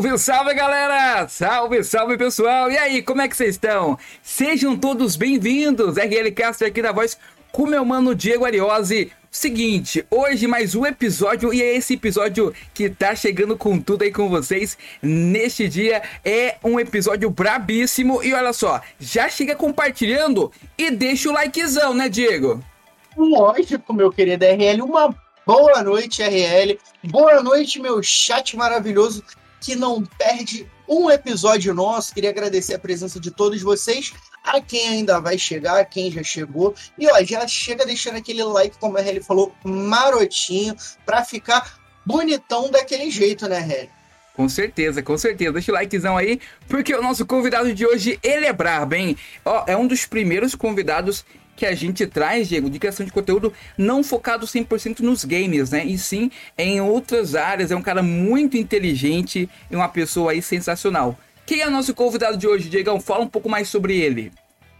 Salve, salve galera! Salve, salve pessoal! E aí, como é que vocês estão? Sejam todos bem-vindos! RL Castro aqui da voz com meu mano Diego Ariose. Seguinte, hoje mais um episódio e é esse episódio que tá chegando com tudo aí com vocês neste dia. É um episódio brabíssimo e olha só, já chega compartilhando e deixa o likezão, né, Diego? Lógico, meu querido RL, uma boa noite, RL. Boa noite, meu chat maravilhoso que não perde um episódio nosso. Queria agradecer a presença de todos vocês, a quem ainda vai chegar, a quem já chegou. E ó, já chega deixando aquele like, como a RL falou, marotinho, para ficar bonitão daquele jeito, né, RL? Com certeza, com certeza. Deixa o likezão aí, porque o nosso convidado de hoje, ele é brabo, hein? Ó, é um dos primeiros convidados que a gente traz, Diego, de criação de conteúdo não focado 100% nos games, né? E sim em outras áreas. É um cara muito inteligente e uma pessoa aí sensacional. Quem é o nosso convidado de hoje, Diegão? Fala um pouco mais sobre ele.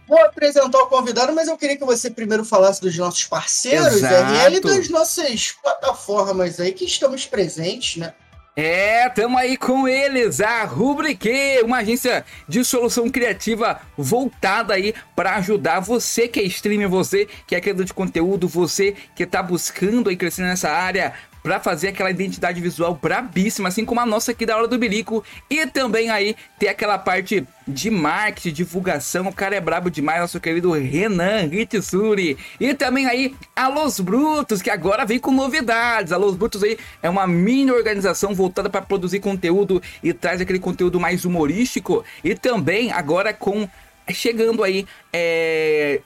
Vou apresentar o convidado, mas eu queria que você primeiro falasse dos nossos parceiros, Exato. RL, e das nossas plataformas aí que estamos presentes, né? É, tamo aí com eles, a Rubrique, uma agência de solução criativa voltada aí para ajudar você que é streamer, você que é criador de conteúdo, você que tá buscando aí crescer nessa área, para fazer aquela identidade visual brabíssima, assim como a nossa aqui da Hora do Bilico. E também aí ter aquela parte de marketing, divulgação. O cara é brabo demais, nosso querido Renan Ritsuri. E também aí a Los Brutos, que agora vem com novidades. A Los Brutos aí é uma mini organização voltada para produzir conteúdo e traz aquele conteúdo mais humorístico. E também agora com chegando aí é,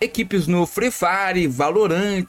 equipes no Free Fire, Valorant,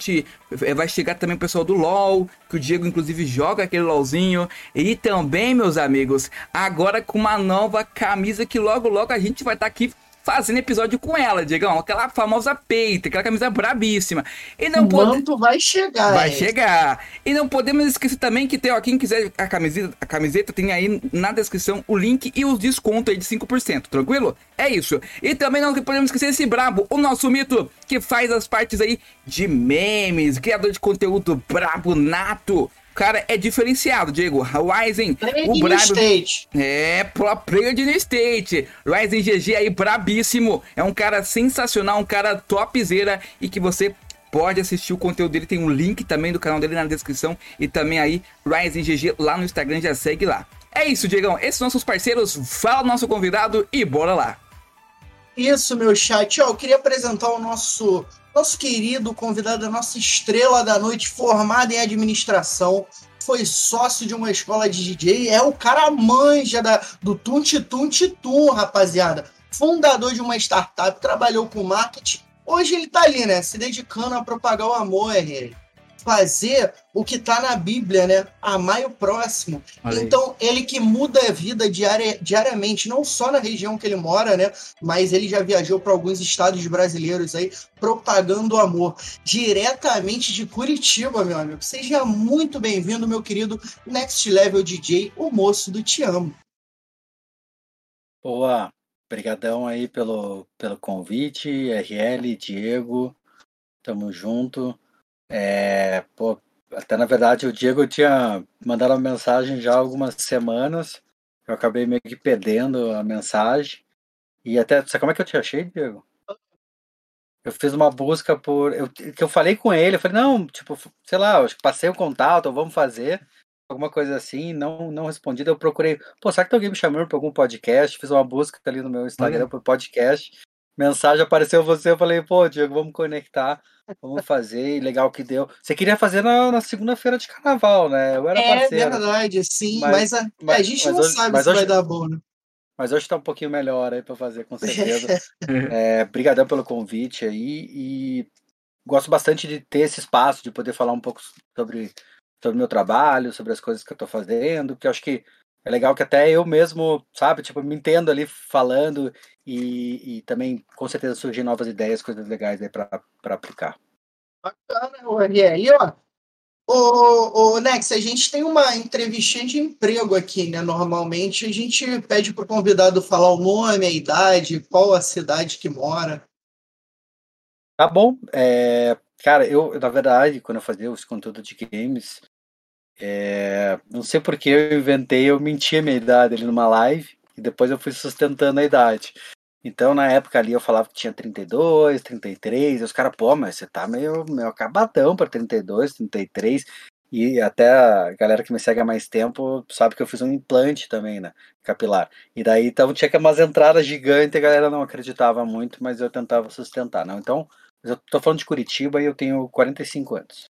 é, vai chegar também o pessoal do LoL, que o Diego inclusive joga aquele LoLzinho, e também, meus amigos, agora com uma nova camisa que logo logo a gente vai estar tá aqui fazendo episódio com ela, Diegão. Aquela famosa peita, aquela camisa brabíssima. E não o pode... manto vai chegar. Vai chegar. E não podemos esquecer também que tem, ó, quem quiser a camiseta, a camiseta tem aí na descrição o link e os descontos aí de 5%, tranquilo? É isso. E também não podemos esquecer esse brabo, o nosso mito, que faz as partes aí de memes, criador de conteúdo brabo nato cara é diferenciado, Diego. Ryzen, o brabo. State. É, pro player de State. Ryzen GG aí, brabíssimo. É um cara sensacional, um cara topzera e que você pode assistir o conteúdo dele. Tem um link também do canal dele na descrição. E também aí, Ryzen GG lá no Instagram, já segue lá. É isso, Diegão. Esses são nossos parceiros. Fala o nosso convidado e bora lá. Isso, meu chat. Ó, eu queria apresentar o nosso nosso querido convidado, a nossa estrela da noite, formado em administração, foi sócio de uma escola de DJ, é o cara manja da, do Tunti Tunti Tum, rapaziada. Fundador de uma startup, trabalhou com marketing. Hoje ele tá ali, né? Se dedicando a propagar o amor, RL fazer o que está na Bíblia, né? Amar o próximo. Olha então, aí. ele que muda a vida diaria, diariamente, não só na região que ele mora, né? Mas ele já viajou para alguns estados brasileiros aí, propagando o amor. Diretamente de Curitiba, meu amigo. Seja muito bem-vindo, meu querido Next Level DJ, o moço do Te Amo. Boa, Obrigadão aí pelo, pelo convite, RL, Diego, tamo junto. É, pô, até na verdade o Diego tinha mandado uma mensagem já há algumas semanas. Eu acabei meio que perdendo a mensagem. E até. Sabe como é que eu te achei, Diego? Eu fiz uma busca por. Eu, que eu falei com ele, eu falei, não, tipo, sei lá, que passei o contato, vamos fazer. Alguma coisa assim, não, não respondi. Eu procurei, pô, será que tem alguém me chamando para algum podcast? Fiz uma busca ali no meu Instagram por podcast. Mensagem apareceu você, eu falei, pô, Diego, vamos conectar. Vamos fazer, legal que deu. Você queria fazer na, na segunda-feira de carnaval, né? Eu era é parceiro. verdade, sim, mas, mas, a, mas, a, gente não hoje, sabe se hoje, vai dar bom, né? Mas hoje tá um pouquinho melhor aí para fazer, com certeza. é, brigadão pelo convite aí e gosto bastante de ter esse espaço, de poder falar um pouco sobre sobre meu trabalho, sobre as coisas que eu tô fazendo, que eu acho que é legal que até eu mesmo, sabe, tipo, me entendo ali falando e, e também com certeza surgem novas ideias, coisas legais aí para aplicar. Bacana, E ó, o, o Nex, a gente tem uma entrevistinha de emprego aqui, né? Normalmente a gente pede para o convidado falar o nome, a idade, qual a cidade que mora. Tá bom. É, cara, eu, na verdade, quando eu fazia os conteúdos de games, É, não sei porque eu inventei, eu menti a minha idade ali numa live e depois eu fui sustentando a idade. Então, na época ali, eu falava que tinha 32, 33, e os caras, pô, mas você tá meio, meio acabadão pra 32, 33. E até a galera que me segue há mais tempo sabe que eu fiz um implante também, né? Capilar. E daí então tinha que umas entradas gigantes, a galera não acreditava muito, mas eu tentava sustentar, não. Então, eu tô falando de Curitiba e eu tenho 45 anos.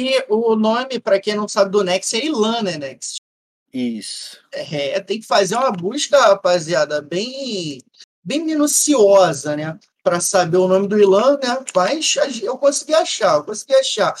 E o nome, para quem não sabe do Next, é Ilan, né, Next? Isso. É, tem que fazer uma busca, rapaziada, bem bem minuciosa, né? Para saber o nome do Ilan, né? Mas eu consegui achar, eu consegui achar.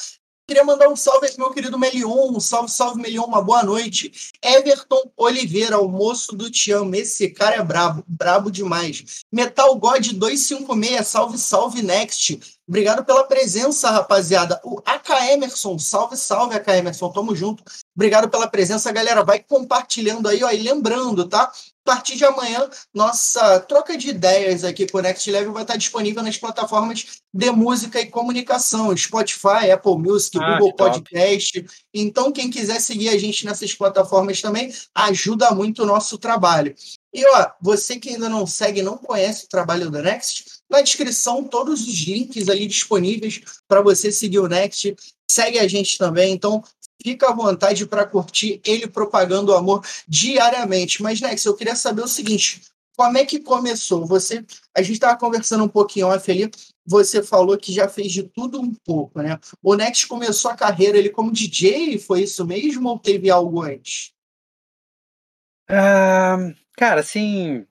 Queria mandar um salve aqui, meu querido Melion. Um salve, salve, Melion, uma boa noite. Everton Oliveira, o moço do Tiamo. Esse cara é brabo, brabo demais. Metal God 256, salve, salve, Next. Obrigado pela presença, rapaziada. O AK Emerson, salve, salve, AK Emerson. Tamo junto. Obrigado pela presença, galera. Vai compartilhando aí, ó. E lembrando, tá? A partir de amanhã, nossa troca de ideias aqui com o Next Level vai estar disponível nas plataformas de música e comunicação, Spotify, Apple Music, ah, Google Podcast. Então, quem quiser seguir a gente nessas plataformas também, ajuda muito o nosso trabalho. E ó, você que ainda não segue, não conhece o trabalho do Next, na descrição todos os links aí disponíveis para você seguir o Next. Segue a gente também, então fica à vontade para curtir ele propagando o amor diariamente. Mas, Nex, eu queria saber o seguinte: como é que começou? Você, a gente estava conversando um pouquinho off ali, você falou que já fez de tudo um pouco, né? O Nex começou a carreira ele como DJ, foi isso mesmo ou teve algo antes? Uh, cara, assim,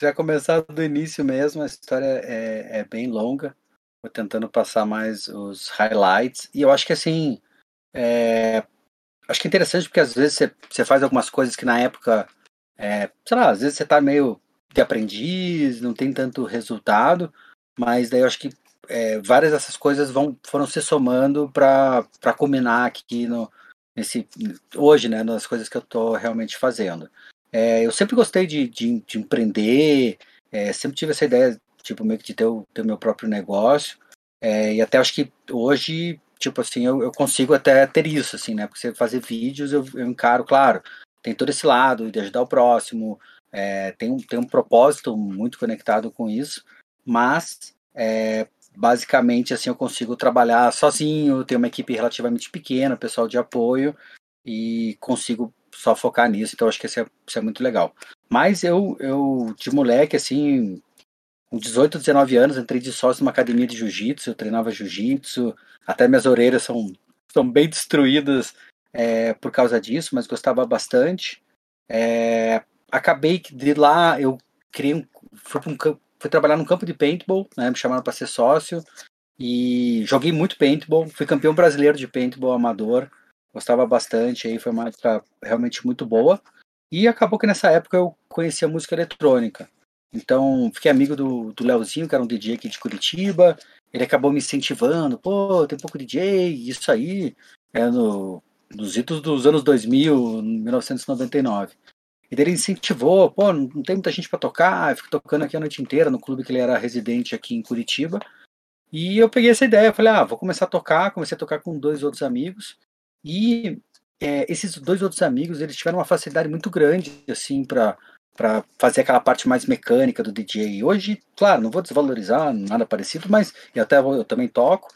já começar do início mesmo, a história é, é bem longa. Vou tentando passar mais os highlights. E eu acho que assim, é, acho que é interessante porque às vezes você, faz algumas coisas que na época, é, sei lá, às vezes você tá meio de aprendiz, não tem tanto resultado, mas daí eu acho que é, várias dessas coisas vão, foram se somando para culminar aqui no, nesse, hoje, né, nas coisas que eu estou realmente fazendo. É, eu sempre gostei de, de, de empreender, é, sempre tive essa ideia, tipo, meio que de ter o, ter o meu próprio negócio, é, e até acho que hoje tipo assim, eu, eu consigo até ter isso, assim, né? Porque você fazer vídeos, eu, eu encaro, claro, tem todo esse lado de ajudar o próximo, é, tem, um, tem um propósito muito conectado com isso, mas é, basicamente assim eu consigo trabalhar sozinho, tenho uma equipe relativamente pequena, pessoal de apoio e consigo só focar nisso, então acho que isso é, isso é muito legal. Mas eu, eu de moleque assim, com 18, 19 anos, entrei de sócio numa academia de jiu-jitsu, eu treinava jiu-jitsu, até minhas orelhas são, são bem destruídas é, por causa disso, mas gostava bastante. É, acabei de lá eu criei um, fui, um, fui trabalhar num campo de paintball, né, me chamaram para ser sócio, e joguei muito paintball, fui campeão brasileiro de paintball amador, gostava bastante, foi uma época realmente muito boa. E acabou que nessa época eu conheci a música eletrônica. Então, fiquei amigo do, do Leozinho, que era um DJ aqui de Curitiba. Ele acabou me incentivando, pô, tem pouco DJ, isso aí. É no, nos idos dos anos 2000, 1999. E daí ele incentivou, pô, não tem muita gente para tocar, eu fico tocando aqui a noite inteira no clube que ele era residente aqui em Curitiba. E eu peguei essa ideia, falei, ah, vou começar a tocar, comecei a tocar com dois outros amigos. E é, esses dois outros amigos, eles tiveram uma facilidade muito grande, assim, para para fazer aquela parte mais mecânica do DJ. Hoje, claro, não vou desvalorizar nada parecido, mas eu até eu também toco.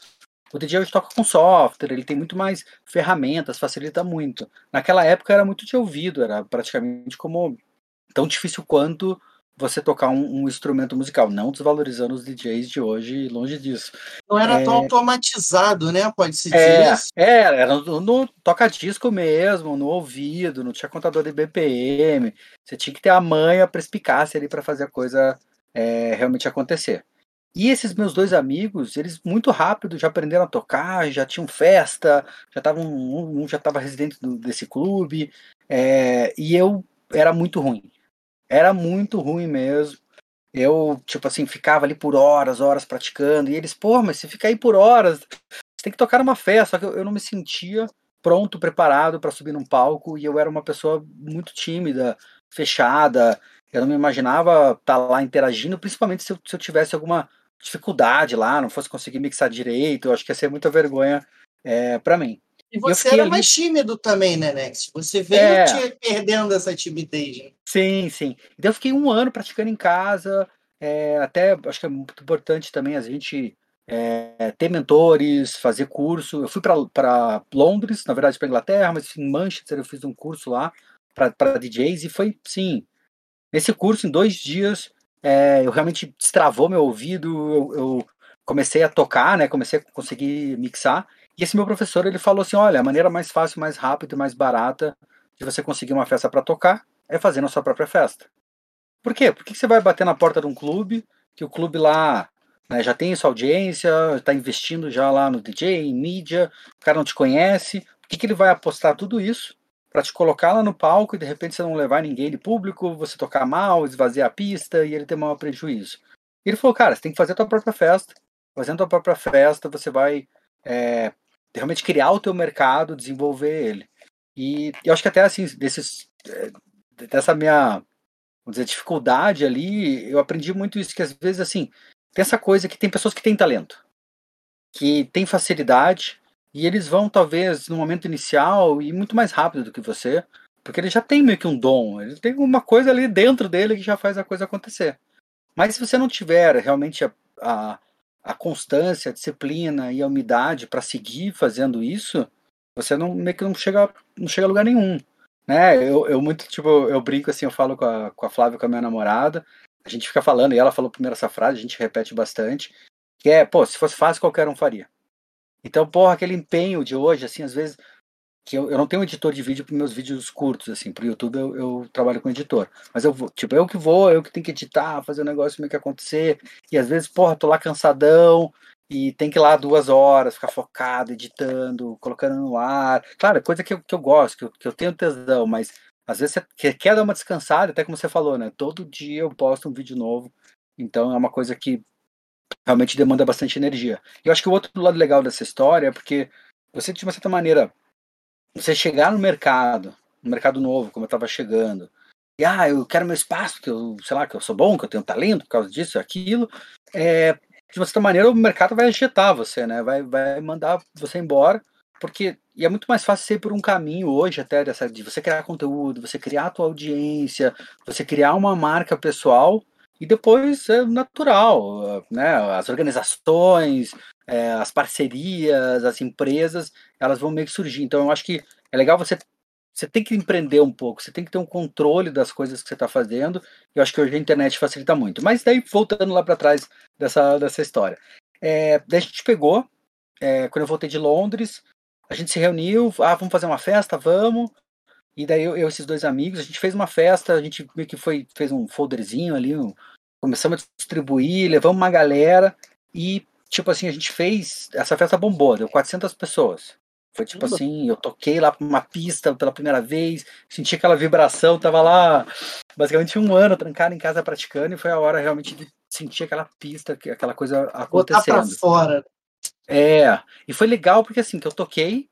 O DJ hoje toca com software, ele tem muito mais ferramentas, facilita muito. Naquela época era muito de ouvido, era praticamente como tão difícil quanto você tocar um, um, instrumento musical, não desvalorizando os DJs de hoje, longe disso. Não era é... tão automatizado, né? Pode-se dizer é, isso. É, era no, no toca-disco mesmo, no ouvido, não tinha contador de BPM. Você tinha que ter a manha, perspicácia ali para fazer a coisa é, realmente acontecer. E esses meus dois amigos, eles muito rápido já aprenderam a tocar, já tinham festa, já estavam um, um já estava residente do, desse clube, é, e eu era muito ruim era muito ruim mesmo. Eu, tipo assim, ficava ali por horas, horas praticando. E eles, pô, mas você fica aí por horas, você tem que tocar numa festa. Só que eu, eu não me sentia pronto, preparado para subir num palco. E eu era uma pessoa muito tímida, fechada. Eu não me imaginava estar tá lá interagindo, principalmente se eu, se eu tivesse alguma dificuldade lá, não fosse conseguir mixar direito. Eu acho que ia ser muita vergonha é, para mim. E você era ali... mais tímido também, né, Nex? Você veio é... perdendo essa timidez. Né? Sim, sim. Então eu fiquei um ano praticando em casa. É, até acho que é muito importante também a gente é, ter mentores, fazer curso. Eu fui para Londres, na verdade para Inglaterra, mas em Manchester eu fiz um curso lá para DJs e foi, sim, nesse curso, em dois dias, é, eu realmente destravou meu ouvido, eu, eu, comecei a tocar, né, comecei a conseguir mixar, e esse meu professor, ele falou assim, olha, a maneira mais fácil, mais rápida mais barata de você conseguir uma festa para tocar é fazendo a sua própria festa. Por quê? Porque você vai bater na porta de um clube, que o clube lá né, já tem sua audiência, está investindo já lá no DJ, em mídia, o cara não te conhece, por que, que ele vai apostar tudo isso para te colocar lá no palco e de repente você não levar ninguém de público, você tocar mal, esvaziar a pista e ele ter maior prejuízo? E ele falou, cara, você tem que fazer a tua própria festa, fazendo a tua própria festa você vai é, realmente criar o teu mercado, desenvolver ele. E eu acho que até assim, desses, é, dessa minha vamos dizer, dificuldade ali, eu aprendi muito isso, que às vezes, assim, tem essa coisa que tem pessoas que têm talento, que têm facilidade, e eles vão, talvez, no momento inicial, e muito mais rápido do que você, porque ele já tem meio que um dom, ele tem uma coisa ali dentro dele que já faz a coisa acontecer. Mas se você não tiver realmente a, a, a constância, a disciplina e a umidade para seguir fazendo isso, você não meio que não chega, não chega a lugar nenhum. Né? Eu, eu muito, tipo, eu brinco assim, eu falo com a, com a Flávia, com a minha namorada, a gente fica falando, e ela falou primeiro essa frase, a gente repete bastante, que é, pô, se fosse fácil, qualquer um faria. Então, porra, aquele empenho de hoje, assim, às vezes, que eu, eu não tenho um editor de vídeo para meus vídeos curtos, assim, pro YouTube eu, eu trabalho com editor. Mas eu vou, tipo, eu que vou, eu que tenho que editar, fazer o negócio meio que acontecer, e às vezes, porra, tô lá cansadão, e tem que ir lá duas horas, ficar focado, editando, colocando no ar. Claro, coisa que eu, que eu gosto, que eu, que eu tenho tesão, mas às vezes você quer dar uma descansada, até como você falou, né? Todo dia eu posto um vídeo novo, então é uma coisa que realmente demanda bastante energia. E eu acho que o outro lado legal dessa história é porque você, de uma certa maneira, você chegar no mercado, no mercado novo, como eu estava chegando, e ah, eu quero meu espaço, que eu, sei lá, que eu sou bom, que eu tenho talento por causa disso, aquilo, é, de uma certa maneira, o mercado vai agitar você, né? Vai, vai mandar você embora, porque e é muito mais fácil ser por um caminho hoje até dessa de você criar conteúdo, você criar a tua audiência, você criar uma marca pessoal e depois é natural, né? As organizações, é, as parcerias, as empresas, elas vão meio que surgir. Então eu acho que é legal você você tem que empreender um pouco, você tem que ter um controle das coisas que você está fazendo. Eu acho que hoje a internet facilita muito. Mas daí, voltando lá para trás dessa, dessa história. É, daí a gente pegou, é, quando eu voltei de Londres, a gente se reuniu, ah, vamos fazer uma festa, vamos. E daí eu, e esses dois amigos, a gente fez uma festa, a gente meio que foi, fez um folderzinho ali, um, começamos a distribuir, levamos uma galera e, tipo assim, a gente fez, essa festa bombou, deu 400 pessoas. Foi tipo assim, eu toquei lá uma pista pela primeira vez, senti aquela vibração, tava lá basicamente um ano trancado em casa praticando e foi a hora realmente de sentir aquela pista, aquela coisa acontecendo. Botar pra fora. É, e foi legal porque assim, que eu toquei,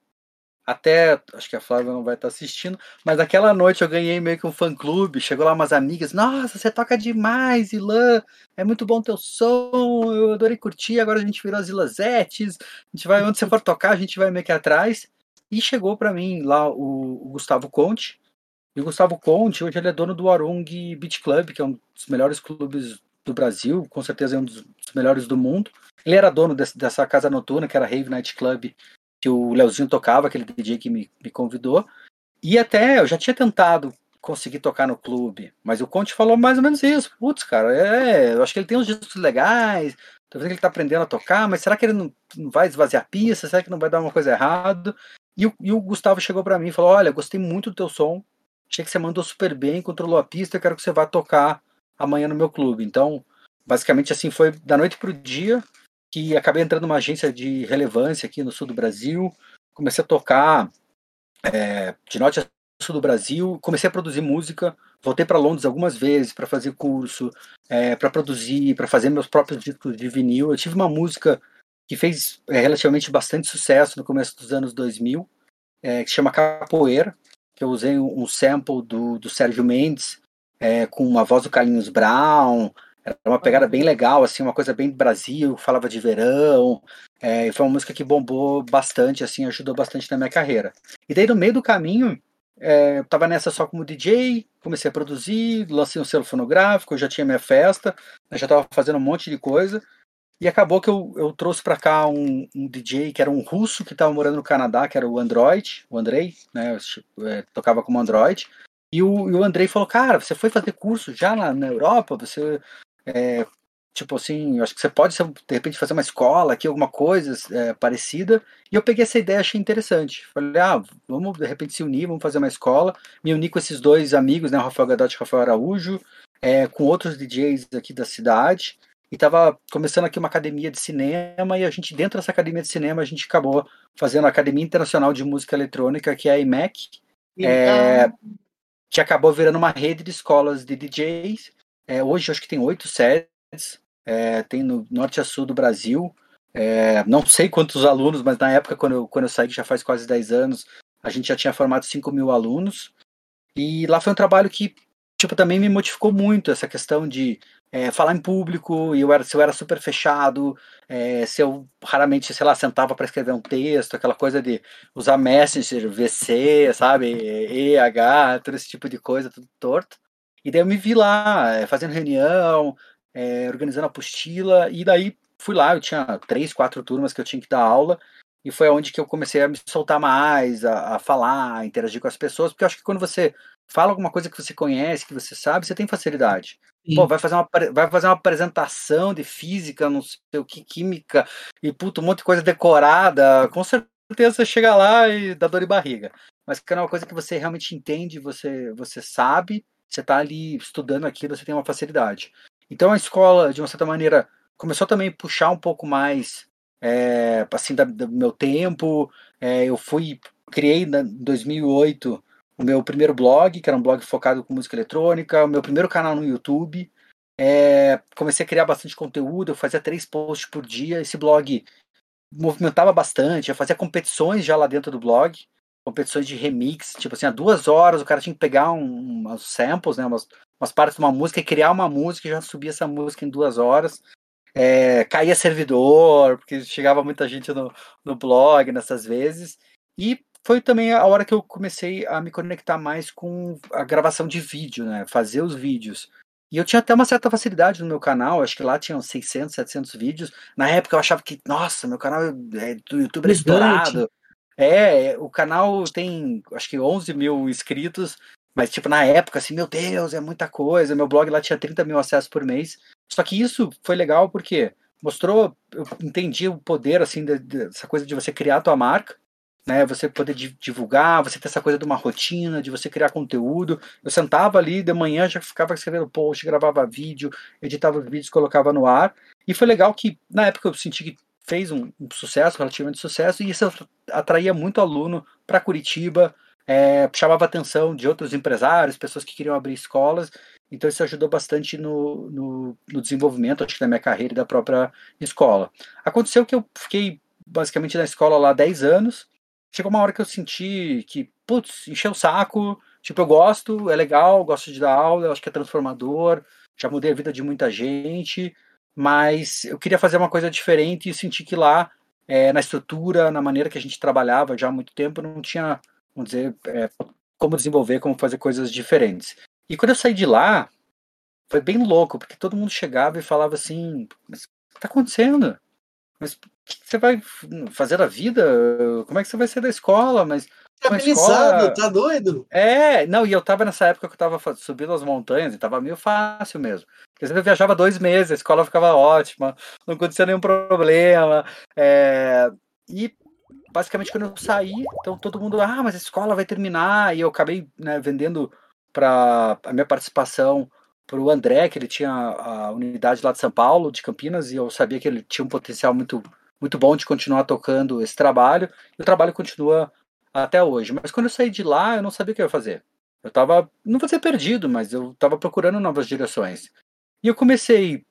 até, acho que a Flávia não vai estar assistindo, mas naquela noite eu ganhei meio que um fã clube, chegou lá umas amigas, nossa, você toca demais, Ilan, é muito bom teu som, eu adorei curtir, agora a gente virou as Ilazetes, a gente vai, onde você for tocar, a gente vai meio que atrás, e chegou para mim lá o, o, Gustavo Conte, e o Gustavo Conte, hoje ele é dono do Arung Beach Club, que é um dos melhores clubes do Brasil, com certeza é um dos melhores do mundo, ele era dono desse, dessa casa noturna, que era Rave Night Club, que o Leozinho tocava, aquele DJ que me, me convidou. E até eu já tinha tentado conseguir tocar no clube, mas o Conte falou mais ou menos isso. Putz, cara, é, eu acho que ele tem uns discos legais, que ele tá aprendendo a tocar, mas será que ele não, não vai esvaziar a pista? Será que não vai dar uma coisa errada? E o, e o Gustavo chegou para mim e falou: Olha, gostei muito do teu som, achei que você mandou super bem, controlou a pista, eu quero que você vá tocar amanhã no meu clube. Então, basicamente assim foi da noite pro dia que acabei entrando numa agência de relevância aqui no sul do Brasil, comecei a tocar é, de norte a sul do Brasil, comecei a produzir música, voltei para Londres algumas vezes para fazer curso, é, para produzir, para fazer meus próprios discos de vinil. Eu tive uma música que fez é, relativamente bastante sucesso no começo dos anos 2000, é, que se chama Capoeira, que eu usei um sample do, do Sérgio Mendes, é, com a voz do Carlinhos Brown, Era uma pegada bem legal, assim, uma coisa bem Brasil, falava de verão. É, e foi uma música que bombou bastante, assim, ajudou bastante na minha carreira. E daí, no meio do caminho, é, eu tava nessa só como DJ, comecei a produzir, lancei um selo fonográfico, já tinha minha festa, já tava fazendo um monte de coisa. E acabou que eu, eu trouxe para cá um, um, DJ que era um russo que estava morando no Canadá, que era o Android, o Andrei, né? Eu, é, tocava como Android. E o, e o Andrei falou: Cara, você foi fazer curso já na, na Europa? Você é, tipo assim, eu acho que você pode de repente fazer uma escola aqui, alguma coisa é, parecida. E eu peguei essa ideia, achei interessante. Falei, ah, vamos de repente se unir, vamos fazer uma escola. Me uni com esses dois amigos, né, Rafael Gadotti e Rafael Araújo, é, com outros DJs aqui da cidade. E tava começando aqui uma academia de cinema, e a gente, dentro dessa academia de cinema, a gente acabou fazendo a Academia Internacional de Música Eletrônica, que é a IMEC, é, que acabou virando uma rede de escolas de DJs. É, hoje acho que tem oito sedes, é, tem no norte a sul do Brasil. É, não sei quantos alunos, mas na época, quando eu, quando eu saí, já faz quase 10 anos, a gente já tinha formado 5 mil alunos. E lá foi um trabalho que tipo, também me modificou muito essa questão de é, falar em público, e eu era, se eu era super fechado, é, se eu raramente, sei lá, sentava para escrever um texto, aquela coisa de usar Messenger, VC, sabe, EH, todo esse tipo de coisa, tudo torto. E daí eu me vi lá, é, fazendo reunião, é, organizando apostila, e daí fui lá, eu tinha três, quatro turmas que eu tinha que dar aula, e foi onde que eu comecei a me soltar mais, a, a falar, a interagir com as pessoas, porque eu acho que quando você fala alguma coisa que você conhece, que você sabe, você tem facilidade. Sim. Pô, vai fazer, uma, vai fazer uma apresentação de física, não sei o que, química, e puto, um monte de coisa decorada, com certeza você chega lá e dá dor de barriga. Mas que é uma coisa que você realmente entende, você, você sabe, você está ali estudando aquilo, você tem uma facilidade. Então a escola, de uma certa maneira, começou também a puxar um pouco mais é, assim da, do meu tempo. É, eu fui criei em 2008 o meu primeiro blog, que era um blog focado com música eletrônica, o meu primeiro canal no YouTube. É, comecei a criar bastante conteúdo, eu fazia três posts por dia. Esse blog movimentava bastante, eu fazia competições já lá dentro do blog, competições de remix, tipo assim, a duas horas o cara tinha que pegar um, umas samples, né, umas, umas partes de uma música e criar uma música e já subia essa música em duas horas. É, caía servidor, porque chegava muita gente no, no blog nessas vezes. E foi também a hora que eu comecei a me conectar mais com a gravação de vídeo, né? Fazer os vídeos. E eu tinha até uma certa facilidade no meu canal, acho que lá tinham 600, 700 vídeos. Na época eu achava que, nossa, meu canal é, do YouTube é estourado. É, o canal tem, acho que 11 mil inscritos, mas, tipo, na época, assim, meu Deus, é muita coisa. Meu blog lá tinha 30 mil acessos por mês. Só que isso foi legal porque mostrou, eu entendi o poder, assim, dessa coisa de você criar a tua marca né? Você poder divulgar, você ter essa coisa de uma rotina, de você criar conteúdo. Eu sentava ali de manhã, já ficava escrevendo post, gravava vídeo, editava vídeos, colocava no ar. E foi legal que na época eu senti que fez um, um sucesso, relativamente sucesso, e isso atraía muito aluno para Curitiba, é, chamava atenção de outros empresários, pessoas que queriam abrir escolas. Então isso ajudou bastante no, no, no desenvolvimento, acho que da minha carreira e da própria escola. Aconteceu que eu fiquei basicamente na escola lá 10 anos, chegou uma hora que eu senti que, putz, encheu o saco. Tipo, eu gosto, é legal, gosto de dar aula, acho que é transformador, já mudei a vida de muita gente, mas eu queria fazer uma coisa diferente e senti que lá, é, na estrutura, na maneira que a gente trabalhava já há muito tempo, não tinha, vamos dizer, é, como desenvolver, como fazer coisas diferentes. E quando eu saí de lá, foi bem louco, porque todo mundo chegava e falava assim: Mas o que está acontecendo? Mas o que você vai fazer da vida? Como é que você vai ser da escola? Mas. Tá escola... tá doido? É, não, e eu tava nessa época que eu tava subindo as montanhas e tava meio fácil mesmo. Porque eu viajava dois meses, a escola ficava ótima, não acontecia nenhum problema. É... E basicamente quando eu saí, então todo mundo, ah, mas a escola vai terminar, e eu acabei né, vendendo para a minha participação para o André, que ele tinha a unidade lá de São Paulo, de Campinas, e eu sabia que ele tinha um potencial muito, muito bom de continuar tocando esse trabalho, e o trabalho continua até hoje. Mas quando eu saí de lá, eu não sabia o que eu ia fazer. Eu estava, não vou dizer perdido, mas eu estava procurando novas direções. E eu comecei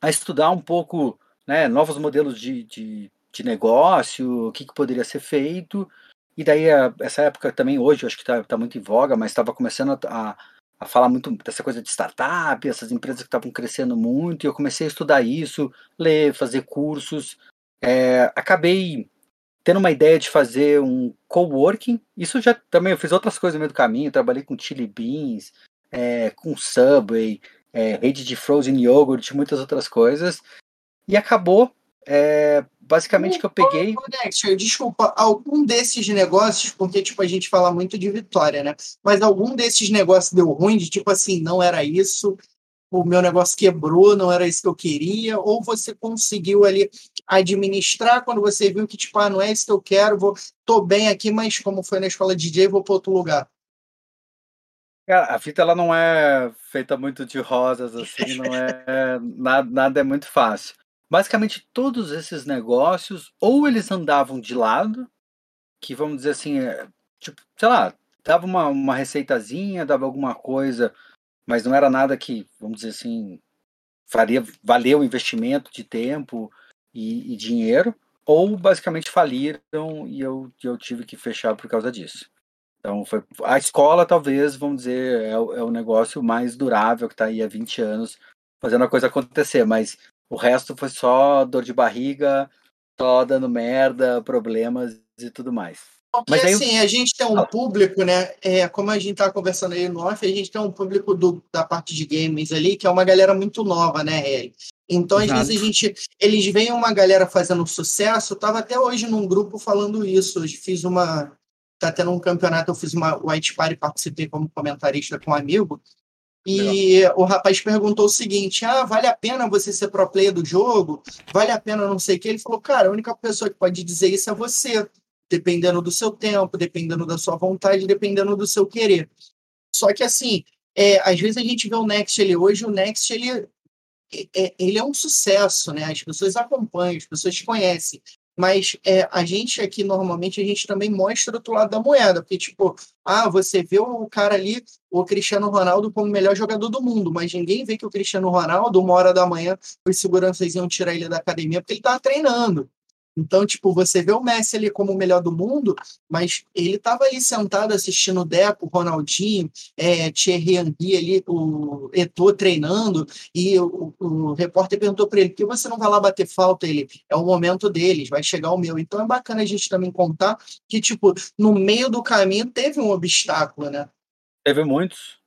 a estudar um pouco né, novos modelos de, de, de negócio, o que, que poderia ser feito. E daí, essa época também, hoje, eu acho que está tá muito em voga, mas estava começando a, a falar muito dessa coisa de startup, essas empresas que estavam crescendo muito, e eu comecei a estudar isso, ler, fazer cursos. É, acabei tendo uma ideia de fazer um coworking. Isso já também eu fiz outras coisas no meio do caminho, trabalhei com Chili Beans, é, com Subway, é, rede de frozen yogurt, muitas outras coisas. E acabou é, basicamente que eu peguei. Dexter, desculpa, algum desses negócios, porque tipo, a gente fala muito de vitória, né? Mas algum desses negócios deu ruim, de tipo assim, não era isso, o meu negócio quebrou, não era isso que eu queria, ou você conseguiu ali administrar quando você viu que, tipo, ah, não é isso que eu quero, vou, tô bem aqui, mas como foi na escola de DJ, vou para outro lugar. Cara, a fita ela não é feita muito de rosas, assim, não é. nada, nada é muito fácil basicamente todos esses negócios ou eles andavam de lado, que vamos dizer assim, é, tipo, sei lá, dava uma, uma receitazinha, dava alguma coisa, mas não era nada que, vamos dizer assim, faria valer o investimento de tempo e, e dinheiro, ou basicamente faliram e eu, eu tive que fechar por causa disso. Então foi a escola talvez, vamos dizer, é, o, é o negócio mais durável que está aí há 20 anos fazendo a coisa acontecer, mas o resto foi só dor de barriga, só dando merda, problemas e tudo mais. Porque Mas aí... assim, a gente tem um público, né? É, como a gente tá conversando aí no off, a gente tem um público do, da parte de games ali, que é uma galera muito nova, né, Harry? Então, às Exato. vezes, a gente. Eles veem uma galera fazendo sucesso. Eu tava até hoje num grupo falando isso. Eu fiz uma. Tá tendo um campeonato, eu fiz uma White Party, participei como comentarista com um amigo. E Legal. o rapaz perguntou o seguinte: ah, vale a pena você ser pro player do jogo? Vale a pena não sei o que? Ele falou, cara, a única pessoa que pode dizer isso é você, dependendo do seu tempo, dependendo da sua vontade, dependendo do seu querer. Só que assim, é, às vezes a gente vê o Next ele hoje, o Next ele, é, é ele é um sucesso, né? As pessoas acompanham, as pessoas conhecem. Mas é, a gente aqui, normalmente, a gente também mostra o outro lado da moeda. Porque, tipo, ah, você vê o cara ali, o Cristiano Ronaldo, como o melhor jogador do mundo, mas ninguém vê que o Cristiano Ronaldo, uma hora da manhã, os seguranças iam tirar ele da academia porque ele estava treinando. Então, tipo, você vê o Messi ali como o melhor do mundo, mas ele estava ali sentado assistindo o Deco, o Ronaldinho, é, Thierry Henry ali, o Eto'o treinando, e o, o repórter perguntou para ele, por que você não vai lá bater falta? Ele, é o momento deles, vai chegar o meu. Então é bacana a gente também contar que, tipo, no meio do caminho teve um obstáculo, né? Teve muitos.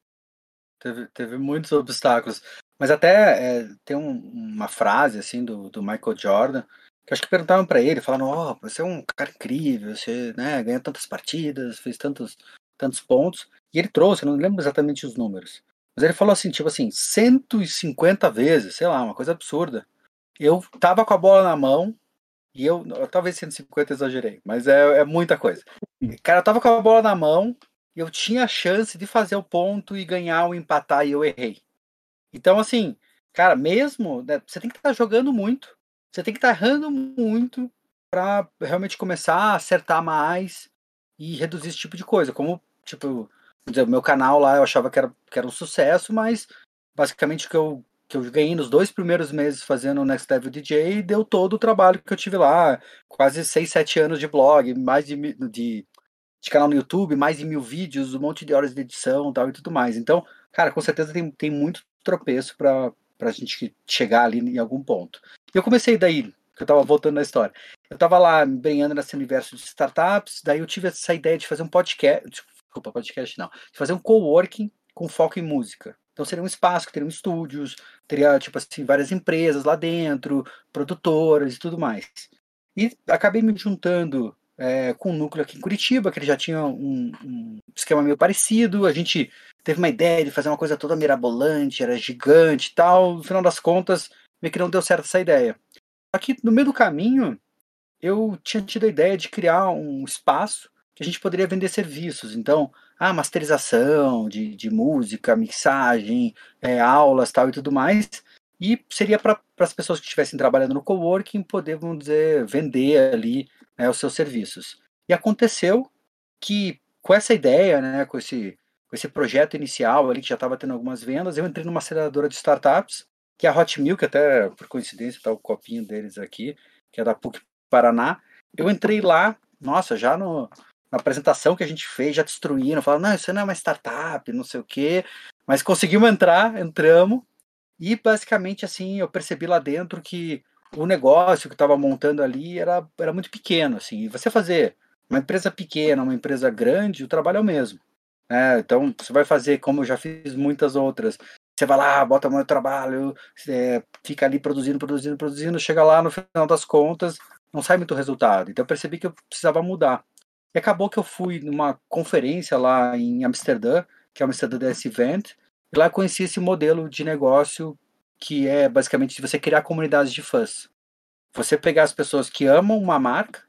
Teve, teve muitos obstáculos. Mas até é, tem um, uma frase, assim, do, do Michael Jordan, que acho que perguntavam para ele, falando, ó, oh, você é um cara incrível, você né, ganha tantas partidas, fez tantos, tantos pontos. E ele trouxe, não lembro exatamente os números, mas ele falou assim, tipo assim, 150 vezes, sei lá, uma coisa absurda. Eu tava com a bola na mão, e eu, talvez 150 exagerei, mas é, é muita coisa. Cara, eu tava com a bola na mão, e eu tinha a chance de fazer o ponto e ganhar ou empatar, e eu errei. Então, assim, cara, mesmo, né, você tem que estar jogando muito, você tem que estar tá errando muito para realmente começar a acertar mais e reduzir esse tipo de coisa. Como, tipo, o meu canal lá eu achava que era, que era um sucesso, mas basicamente o que eu, que eu ganhei nos dois primeiros meses fazendo o Next Level DJ deu todo o trabalho que eu tive lá. Quase 6, 7 anos de blog, mais de, de, de canal no YouTube, mais de mil vídeos, um monte de horas de edição tal, e tudo mais. Então, cara, com certeza tem, tem muito tropeço para a gente chegar ali em algum ponto. Eu comecei daí, que eu tava voltando na história. Eu tava lá embrenhando nesse universo de startups, daí eu tive essa ideia de fazer um podcast, desculpa, podcast não, de fazer um coworking com foco em música. Então seria um espaço que teria estúdios, teria tipo assim várias empresas lá dentro, produtoras e tudo mais. E acabei me juntando é, com um núcleo aqui em Curitiba, que ele já tinha um, um, esquema meio parecido. A gente teve uma ideia de fazer uma coisa toda mirabolante, era gigante e tal. No final das contas, meio que não deu certo essa ideia. Aqui no meio do caminho, eu tinha tido a ideia de criar um espaço que a gente poderia vender serviços. Então, a masterização de, de música, mixagem, é, aulas tal e tudo mais. E seria para as pessoas que estivessem trabalhando no coworking poder, vamos dizer, vender ali né, os seus serviços. E aconteceu que com essa ideia, né, com esse, com esse projeto inicial ali que já estava tendo algumas vendas, eu entrei numa aceleradora de startups que é a Hot Milk, até por coincidência tá o copinho deles aqui, que é da PUC Paraná. Eu entrei lá, nossa, já no, na apresentação que a gente fez, já destruíram, falaram, não, isso não é uma startup, não sei o quê. Mas conseguimos entrar, entramos, e basicamente assim, eu percebi lá dentro que o negócio que estava montando ali era, era muito pequeno, assim. E você fazer uma empresa pequena, uma empresa grande, o trabalho é o mesmo. Né? Então, você vai fazer, como eu já fiz muitas outras, você vai lá, bota no trabalho, fica ali produzindo, produzindo, produzindo, chega lá no final das contas, não sai muito resultado. Então eu percebi que eu precisava mudar. E acabou que eu fui numa conferência lá em Amsterdã, que é o Amsterdã DS Event, e lá eu conheci esse modelo de negócio que é basicamente você criar comunidades de fãs. Você pegar as pessoas que amam uma marca,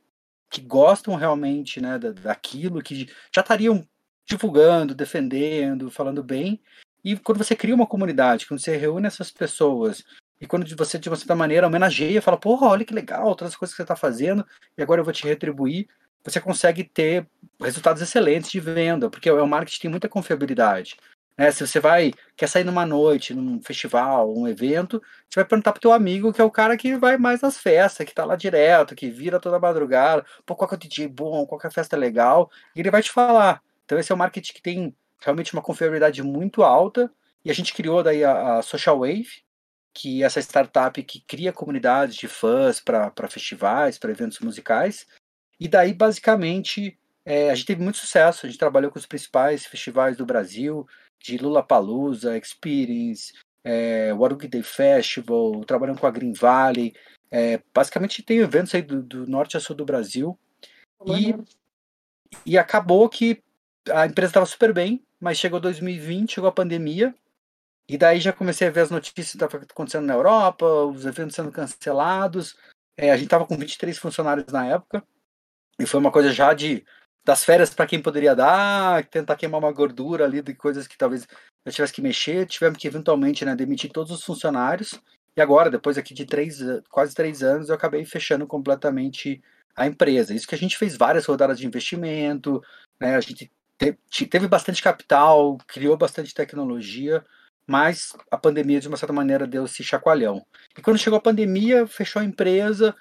que gostam realmente né, daquilo, que já estariam divulgando, defendendo, falando bem, e quando você cria uma comunidade, quando você reúne essas pessoas, e quando você, de uma certa maneira, homenageia, fala, porra, olha que legal, todas as coisas que você está fazendo, e agora eu vou te retribuir, você consegue ter resultados excelentes de venda, porque o marketing tem muita confiabilidade. Né? Se você vai, quer sair numa noite, num festival, um evento, você vai perguntar pro teu amigo, que é o cara que vai mais nas festas, que tá lá direto, que vira toda madrugada, pô, qual que é o DJ bom, qual que é a festa legal, e ele vai te falar. Então esse é o marketing que tem realmente uma confiabilidade muito alta. E a gente criou daí a, a Social Wave, que é essa startup que cria comunidades de fãs para festivais, para eventos musicais. E daí, basicamente, é, a gente teve muito sucesso. A gente trabalhou com os principais festivais do Brasil, de Lula Palusa, Experience, é, Day Festival, trabalhando com a Green Valley. É, basicamente, tem eventos aí do, do norte a sul do Brasil. E, e acabou que a empresa estava super bem, mas chegou 2020, chegou a pandemia, e daí já comecei a ver as notícias que estavam acontecendo na Europa, os eventos sendo cancelados. É, a gente estava com 23 funcionários na época, e foi uma coisa já de das férias para quem poderia dar, tentar queimar uma gordura ali de coisas que talvez eu tivesse que mexer, tivemos que eventualmente né, demitir todos os funcionários. E agora, depois aqui de três, quase três anos, eu acabei fechando completamente a empresa. Isso que a gente fez várias rodadas de investimento, né, a gente teve bastante capital, criou bastante tecnologia, mas a pandemia, de uma certa maneira, deu esse chacoalhão. E quando chegou a pandemia, fechou a empresa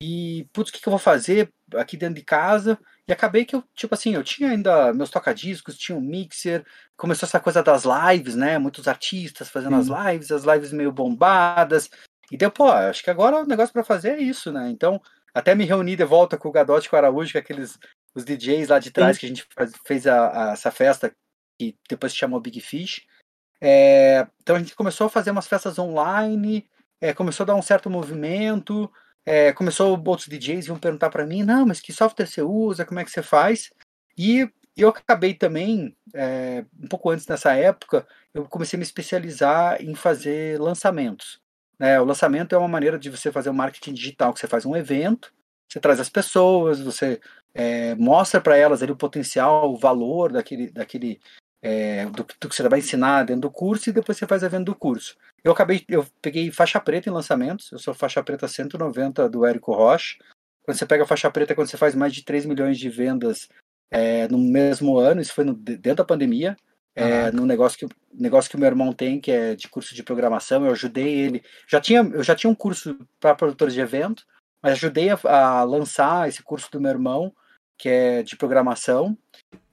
e, putz, o que, que eu vou fazer aqui dentro de casa? E acabei que eu, tipo assim, eu tinha ainda meus tocadiscos, tinha um mixer, começou essa coisa das lives, né? Muitos artistas fazendo as lives, as lives meio bombadas. E deu, pô, acho que agora o negócio para fazer é isso, né? Então, até me reuni de volta com o Gadotti e com o Araújo, que é aqueles os DJs lá de trás Sim. que a gente faz, fez a, a, essa festa que depois se chamou Big Fish. É, então a gente começou a fazer umas festas online, é, começou a dar um certo movimento, é, começou outros DJs iam perguntar para mim, não, mas que software você usa, como é que você faz? E eu acabei também, é, um pouco antes dessa época, eu comecei a me especializar em fazer lançamentos. Né? O lançamento é uma maneira de você fazer o um marketing digital, que você faz um evento, você traz as pessoas, você é, mostra para elas ali o potencial, o valor daquele, daquele é, do, do, que você vai ensinar dentro do curso e depois você faz a venda do curso. Eu acabei, eu peguei faixa preta em lançamentos, eu sou faixa preta 190 do Érico Rocha. Quando você pega a faixa preta, é quando você faz mais de 3 milhões de vendas é, no mesmo ano, isso foi no, dentro da pandemia, é, no negócio que, negócio que o meu irmão tem, que é de curso de programação, eu ajudei ele. Já tinha, eu já tinha um curso para produtores de evento, mas ajudei a, a lançar esse curso do meu irmão que é de programação.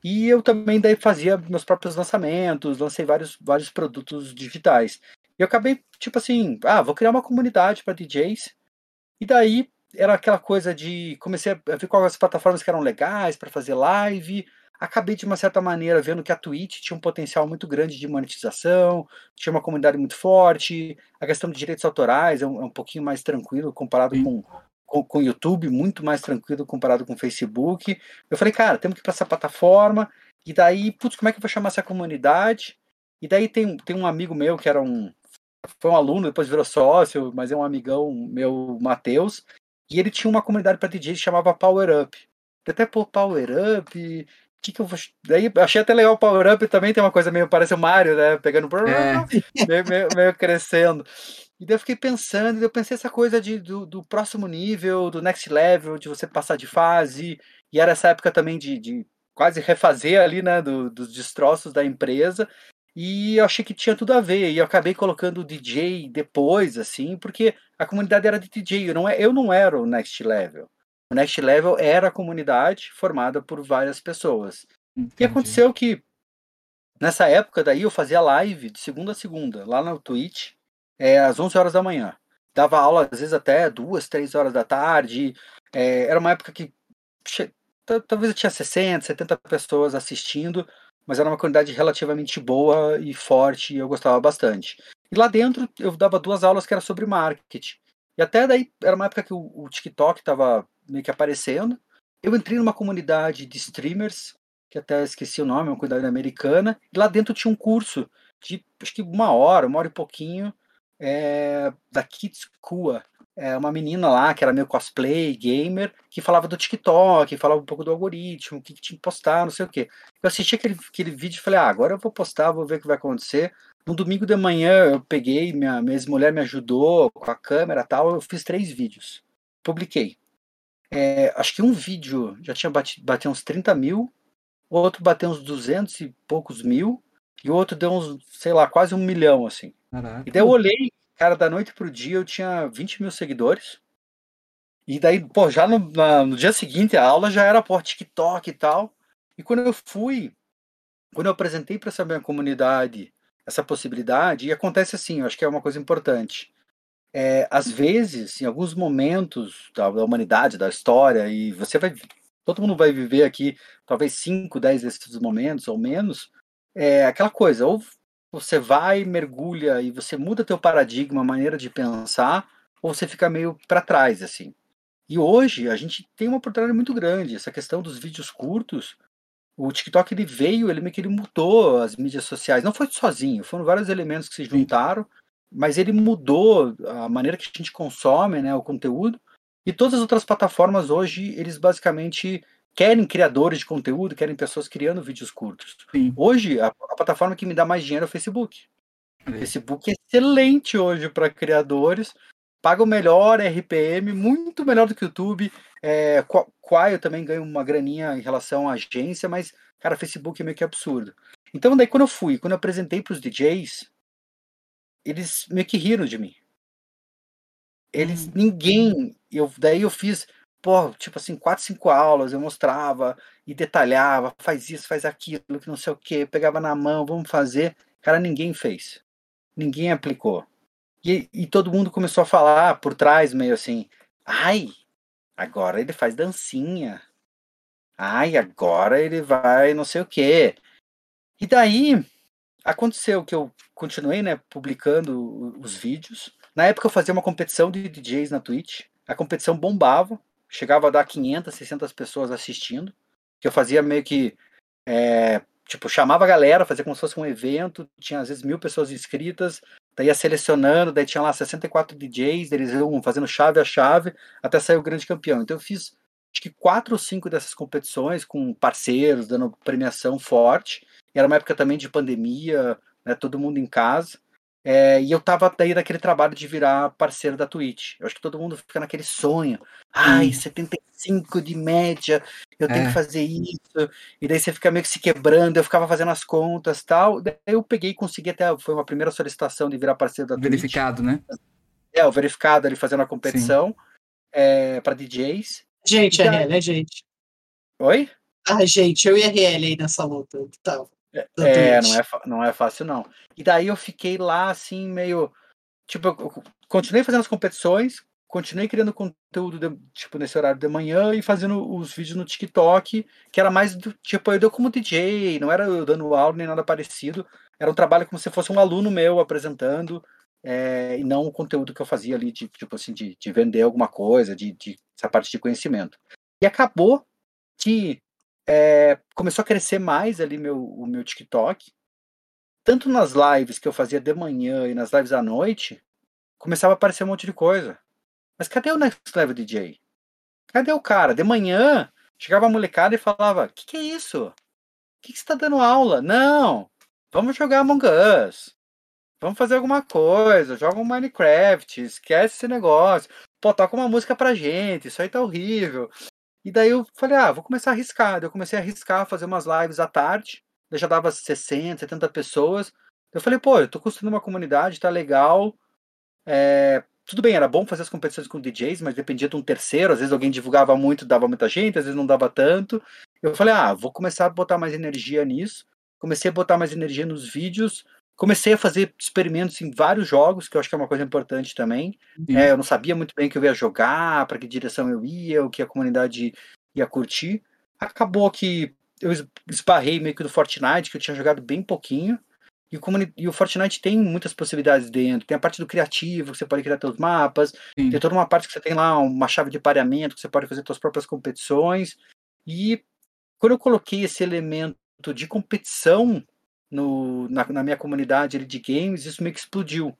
E eu também daí fazia meus próprios lançamentos, lancei vários, vários produtos digitais. E eu acabei, tipo assim, ah, vou criar uma comunidade para DJs. E daí era aquela coisa de. Comecei a ver quais as plataformas que eram legais para fazer live. Acabei, de uma certa maneira, vendo que a Twitch tinha um potencial muito grande de monetização, tinha uma comunidade muito forte. A questão de direitos autorais é um, é um pouquinho mais tranquilo comparado com, com, com o YouTube, muito mais tranquilo comparado com o Facebook. Eu falei, cara, temos que ir para essa plataforma. E daí, putz, como é que eu vou chamar essa comunidade? E daí tem, tem um amigo meu que era um. Foi um aluno, depois virou sócio, mas é um amigão meu, Matheus. E ele tinha uma comunidade para DJ que chamava Power Up. Até pô, Power Up. Que que eu vou... Daí achei até legal o Power Up também, tem uma coisa meio, parece o Mario, né? Pegando. É. Meio, meio, meio crescendo. E daí eu fiquei pensando, e eu pensei essa coisa de, do, do, próximo nível, do next level, de você passar de fase. E era essa época também de, de quase refazer ali, né, do, dos destroços da empresa. E eu achei que tinha tudo a ver. E eu acabei colocando o DJ depois, assim, porque a comunidade era de DJ. Eu não, é, eu não era o next level. O Next Level era a comunidade formada por várias pessoas. Entendi. E aconteceu que nessa época daí eu fazia live de segunda a segunda, lá no Twitch, é, às 11 horas da manhã. Dava aula às vezes até duas, três horas da tarde. É, era uma época que talvez eu tinha 60, 70 pessoas assistindo, mas era uma comunidade relativamente boa e forte e eu gostava bastante. E lá dentro eu dava duas aulas que era sobre marketing. E até daí era uma época que o, o TikTok estava meio que aparecendo. Eu entrei numa comunidade de streamers, que até esqueci o nome, uma comunidade americana, e lá dentro tinha um curso de acho que uma hora, uma hora e pouquinho, é, da Kids. É uma menina lá que era meio cosplay, gamer, que falava do TikTok, falava um pouco do algoritmo, o que, que tinha que postar, não sei o quê. Eu assisti aquele, aquele vídeo e falei, ah, agora eu vou postar, vou ver o que vai acontecer. No domingo de manhã eu peguei, minha, minha ex-mulher me ajudou com a câmera tal, eu fiz três vídeos. Publiquei. É, acho que um vídeo já tinha batido, bateu uns 30 mil, outro bateu uns 200 e poucos mil, e o outro deu uns, sei lá, quase um milhão, assim. Caraca. E daí eu olhei, cara, da noite pro dia eu tinha 20 mil seguidores. E daí, pô, já no, na- no dia seguinte a aula já era, pô, TikTok e tal. E quando eu fui, quando eu apresentei para essa minha comunidade essa possibilidade, e acontece assim, eu acho que é uma coisa importante. É, às vezes, em alguns momentos da, da humanidade, da história, e você vai, todo mundo vai viver aqui, talvez 5, 10 desses momentos ou menos, é aquela coisa, ou você vai, mergulha e você muda teu paradigma, maneira de pensar, ou você fica meio para trás, assim. E hoje a gente tem uma oportunidade muito grande, essa questão dos vídeos curtos, o TikTok ele veio, ele meio que ele mudou as mídias sociais, não foi sozinho, foram vários elementos que se juntaram, mas ele mudou a maneira que a gente consome, né, o conteúdo. E todas as outras plataformas hoje, eles basicamente querem criadores de conteúdo, querem pessoas criando vídeos curtos. Sim. Hoje, a, a plataforma que me dá mais dinheiro é o Facebook. O. Facebook é excelente hoje para criadores, paga o melhor RPM, muito melhor do que o YouTube. É, Qua- Quai eu também ganho uma graninha em relação à agência, mas, cara, Facebook é meio que absurdo. Então, daí quando eu fui, quando eu apresentei para os DJs, eles meio que riram de mim. Eles, Hum. ninguém, eu, daí eu fiz, pô, tipo assim, quatro, cinco aulas, eu mostrava e detalhava, faz isso, faz aquilo, que não sei o que, pegava na mão, vamos fazer. Cara, ninguém fez. Ninguém aplicou. E, e todo mundo começou a falar por trás, meio assim, ai, agora ele faz dancinha. Ai, agora ele vai não sei o que. E daí aconteceu que eu continuei, né, publicando os vídeos. Na época eu fazia uma competição de DJs na Twitch. A competição bombava, chegava a dar 500, 600 pessoas assistindo. Que eu fazia meio que é, tipo chamava a galera, fazia como se fosse um evento. Tinha às vezes mil pessoas inscritas. Daí ia selecionando, daí tinha lá 64 DJs, eles iam fazendo chave a chave até sair o grande campeão. Então eu fiz acho que quatro ou cinco dessas competições com parceiros, dando premiação forte. Era uma época também de pandemia, né, todo mundo em casa. É, e eu tava daí naquele trabalho de virar parceiro da Twitch. Eu acho que todo mundo fica naquele sonho. Ai, Sim. 75 de média, eu tenho É. que fazer isso. E daí você fica meio que se quebrando, eu ficava fazendo as contas tal. Daí eu peguei e consegui até. Foi uma primeira solicitação de virar parceiro da Twitch. Verificado, né? É, o verificado ali fazendo a competição é, para DJs. Gente, a daí- RL é gente. Oi? Ah, gente, eu e a RL aí nessa luta. Tá. da É, Twitch. não é, não é fácil, não. E daí eu fiquei lá, assim, meio. Tipo, eu continuei fazendo as competições, continuei criando conteúdo, de- tipo, nesse horário de manhã e fazendo os vídeos no TikTok, que era mais do tipo, eu deu como DJ, não era eu dando aula nem nada parecido. Era um trabalho como se fosse um aluno meu apresentando, é, e não o conteúdo que eu fazia ali, de, tipo assim, de, de vender alguma coisa, de, de essa parte de conhecimento. E acabou que é, começou a crescer mais ali meu, o meu TikTok. Tanto nas lives que eu fazia de manhã e nas lives à noite, começava a aparecer um monte de coisa. Mas cadê o Next Level DJ? Cadê o cara? De manhã, chegava a molecada e falava: que que é isso? O que, que você tá dando aula? Não, vamos jogar Among Us. Vamos fazer alguma coisa, joga um Minecraft, esquece esse negócio. Pô, toca uma música pra gente, isso aí tá horrível. E daí eu falei, ah, vou começar a arriscar. Daí Eu comecei a arriscar, fazer umas lives à tarde. Já dava 60, 70 pessoas. Eu falei, pô, eu tô construindo uma comunidade, tá legal. É, tudo bem, era bom fazer as competições com DJs, mas dependia de um terceiro. Às vezes alguém divulgava muito, dava muita gente, às vezes não dava tanto. Eu falei, ah, vou começar a botar mais energia nisso. Comecei a botar mais energia nos vídeos. Comecei a fazer experimentos em vários jogos, que eu acho que é uma coisa importante também. É, eu não sabia muito bem o que eu ia jogar, para que direção eu ia, o que a comunidade ia curtir. Acabou que eu esbarrei meio que do Fortnite, que eu tinha jogado bem pouquinho. E o, e o, Fortnite tem muitas possibilidades dentro. Tem a parte do criativo, que você pode criar seus mapas. Sim. Tem toda uma parte que você tem lá uma chave de pareamento, que você pode fazer suas próprias competições. E quando eu coloquei esse elemento de competição no, na, na minha comunidade de games, isso meio que explodiu.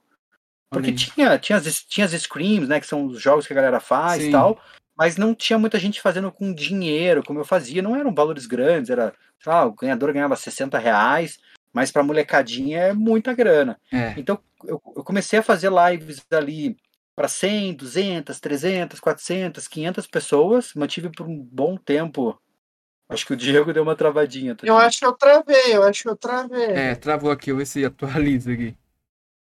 Porque tinha, tinha, as, tinha as screams, né? Que são os jogos que a galera faz e tal. Mas não tinha muita gente fazendo com dinheiro, como eu fazia. Não eram valores grandes, era, sei lá, o ganhador ganhava 60 reais mas para molecadinha é muita grana. É. Então eu, eu, comecei a fazer lives ali para 100, 200, 300, 400, 500 pessoas, mantive por um bom tempo. Acho que o Diego deu uma travadinha. Tá eu aqui. acho que eu travei, eu acho que eu travei. É, travou aqui, eu ver se atualiza aqui.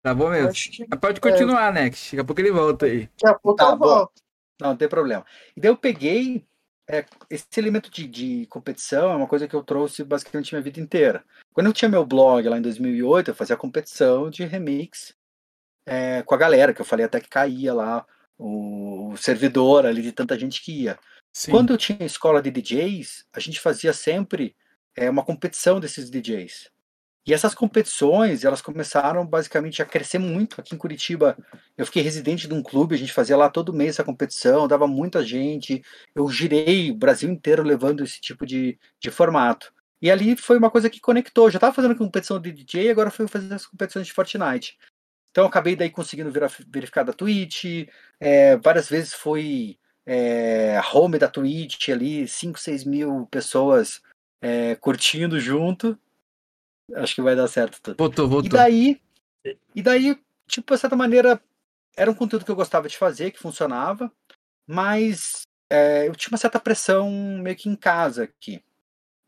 Travou mesmo. Que... Pode continuar, é. Next. Daqui a pouco ele volta aí. Daqui a pouco tá, eu volto. Não, não tem problema. E daí eu peguei é, esse elemento de, de, competição é uma coisa que eu trouxe basicamente minha vida inteira. Quando eu tinha meu blog lá em 2008, eu fazia competição de remix é, com a galera, que eu falei até que caía lá o, o servidor ali de tanta gente que ia. Sim. Quando eu tinha escola de DJs, a gente fazia sempre é, uma competição desses DJs. E essas competições, elas começaram basicamente a crescer muito. Aqui em Curitiba, eu fiquei residente de um clube, a gente fazia lá todo mês essa competição, dava muita gente. Eu girei o Brasil inteiro levando esse tipo de, de formato. E ali foi uma coisa que conectou. Eu já estava fazendo competição de DJ, agora fui fazer as competições de Fortnite. Então acabei daí conseguindo verificar da Twitch. É, várias vezes foi é, home da Twitch ali, 5, 6 mil pessoas é, curtindo junto. Acho que vai dar certo tudo. Voltou, voltou. E daí, e daí, tipo, de certa maneira, era um conteúdo que eu gostava de fazer, que funcionava, mas é, eu tinha uma certa pressão meio que em casa aqui.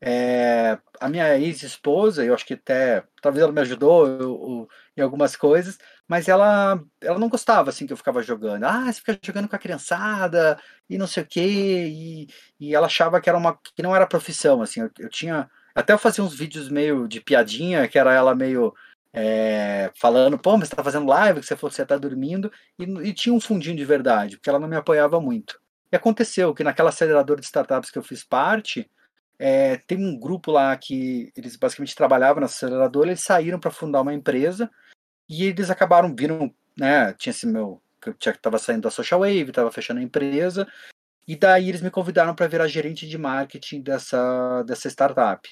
É, a minha ex-esposa, eu acho que até, talvez ela me ajudou eu, eu, em algumas coisas, mas ela, ela não gostava assim que eu ficava jogando. Ah, você fica jogando com a criançada e não sei o quê, e, e ela achava que era uma que não era profissão, assim. Eu, eu tinha até eu fazia uns vídeos meio de piadinha, que era ela meio é, falando, pô, mas você tá fazendo live, que você falou que você tá dormindo, e, e, tinha um fundinho de verdade, porque ela não me apoiava muito. E aconteceu que naquela aceleradora de startups que eu fiz parte, é, tem um grupo lá que eles basicamente trabalhavam na aceleradora, eles saíram para fundar uma empresa, e eles acabaram, viram, né, tinha esse meu, que eu tava saindo da Social Wave, tava fechando a empresa, e daí eles me convidaram para virar gerente de marketing dessa, dessa startup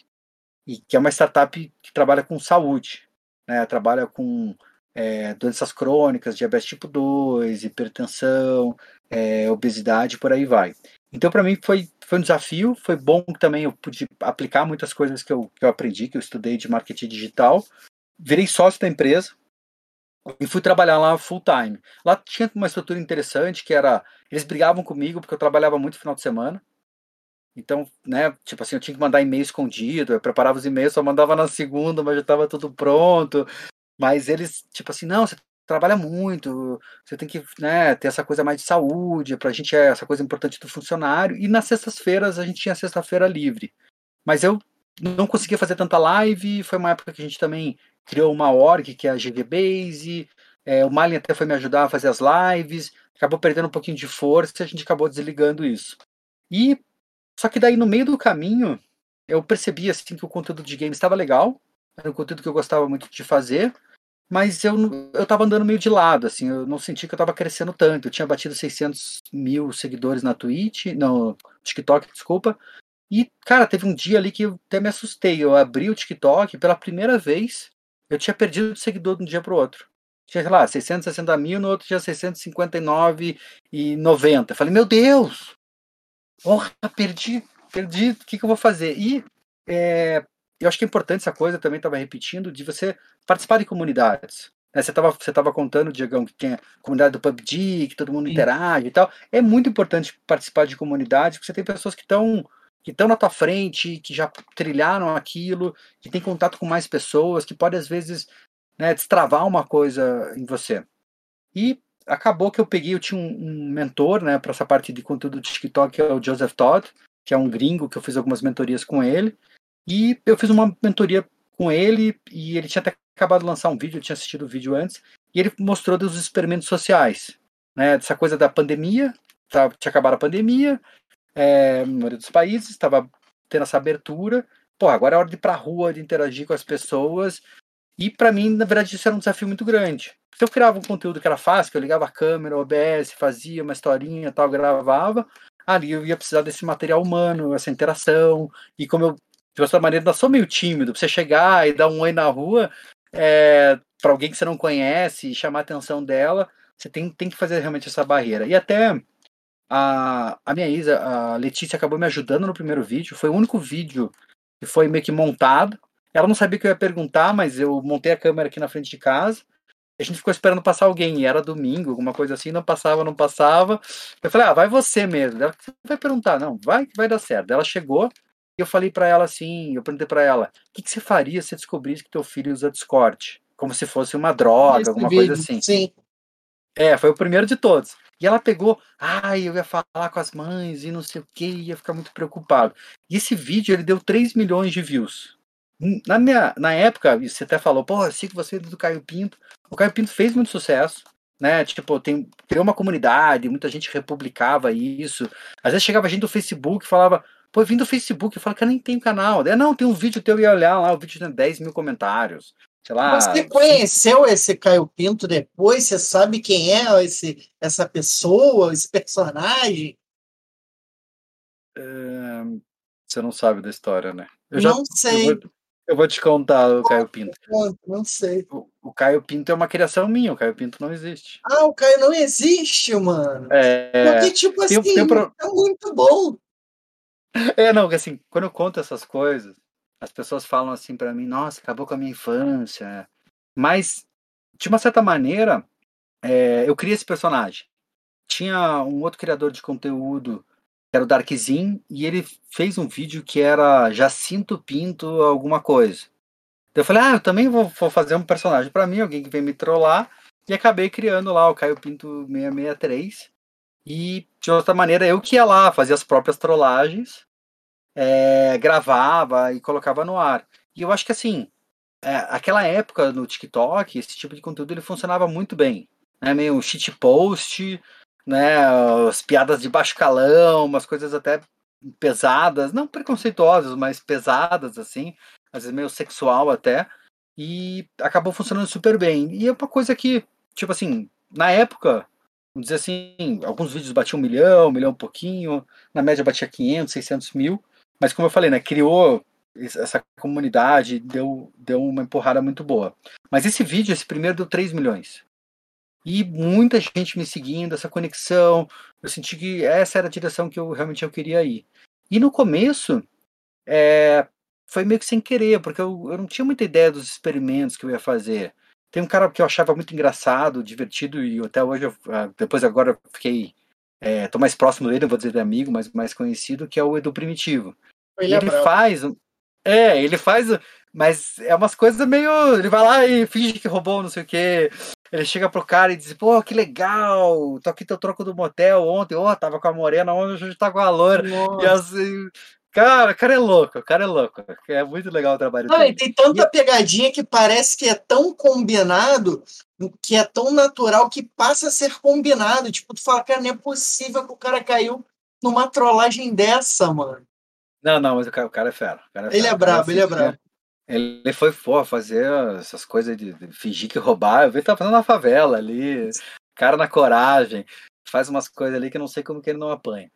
e que é uma startup que trabalha com saúde, né? trabalha com é, doenças crônicas, diabetes tipo 2, hipertensão, é, obesidade, por aí vai. Então, para mim, foi, foi um desafio, foi bom também eu pude aplicar muitas coisas que eu, que eu aprendi, que eu estudei de marketing digital. Virei sócio da empresa e fui trabalhar lá full time. Lá tinha uma estrutura interessante, que era, eles brigavam comigo porque eu trabalhava muito no final de semana, então, né, tipo assim, eu tinha que mandar e-mail escondido, eu preparava os e-mails, só mandava na segunda, mas já estava tudo pronto. Mas eles, tipo assim, não, você trabalha muito, você tem que né, ter essa coisa mais de saúde, pra gente é essa coisa importante do funcionário. E nas sextas-feiras a gente tinha sexta-feira livre. Mas eu não conseguia fazer tanta live, foi uma época que a gente também criou uma org, que é a GV Base, é, o Malin até foi me ajudar a fazer as lives, acabou perdendo um pouquinho de força e a gente acabou desligando isso. E só que daí no meio do caminho, eu percebi assim que o conteúdo de game estava legal, era um conteúdo que eu gostava muito de fazer, mas eu, eu tava andando meio de lado, assim, eu não senti que eu tava crescendo tanto. Eu tinha batido 600 mil seguidores na Twitch, no TikTok, desculpa. E, cara, teve um dia ali que eu até me assustei. Eu abri o TikTok, pela primeira vez, eu tinha perdido seguidor de um dia pro outro. Tinha, sei lá, 660 mil, no outro tinha 659 e 90. Eu falei, meu Deus, Porra, perdi, perdi, o que, que eu vou fazer? E é, eu acho que é importante essa coisa, também estava repetindo, de você participar de comunidades. Né? Você estava você tava contando, Diegão, que tem a comunidade do PUBG, que todo mundo Sim. interage e tal. É muito importante participar de comunidades, porque você tem pessoas que estão que estão na tua frente, que já trilharam aquilo, que tem contato com mais pessoas, que pode às vezes né, destravar uma coisa em você. E acabou que eu peguei, eu tinha um, um mentor, né, para essa parte de conteúdo do TikTok, que é o Joseph Todd, que é um gringo que eu fiz algumas mentorias com ele. E eu fiz uma mentoria com ele e ele tinha até acabado de lançar um vídeo, eu tinha assistido o vídeo antes, e ele mostrou dos experimentos sociais, né, dessa coisa da pandemia, tá, tinha acabado a pandemia, é, no maioria dos países, estava tendo essa abertura, pô, agora é hora de ir pra rua, de interagir com as pessoas, e para mim, na verdade, isso era um desafio muito grande. Se eu criava um conteúdo que era fácil, que eu ligava a câmera, o OBS, fazia uma historinha tal, gravava, ali eu ia precisar desse material humano, essa interação, e como eu, de certa maneira, ainda sou meio tímido, pra você chegar e dar um oi na rua, é, para alguém que você não conhece, e chamar a atenção dela, você tem, tem que fazer realmente essa barreira. E até a, a minha Isa, a Letícia, acabou me ajudando no primeiro vídeo, foi o único vídeo que foi meio que montado, ela não sabia que eu ia perguntar, mas eu montei a câmera aqui na frente de casa. A gente ficou esperando passar alguém, e era domingo, alguma coisa assim, não passava, não passava. Eu falei, ah, vai você mesmo. Ela vai perguntar, não, vai que vai dar certo. Ela chegou e eu falei para ela assim, eu perguntei para ela, o que, que, você faria se descobrisse que teu filho usa Discord? Como se fosse uma droga, Esse alguma vídeo, coisa assim. Sim. É, foi o primeiro de todos. E ela pegou, ai, eu ia falar com as mães e não sei o que, ia ficar muito preocupado. E esse vídeo, ele deu 3 milhões de views. Na, minha, na época, você até falou, pô, eu sei que você é do Caio Pinto. O Caio Pinto fez muito sucesso, né? Tipo, tem, criou uma comunidade, muita gente republicava isso. Às vezes chegava gente do Facebook e falava, pô, vim do Facebook, eu que eu nem tenho canal. É, não, tem um vídeo teu, eu ia olhar lá, o vídeo tem 10 mil comentários. Sei lá. Você conheceu esse Caio Pinto depois? Você sabe quem é esse, essa pessoa, esse personagem? É, você não sabe da história, né? Eu não já, sei. Eu vou, eu vou te contar o Caio Pinto. Não sei. O, o, Caio Pinto é uma criação minha, o Caio Pinto não existe. Ah, o Caio não existe, mano. É. Porque, tipo assim, tem, tem pro... é muito bom. É, não, assim, quando eu conto essas coisas, as pessoas falam assim para mim, nossa, acabou com a minha infância. Mas, de uma certa maneira, é, eu criei esse personagem. Tinha um outro criador de conteúdo era o Darkzin, e ele fez um vídeo que era Jacinto Pinto alguma coisa. eu falei, ah, eu também vou, vou fazer um personagem para mim, alguém que vem me trollar, e acabei criando lá o Caio Pinto 663. E de outra maneira, eu que ia lá, fazia as próprias trollagens, é, gravava e colocava no ar. E eu acho que assim, é, aquela época no TikTok, esse tipo de conteúdo ele funcionava muito bem. Né? Meio shitpost, né? As piadas de baixo calão, umas coisas até pesadas, não preconceituosas, mas pesadas, assim, às vezes meio sexual até, e acabou funcionando super bem. E é uma coisa que, tipo assim, na época, vamos dizer assim, alguns vídeos batiam um milhão, um milhão e pouquinho, na média batia 500, 600 mil, mas como eu falei, né, criou essa comunidade, deu, deu uma empurrada muito boa. Mas esse vídeo, esse primeiro, deu 3 milhões e muita gente me seguindo, essa conexão. Eu senti que essa era a direção que eu realmente eu queria ir. E no começo, é, foi meio que sem querer, porque eu, eu não tinha muita ideia dos experimentos que eu ia fazer. Tem um cara que eu achava muito engraçado, divertido, e até hoje, eu, ah, depois agora eu fiquei. É, tô mais próximo dele, não vou dizer de amigo, mas mais conhecido, que é o Edu Primitivo. Ele, ele faz. É, ele faz. Mas é umas coisas meio. Ele vai lá e finge que roubou, não sei o quê. Ele chega pro cara e diz, pô, que legal, tô aqui teu troco do motel ontem, ó, oh, tava com a morena, hoje tá com a loira. E assim, cara, o cara é louco, o cara é louco. É muito legal o trabalho Não, dele. tem tanta pegadinha que parece que é tão combinado, que é tão natural que passa a ser combinado. Tipo, tu fala, cara, não é possível que o cara caiu numa trollagem dessa, mano. Não, não, mas o cara, o cara é fera. Cara é fera. Ele é brabo, ele é brabo. Ele foi for fazer essas coisas de, fingir que roubar. Eu vi ele tá fazendo na favela ali, cara na coragem, faz umas coisas ali que eu não sei como que ele não apanha.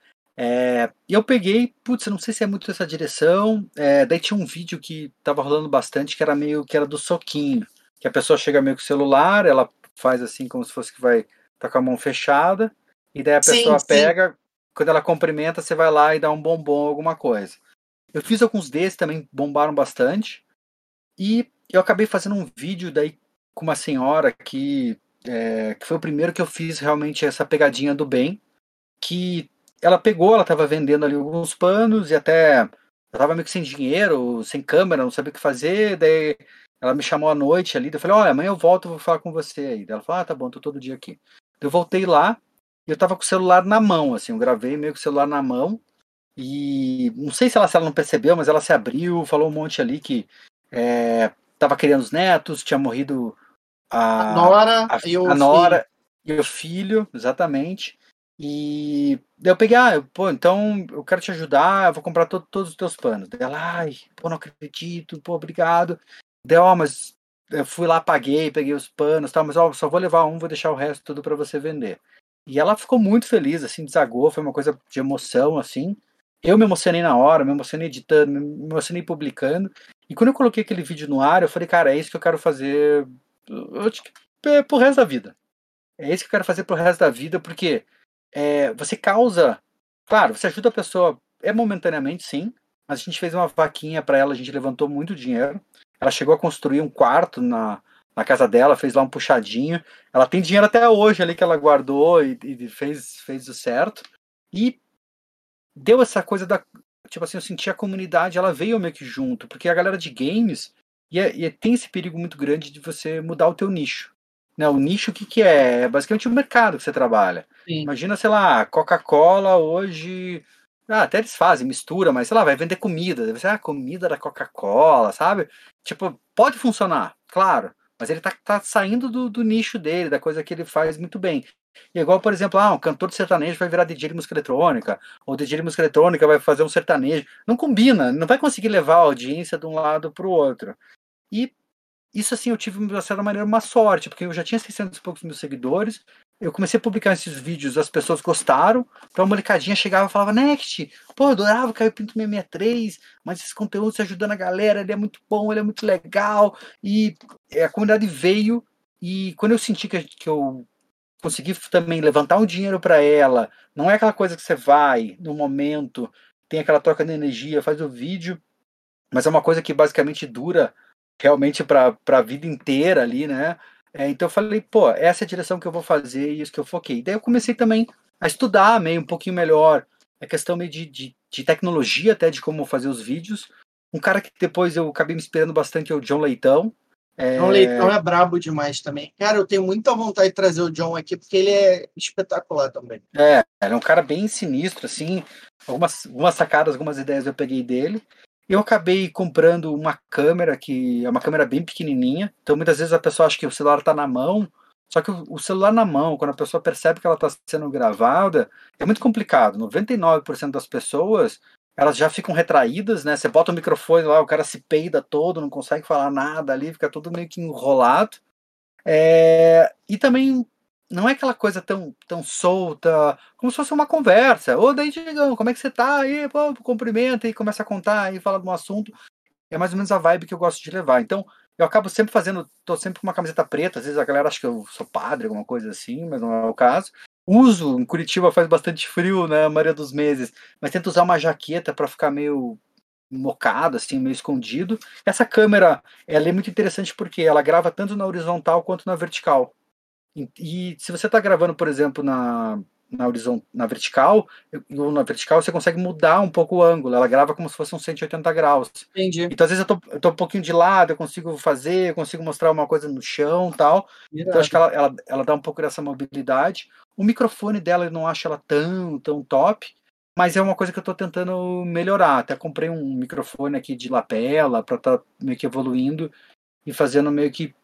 É, e eu peguei, putz, não sei se é muito essa direção. É, daí tinha um vídeo que tava rolando bastante que era meio que era do soquinho, que a pessoa chega meio com o celular, ela faz assim como se fosse que vai tá com a mão fechada, e daí a pessoa sim, pega, sim. quando ela cumprimenta, você vai lá e dá um bombom alguma coisa. Eu fiz alguns desses também bombaram bastante. E eu acabei fazendo um vídeo daí com uma senhora que, é, que foi o primeiro que eu fiz realmente essa pegadinha do bem, que ela pegou, ela estava vendendo ali alguns panos e até estava meio que sem dinheiro, sem câmera, não sabia o que fazer, daí ela me chamou à noite ali, eu falei, olha, amanhã eu volto, vou falar com você aí. Ela falou, ah, tá bom, tô todo dia aqui. Eu voltei lá e eu tava com o celular na mão, assim, eu gravei meio com o celular na mão. E não sei se ela, se ela não percebeu, mas ela se abriu, falou um monte ali que é, tava criando os netos, tinha morrido a, A Nora a, e o a Nora e o filho, exatamente. E eu peguei, ah, eu, pô, então eu quero te ajudar, eu vou comprar to- todos os teus panos. Daí ela, ai, pô, não acredito, pô, obrigado. Daí, ó, mas eu fui lá, paguei, peguei os panos, tal, mas ó, só vou levar um, vou deixar o resto tudo para você vender. E ela ficou muito feliz, assim, desagou, foi uma coisa de emoção, assim. Eu me emocionei na hora, me emocionei editando, me emocionei publicando. E quando eu coloquei aquele vídeo no ar, eu falei, cara, é isso que eu quero fazer eu que é pro resto da vida. É isso que eu quero fazer pro resto da vida, porque é, você causa. Claro, você ajuda a pessoa, é momentaneamente, sim. Mas a gente fez uma vaquinha para ela, a gente levantou muito dinheiro. Ela chegou a construir um quarto na, na casa dela, fez lá um puxadinho. Ela tem dinheiro até hoje ali que ela guardou e, e fez, fez o certo. E deu essa coisa da. Tipo assim, eu senti a comunidade, ela veio meio que junto, porque a galera de games e, é, e tem esse perigo muito grande de você mudar o teu nicho. Né? O nicho, o que, que é? É basicamente o mercado que você trabalha. Sim. Imagina, sei lá, Coca-Cola hoje. Ah, até eles fazem, mistura, mas sei lá, vai vender comida. Deve ser a comida da Coca-Cola, sabe? Tipo, pode funcionar, claro. Mas ele tá, tá saindo do, do nicho dele, da coisa que ele faz muito bem. E igual, por exemplo, ah, um cantor de sertanejo vai virar DJ de música eletrônica, ou DJ de música eletrônica vai fazer um sertanejo. Não combina, não vai conseguir levar a audiência de um lado para o outro. E isso, assim, eu tive, de certa maneira, uma sorte, porque eu já tinha 600 e poucos mil seguidores, eu comecei a publicar esses vídeos, as pessoas gostaram, então a molecadinha chegava e falava, Next, pô, eu adorava Caio Pinto 663, mas esse conteúdo se ajudando a galera, ele é muito bom, ele é muito legal, e a comunidade veio, e quando eu senti que, que eu consegui também levantar um dinheiro para ela, não é aquela coisa que você vai, no momento, tem aquela troca de energia, faz o vídeo, mas é uma coisa que basicamente dura realmente para a vida inteira ali, né? É, então eu falei, pô, essa é a direção que eu vou fazer e isso que eu foquei. Daí eu comecei também a estudar meio um pouquinho melhor a questão meio de, de, de tecnologia até de como fazer os vídeos. Um cara que depois eu acabei me inspirando bastante é o John Leitão. É... John Leitão é brabo demais também. Cara, eu tenho muita vontade de trazer o John aqui, porque ele é espetacular também. É, ele é um cara bem sinistro, assim. Algumas, algumas sacadas, algumas ideias eu peguei dele. Eu acabei comprando uma câmera que é uma câmera bem pequenininha. Então muitas vezes a pessoa acha que o celular está na mão. Só que o celular na mão, quando a pessoa percebe que ela está sendo gravada, é muito complicado. 99% das pessoas elas já ficam retraídas, né? Você bota o microfone lá, o cara se peida todo, não consegue falar nada ali, fica tudo meio que enrolado. É... E também não é aquela coisa tão, tão solta, como se fosse uma conversa. Ô, daí, Digão, como é que você tá? Aí, pô, cumprimenta e começa a contar e fala de um assunto. É mais ou menos a vibe que eu gosto de levar. Então, eu acabo sempre fazendo, tô sempre com uma camiseta preta, às vezes a galera acha que eu sou padre, alguma coisa assim, mas não é o caso. Uso, em Curitiba faz bastante frio, né, a maioria dos meses, mas tento usar uma jaqueta para ficar meio mocado, assim, meio escondido. Essa câmera, ela é muito interessante porque ela grava tanto na horizontal quanto na vertical. E, e se você está gravando, por exemplo, na, na horizontal, na vertical, ou na vertical, você consegue mudar um pouco o ângulo. Ela grava como se fosse um 180 graus. Entendi. Então, às vezes, eu tô, eu tô um pouquinho de lado, eu consigo fazer, eu consigo mostrar uma coisa no chão tal. Irado. Então, acho que ela, ela, ela dá um pouco dessa mobilidade. O microfone dela, eu não acho ela tão, tão top, mas é uma coisa que eu tô tentando melhorar. Até comprei um microfone aqui de lapela para estar tá meio que evoluindo e fazendo meio que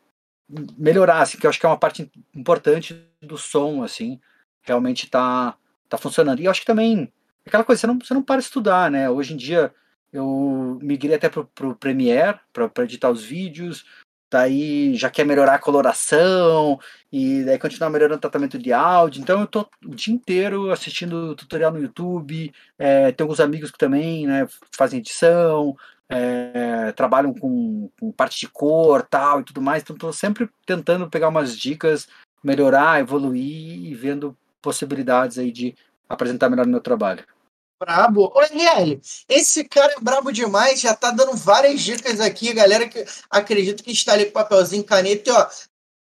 melhorar, assim, que eu acho que é uma parte importante do som, assim, realmente tá, tá funcionando. E eu acho que também, aquela coisa, você não, você não para de estudar, né? Hoje em dia eu migrei até pro, pro Premiere para editar os vídeos, daí já quer melhorar a coloração, e daí continuar melhorando o tratamento de áudio. Então eu tô o dia inteiro assistindo tutorial no YouTube, é, tem alguns amigos que também né, fazem edição, é, trabalham com, com, parte de cor tal e tudo mais, então estou sempre tentando pegar umas dicas, melhorar, evoluir e vendo possibilidades aí de apresentar melhor o meu trabalho. Brabo. Ô, RL, esse cara é brabo demais, já tá dando várias dicas aqui, galera que acredito que está ali com papelzinho, caneta, e ó,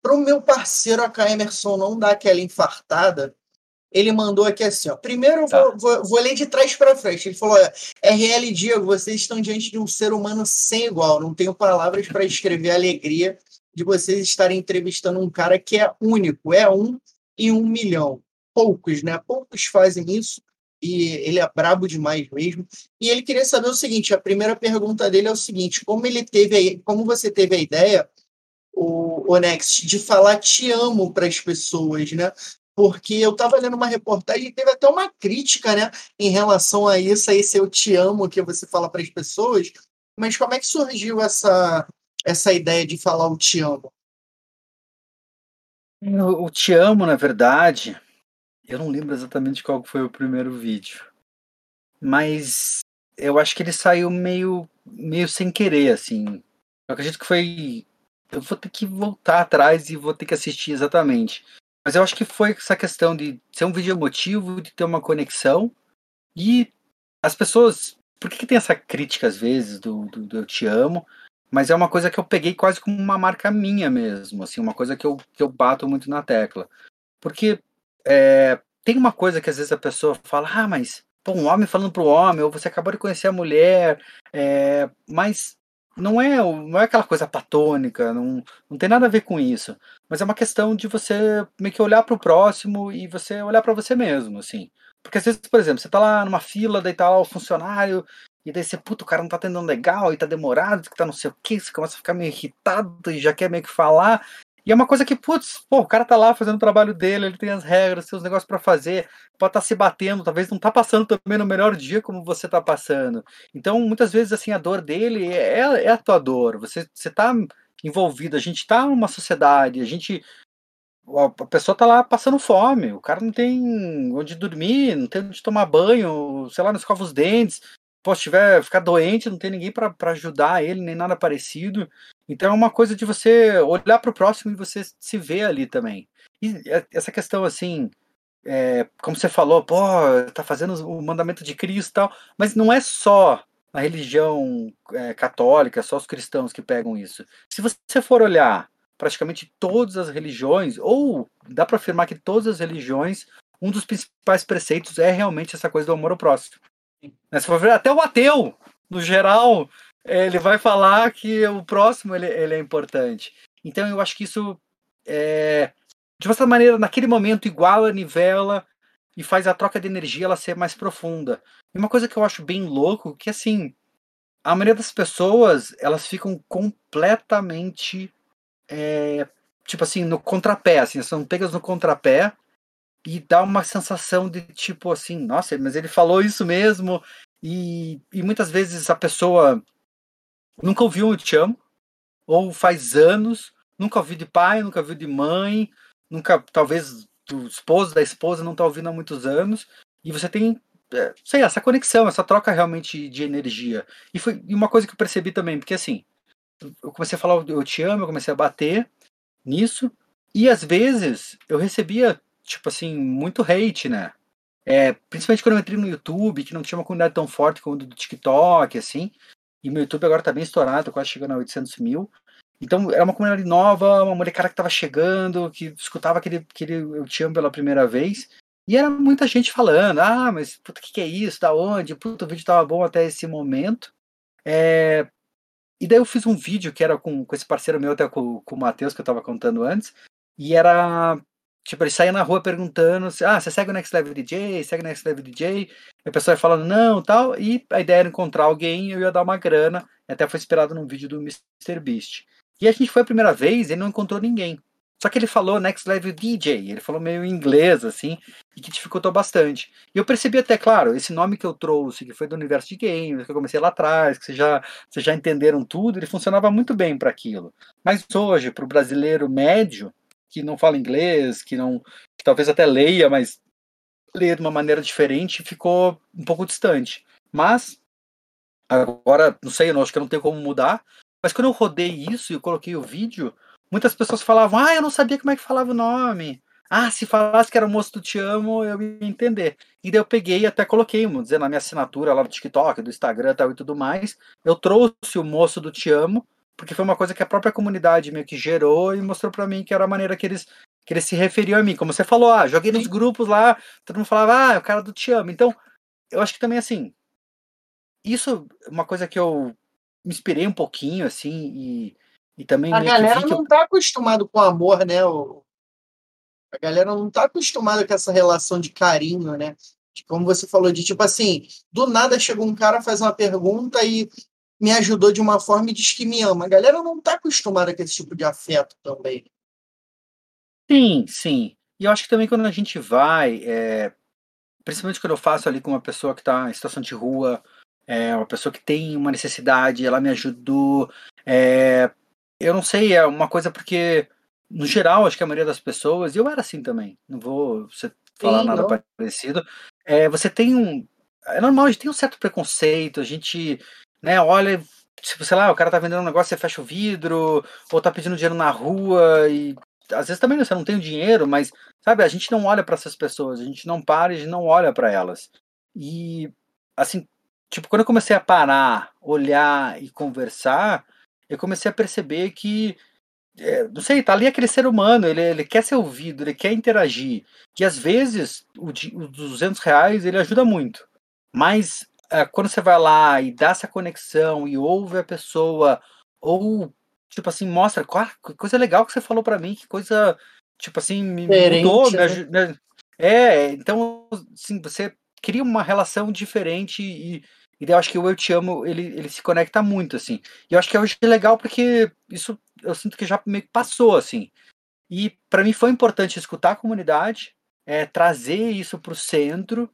pro meu parceiro, a Emerson, não dar aquela infartada, ele mandou aqui assim, ó. Primeiro, tá. vou, vou, vou, ler de trás para frente. Ele falou: RL Diego, vocês estão diante de um ser humano sem igual. Não tenho palavras para escrever a alegria de vocês estarem entrevistando um cara que é único, é um e um milhão. Poucos, né? Poucos fazem isso e ele é brabo demais mesmo. E ele queria saber o seguinte: a primeira pergunta dele é o seguinte: como ele teve, como você teve a ideia, o, o Next, de falar te amo para as pessoas, né? Porque eu estava lendo uma reportagem e teve até uma crítica, né, em relação a isso, a esse eu te amo que você fala para as pessoas. Mas como é que surgiu essa essa ideia de falar o te amo? O te amo, na verdade, eu não lembro exatamente qual foi o primeiro vídeo. Mas eu acho que ele saiu meio, meio sem querer, assim. Eu acredito que foi. Eu vou ter que voltar atrás e vou ter que assistir exatamente. Mas eu acho que foi essa questão de ser um vídeo emotivo, de ter uma conexão. E as pessoas. Por que, que tem essa crítica às vezes do, do, do, Eu Te Amo? Mas é uma coisa que eu peguei quase como uma marca minha mesmo, assim, uma coisa que eu, que eu bato muito na tecla. Porque é, tem uma coisa que às vezes a pessoa fala, ah, mas pô, um homem falando pro homem, ou você acabou de conhecer a mulher, é, mas não é, não é aquela coisa platônica, não, não tem nada a ver com isso. Mas é uma questão de você meio que olhar para o próximo e você olhar para você mesmo, assim. Porque às vezes, por exemplo, você tá lá numa fila, daí tá lá o funcionário, e daí você, puta, o cara não tá atendendo legal, e tá demorado, que tá não sei o que, você começa a ficar meio irritado e já quer meio que falar, e é uma coisa que, putz, pô, o cara tá lá fazendo o trabalho dele, ele tem as regras, tem os negócios para fazer, pode estar tá se batendo, talvez não tá passando também no melhor dia como você tá passando. Então, muitas vezes, assim, a dor dele é, é a tua dor. Você, você tá envolvido, a gente tá numa sociedade, a gente. A pessoa tá lá passando fome, o cara não tem onde dormir, não tem onde tomar banho, sei lá, não escova os dentes, pô, se tiver ficar doente, não tem ninguém para ajudar ele, nem nada parecido. Então é uma coisa de você olhar para o próximo e você se ver ali também. E essa questão assim, é, como você falou, pô, tá fazendo o mandamento de Cristo e tal, mas não é só a religião é, católica, só os cristãos que pegam isso. Se você for olhar praticamente todas as religiões, ou dá para afirmar que todas as religiões, um dos principais preceitos é realmente essa coisa do amor ao próximo. Né? Até o ateu, no geral, ele vai falar que o próximo ele, ele é importante. Então eu acho que isso, é, de certa maneira, naquele momento, iguala, nivela e faz a troca de energia ela ser mais profunda. E uma coisa que eu acho bem louco, que assim, a maioria das pessoas, elas ficam completamente, é, tipo assim, no contrapé, assim, são pegas no contrapé, e dá uma sensação de tipo assim, nossa, mas ele falou isso mesmo. E, e muitas vezes a pessoa nunca ouviu um te amo, ou faz anos, nunca ouviu de pai, nunca ouviu de mãe, nunca, talvez, do esposo, da esposa, não está ouvindo há muitos anos, e você tem, é, sei essa conexão, essa troca realmente de energia. E foi uma coisa que eu percebi também, porque assim, eu comecei a falar eu te amo, eu comecei a bater nisso, e às vezes eu recebia tipo assim, muito hate, né? É, principalmente quando eu entrei no YouTube, que não tinha uma comunidade tão forte como do TikTok, assim. E meu YouTube agora tá bem estourado, quase chegando a 800 mil. Então era uma comunidade nova, uma molecada que tava chegando, que escutava aquele, aquele Eu Te Amo pela primeira vez. E era muita gente falando, ah, mas puta, o que, que é isso? Da onde? Puta, o vídeo tava bom até esse momento. É... E daí eu fiz um vídeo que era com, com esse parceiro meu, até com, com o Matheus, que eu tava contando antes. E era Tipo, ele saía na rua perguntando, ah, você segue o Next Level DJ, segue o Next Level DJ, e a pessoa ia falando não tal, e a ideia era encontrar alguém eu ia dar uma grana, até foi inspirado num vídeo do Mr. Beast. E a gente foi a primeira vez, ele não encontrou ninguém. Só que ele falou Next Level DJ, ele falou meio inglês, assim, e que dificultou bastante. E eu percebi até, claro, esse nome que eu trouxe, que foi do universo de games, que eu comecei lá atrás, que vocês já, vocês já entenderam tudo, ele funcionava muito bem para aquilo. Mas hoje, para o brasileiro médio, que não fala inglês, que não que talvez até leia, mas lê de uma maneira diferente, ficou um pouco distante. Mas agora, não sei, eu acho que eu não tenho como mudar, mas quando eu rodei isso e coloquei o vídeo, muitas pessoas falavam: "Ah, eu não sabia como é que falava o nome". Ah, se falasse que era o moço do Te Amo, eu ia entender. E daí eu peguei e até coloquei, dizer, na minha assinatura lá do TikTok, do Instagram tal, e tudo mais. Eu trouxe o moço do Te Amo porque foi uma coisa que a própria comunidade meio que gerou e mostrou para mim que era a maneira que eles que eles se referiam a mim. Como você falou, ah, joguei nos grupos lá, todo mundo falava, ah, é o cara do Te Amo. Então, eu acho que também, assim, isso é uma coisa que eu me inspirei um pouquinho, assim, e, e também... A galera não eu... tá acostumado com amor, né? O... A galera não tá acostumada com essa relação de carinho, né? Como você falou, de tipo assim, do nada chegou um cara, faz uma pergunta e me ajudou de uma forma e diz que me ama. A galera não tá acostumada com esse tipo de afeto também. Sim, sim. E eu acho que também quando a gente vai, é, principalmente quando eu faço ali com uma pessoa que está em situação de rua, é, uma pessoa que tem uma necessidade, ela me ajudou. É, eu não sei, é uma coisa porque, no geral, acho que a maioria das pessoas, e eu era assim também, não vou você falar Sim, nada não. parecido, é, você tem um. É normal, a gente tem um certo preconceito, a gente né, olha, tipo, sei lá, o cara tá vendendo um negócio, você fecha o vidro, ou tá pedindo dinheiro na rua, e às vezes também você não tem o dinheiro, mas, sabe, a gente não olha para essas pessoas, a gente não para e não olha para elas. E, assim, tipo, quando eu comecei a parar, olhar e conversar, eu comecei a perceber que, é, não sei, tá ali aquele ser humano, ele, ele quer ser ouvido, ele quer interagir. E às vezes, o, os 200 reais, ele ajuda muito. Mas quando você vai lá e dá essa conexão e ouve a pessoa, ou, tipo assim, mostra, que coisa legal que você falou para mim, que coisa, tipo assim, me Diferente, mudou. Né? Me, é, então, assim, você cria uma relação diferente e, e eu acho que o Eu Te Amo, ele, ele se conecta muito, assim. E eu acho que hoje é legal porque isso eu sinto que já meio que passou, assim. E para mim foi importante escutar a comunidade, é, trazer isso para o centro,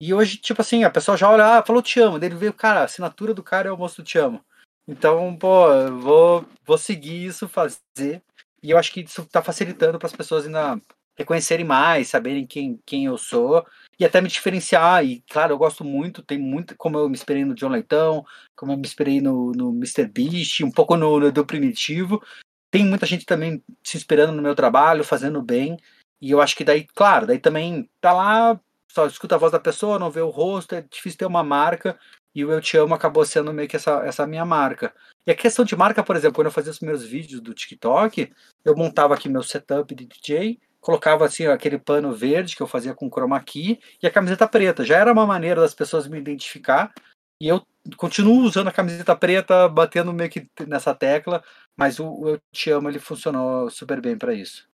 e hoje, tipo assim, a pessoa já olha, ah, falou te amo. Daí ele vê, cara, a assinatura do cara é o moço te amo. Então, pô, vou, vou seguir isso, fazer. E eu acho que isso tá facilitando para as pessoas ainda reconhecerem mais, saberem quem, quem eu sou e até me diferenciar. E, claro, eu gosto muito, tem muito, como eu me esperei no John Leitão, como eu me esperei no, no Mr. Beast, um pouco no, no do Primitivo. Tem muita gente também se inspirando no meu trabalho, fazendo bem. E eu acho que daí, claro, daí também tá lá só escuta a voz da pessoa, não vê o rosto, é difícil ter uma marca. E o Eu Te Amo acabou sendo meio que essa, essa minha marca. E a questão de marca, por exemplo, quando eu fazia os meus vídeos do TikTok, eu montava aqui meu setup de DJ, colocava assim aquele pano verde que eu fazia com chroma key e a camiseta preta. Já era uma maneira das pessoas me identificar. E eu continuo usando a camiseta preta, batendo meio que nessa tecla, mas o Eu Te Amo ele funcionou super bem para isso.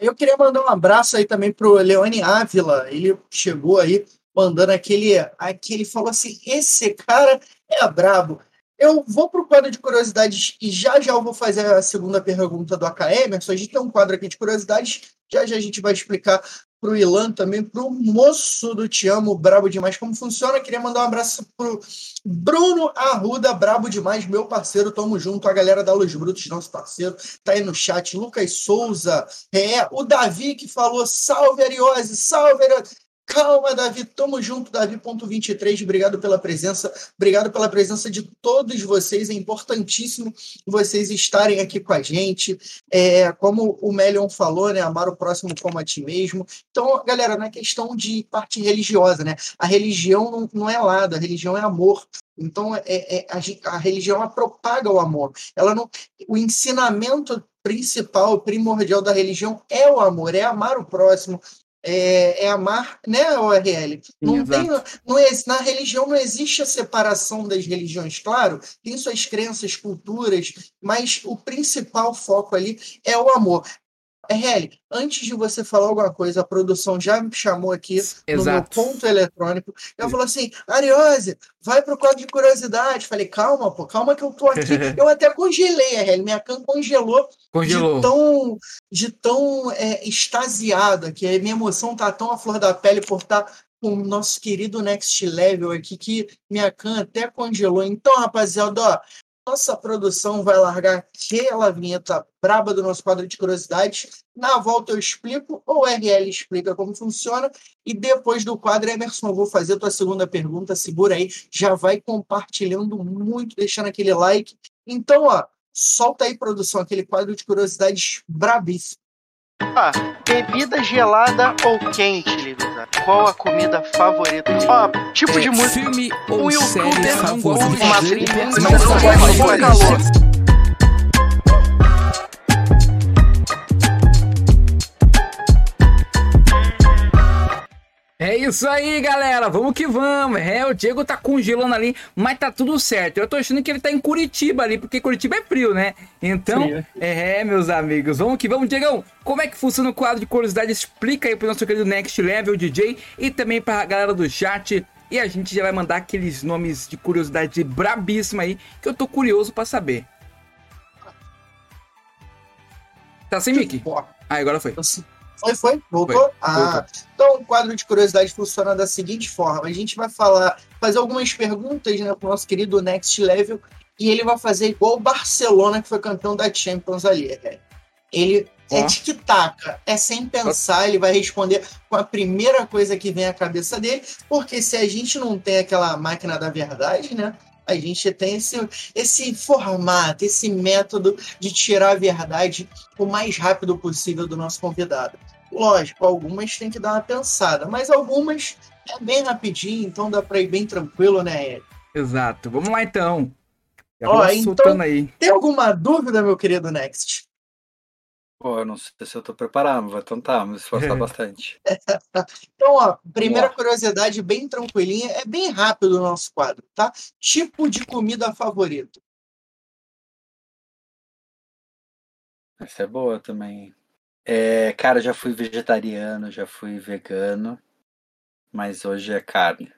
Eu queria mandar um abraço aí também pro Leone Ávila. Ele chegou aí mandando aquele. aquele falou assim: esse cara é brabo. Eu vou para o quadro de curiosidades e já já eu vou fazer a segunda pergunta do AKM. A gente tem um quadro aqui de curiosidades. Já já a gente vai explicar para o Ilan também, para o moço do Te Amo, brabo demais, como funciona. Queria mandar um abraço para o Bruno Arruda, brabo demais, meu parceiro. Tamo junto. A galera da Luz Brutos, nosso parceiro, tá aí no chat. Lucas Souza, é, o Davi que falou: salve Ariose, salve Ariose. Calma, Davi, tamo junto, Davi.23, obrigado pela presença, obrigado pela presença de todos vocês, é importantíssimo vocês estarem aqui com a gente, é, como o Melion falou, né, amar o próximo como a ti mesmo, então, galera, não é questão de parte religiosa, né, a religião não, é lado, a religião é amor, então, é, é a, a, religião propaga o amor. Ela não, o ensinamento principal, primordial da religião é o amor, é amar o próximo, é, é amar, né, ORL? Não tem, não é, na religião não existe a separação das religiões, claro, tem suas crenças, culturas, mas o principal foco ali é o amor. RL, antes de você falar alguma coisa, a produção já me chamou aqui Exato. no meu ponto eletrônico. Eu falou assim: Ariose, vai pro quadro de curiosidade. Falei, calma, pô, calma que eu tô aqui. eu até congelei, RL, minha cam congelou, congelou. de tão, de tão é, extasiada, que a minha emoção tá tão à flor da pele por estar tá com o nosso querido Next Level aqui, que minha can até congelou. Então, rapaziada, ó, nossa produção vai largar aquela vinheta braba do nosso quadro de curiosidades. Na volta eu explico, ou o RL explica como funciona. E depois do quadro, Emerson, eu vou fazer a tua segunda pergunta. Segura aí, já vai compartilhando muito, deixando aquele like. Então, ó, solta aí, produção, aquele quadro de curiosidades brabíssimo. Ah, bebida gelada ou quente, Livisa? Qual a comida favorita? Ó, tipo de música. Filme ou um série favorita? Uma trilha, não gosta calor. É isso aí, galera. Vamos que vamos. É, o Diego tá congelando ali, mas tá tudo certo. Eu tô achando que ele tá em Curitiba ali, porque Curitiba é frio, né? Então, frio. é, meus amigos, vamos que vamos. Diegão, como é que funciona o quadro de curiosidade? Explica aí pro nosso querido Next Level DJ e também pra galera do chat. E a gente já vai mandar aqueles nomes de curiosidade brabíssima aí, que eu tô curioso para saber. Tá sem mic? Ah, agora foi. Foi, foi? Voltou? Foi. Ah, Voltou. então o quadro de curiosidade funciona da seguinte forma: a gente vai falar, fazer algumas perguntas né, pro nosso querido Next Level e ele vai fazer igual o Barcelona, que foi campeão da Champions ali. Ele é tic-tac, é sem pensar, ele vai responder com a primeira coisa que vem à cabeça dele, porque se a gente não tem aquela máquina da verdade, né? A gente tem esse, esse formato, esse método de tirar a verdade o mais rápido possível do nosso convidado. Lógico, algumas tem que dar uma pensada, mas algumas é bem rapidinho, então dá para ir bem tranquilo, né, Exato. Vamos lá então. Já Ó, então, aí. Tem alguma dúvida, meu querido Next? Pô, eu não sei se eu tô preparado, mas vou tentar me esforçar bastante. então, ó, primeira curiosidade bem tranquilinha, é bem rápido o nosso quadro, tá? Tipo de comida favorito. Essa é boa também. É, cara, já fui vegetariano, já fui vegano, mas hoje é carne.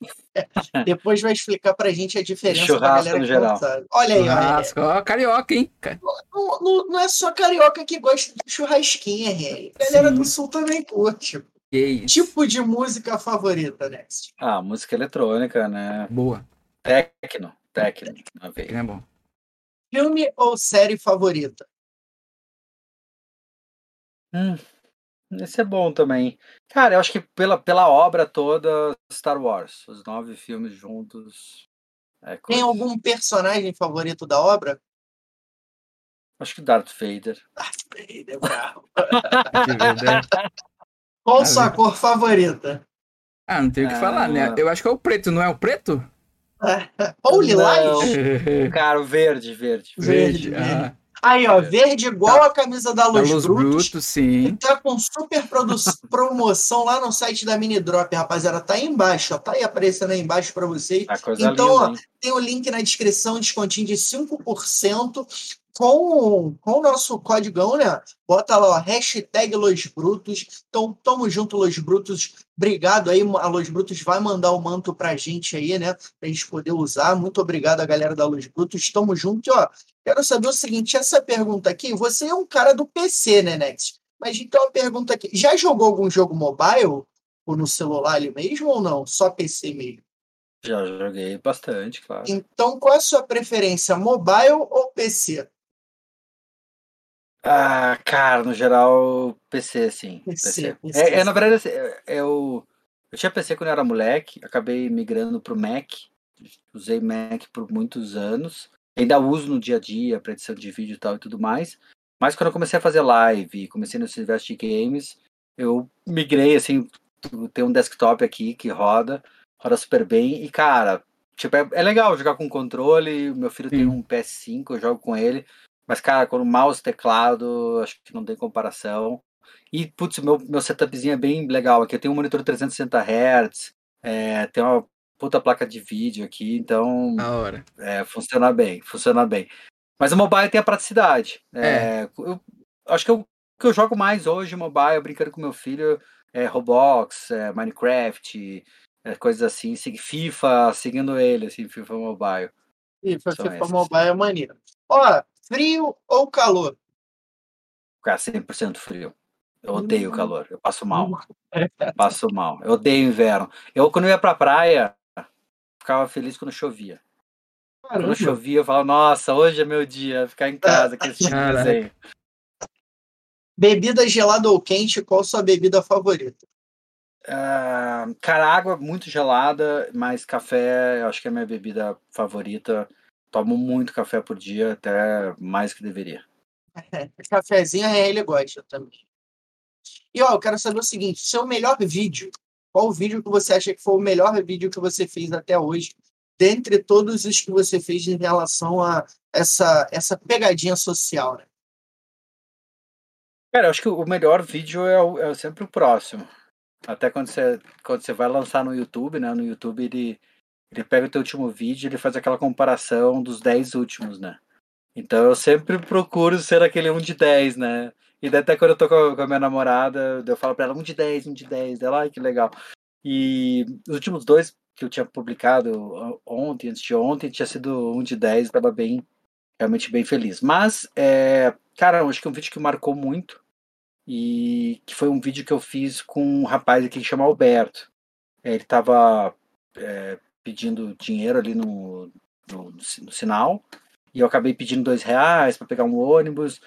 Depois vai explicar pra gente a diferença Churrasco da galera no geral. Olha aí, Churrasco, ó, carioca, hein? Não, não, não, é só carioca que gosta de churrasquinha, Harry. A galera Sim. do sul também curte. Que tipo de música favorita, Next? Ah, música eletrônica, né? Boa. Tecno, tecno. É bom. Filme ou série favorita? Hum, esse é bom também. Cara, eu acho que pela, pela obra toda, Star Wars, os nove filmes juntos. É Tem algum personagem favorito da obra? Acho que Darth Vader. Darth Vader, bravo. Qual sua cor favorita? Ah, não tenho o que falar, né? Ah. Eu acho que é o preto, não é o preto? Ou lilás? Cara, o verde, verde. Verde, verde. Ah. Aí, ó, verde igual tá. a camisa da Luz, da Luz Brutos. Bruto, sim. tá com super promoção lá no site da Mini Drop, rapaziada. Tá aí embaixo, ó. Tá aí aparecendo aí embaixo para vocês. Então, linda, ó, tem o link na descrição, descontinho de 5% com, com o nosso código, né? Bota lá, ó, hashtag Los Brutos. Então, tamo junto, Los Brutos. Obrigado aí, a Los Brutos vai mandar o manto pra gente aí, né? Pra gente poder usar. Muito obrigado a galera da Los Brutos. Tamo junto. Ó, quero saber o seguinte, essa pergunta aqui, você é um cara do PC, né, Next? Mas então a pergunta aqui, já jogou algum jogo mobile? Ou no celular ali mesmo ou não? Só PC mesmo? Já joguei bastante, claro. Então, qual é a sua preferência, mobile ou PC? Ah, cara, no geral, PC, sim. PC. PC. É, é, na verdade, assim, é, eu, eu tinha PC quando eu era moleque, acabei migrando pro Mac. Usei Mac por muitos anos. Ainda uso no dia a dia para edição de vídeo e tal e tudo mais. Mas quando eu comecei a fazer live, comecei no Silvestre Games, eu migrei, assim, tem um desktop aqui que roda, roda super bem. E, cara, tipo, é, é legal jogar com controle. Meu filho Sim. tem um PS5, eu jogo com ele. Mas, cara, com o mouse teclado, acho que não tem comparação. E, putz, meu, meu setupzinho é bem legal aqui. Eu tenho um monitor 360 Hz, é, tem uma puta placa de vídeo aqui, então. Na hora. É, funciona bem, funciona bem. Mas o mobile tem a praticidade. É. é eu, acho que o que eu jogo mais hoje, mobile, brincando com meu filho, é Roblox, é Minecraft, é, coisas assim, FIFA, seguindo ele, assim, FIFA Mobile. FIFA, FIFA Mobile é maneiro. Ó, Frio ou calor? Cara, 100% frio. Eu odeio o hum. calor. Eu passo mal. Eu passo mal. Eu odeio inverno. Eu, quando eu ia pra praia, ficava feliz quando chovia. Caramba. Quando chovia, eu falava, nossa, hoje é meu dia. Ficar em casa com esse tipo de desenho. Bebida gelada ou quente, qual sua bebida favorita? Uh, cara, água muito gelada, mas café, eu acho que é a minha bebida favorita tomo muito café por dia, até mais que deveria. Cafézinho é ele gosta também. E ó, eu quero saber o seguinte: seu melhor vídeo. Qual o vídeo que você acha que foi o melhor vídeo que você fez até hoje, dentre todos os que você fez em relação a essa, essa pegadinha social, né? Cara, eu acho que o melhor vídeo é, o, é sempre o próximo. Até quando você, quando você vai lançar no YouTube, né? No YouTube ele, ele pega o teu último vídeo ele faz aquela comparação dos 10 últimos, né? Então eu sempre procuro ser aquele 1 de 10, né? E até quando eu tô com a minha namorada, eu falo pra ela 1 de 10, 1 de 10, dela, ai que legal. E os últimos dois que eu tinha publicado ontem, antes de ontem, tinha sido 1 de 10, tava bem, realmente bem feliz. Mas, é, cara, acho que é um vídeo que marcou muito e que foi um vídeo que eu fiz com um rapaz aqui que chama Alberto. É, ele tava é, pedindo dinheiro ali no, no, no sinal e eu acabei pedindo dois reais para pegar um ônibus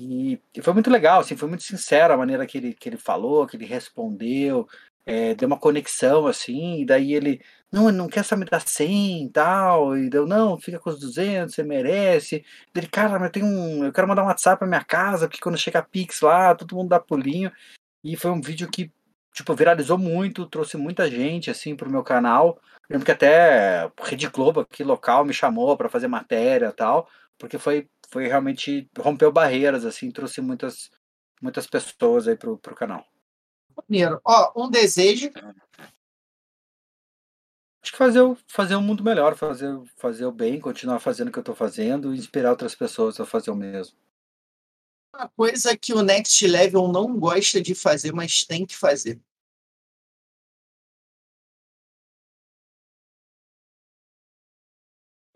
e, e, foi muito legal, assim, foi muito sincero a maneira que ele, que ele falou, que ele respondeu, é, deu uma conexão, assim, e daí ele, não, não quer só me dar 100 e tal, e deu, não, fica com os 200, você merece. Ele, cara, mas tem um, eu quero mandar um WhatsApp pra minha casa, porque quando chega a Pix lá, todo mundo dá pulinho. E foi um vídeo que, tipo, viralizou muito, trouxe muita gente, assim, pro meu canal. lembro que até Rede Globo aqui, local, me chamou para fazer matéria e tal, porque foi foi realmente rompeu barreiras, assim, trouxe muitas, muitas pessoas aí pro, pro canal. Primeiro, ó, um desejo. Acho que fazer o, fazer um mundo melhor, fazer, fazer o bem, continuar fazendo o que eu estou fazendo e inspirar outras pessoas a fazer o mesmo. Uma coisa que o Next Level não gosta de fazer, mas tem que fazer.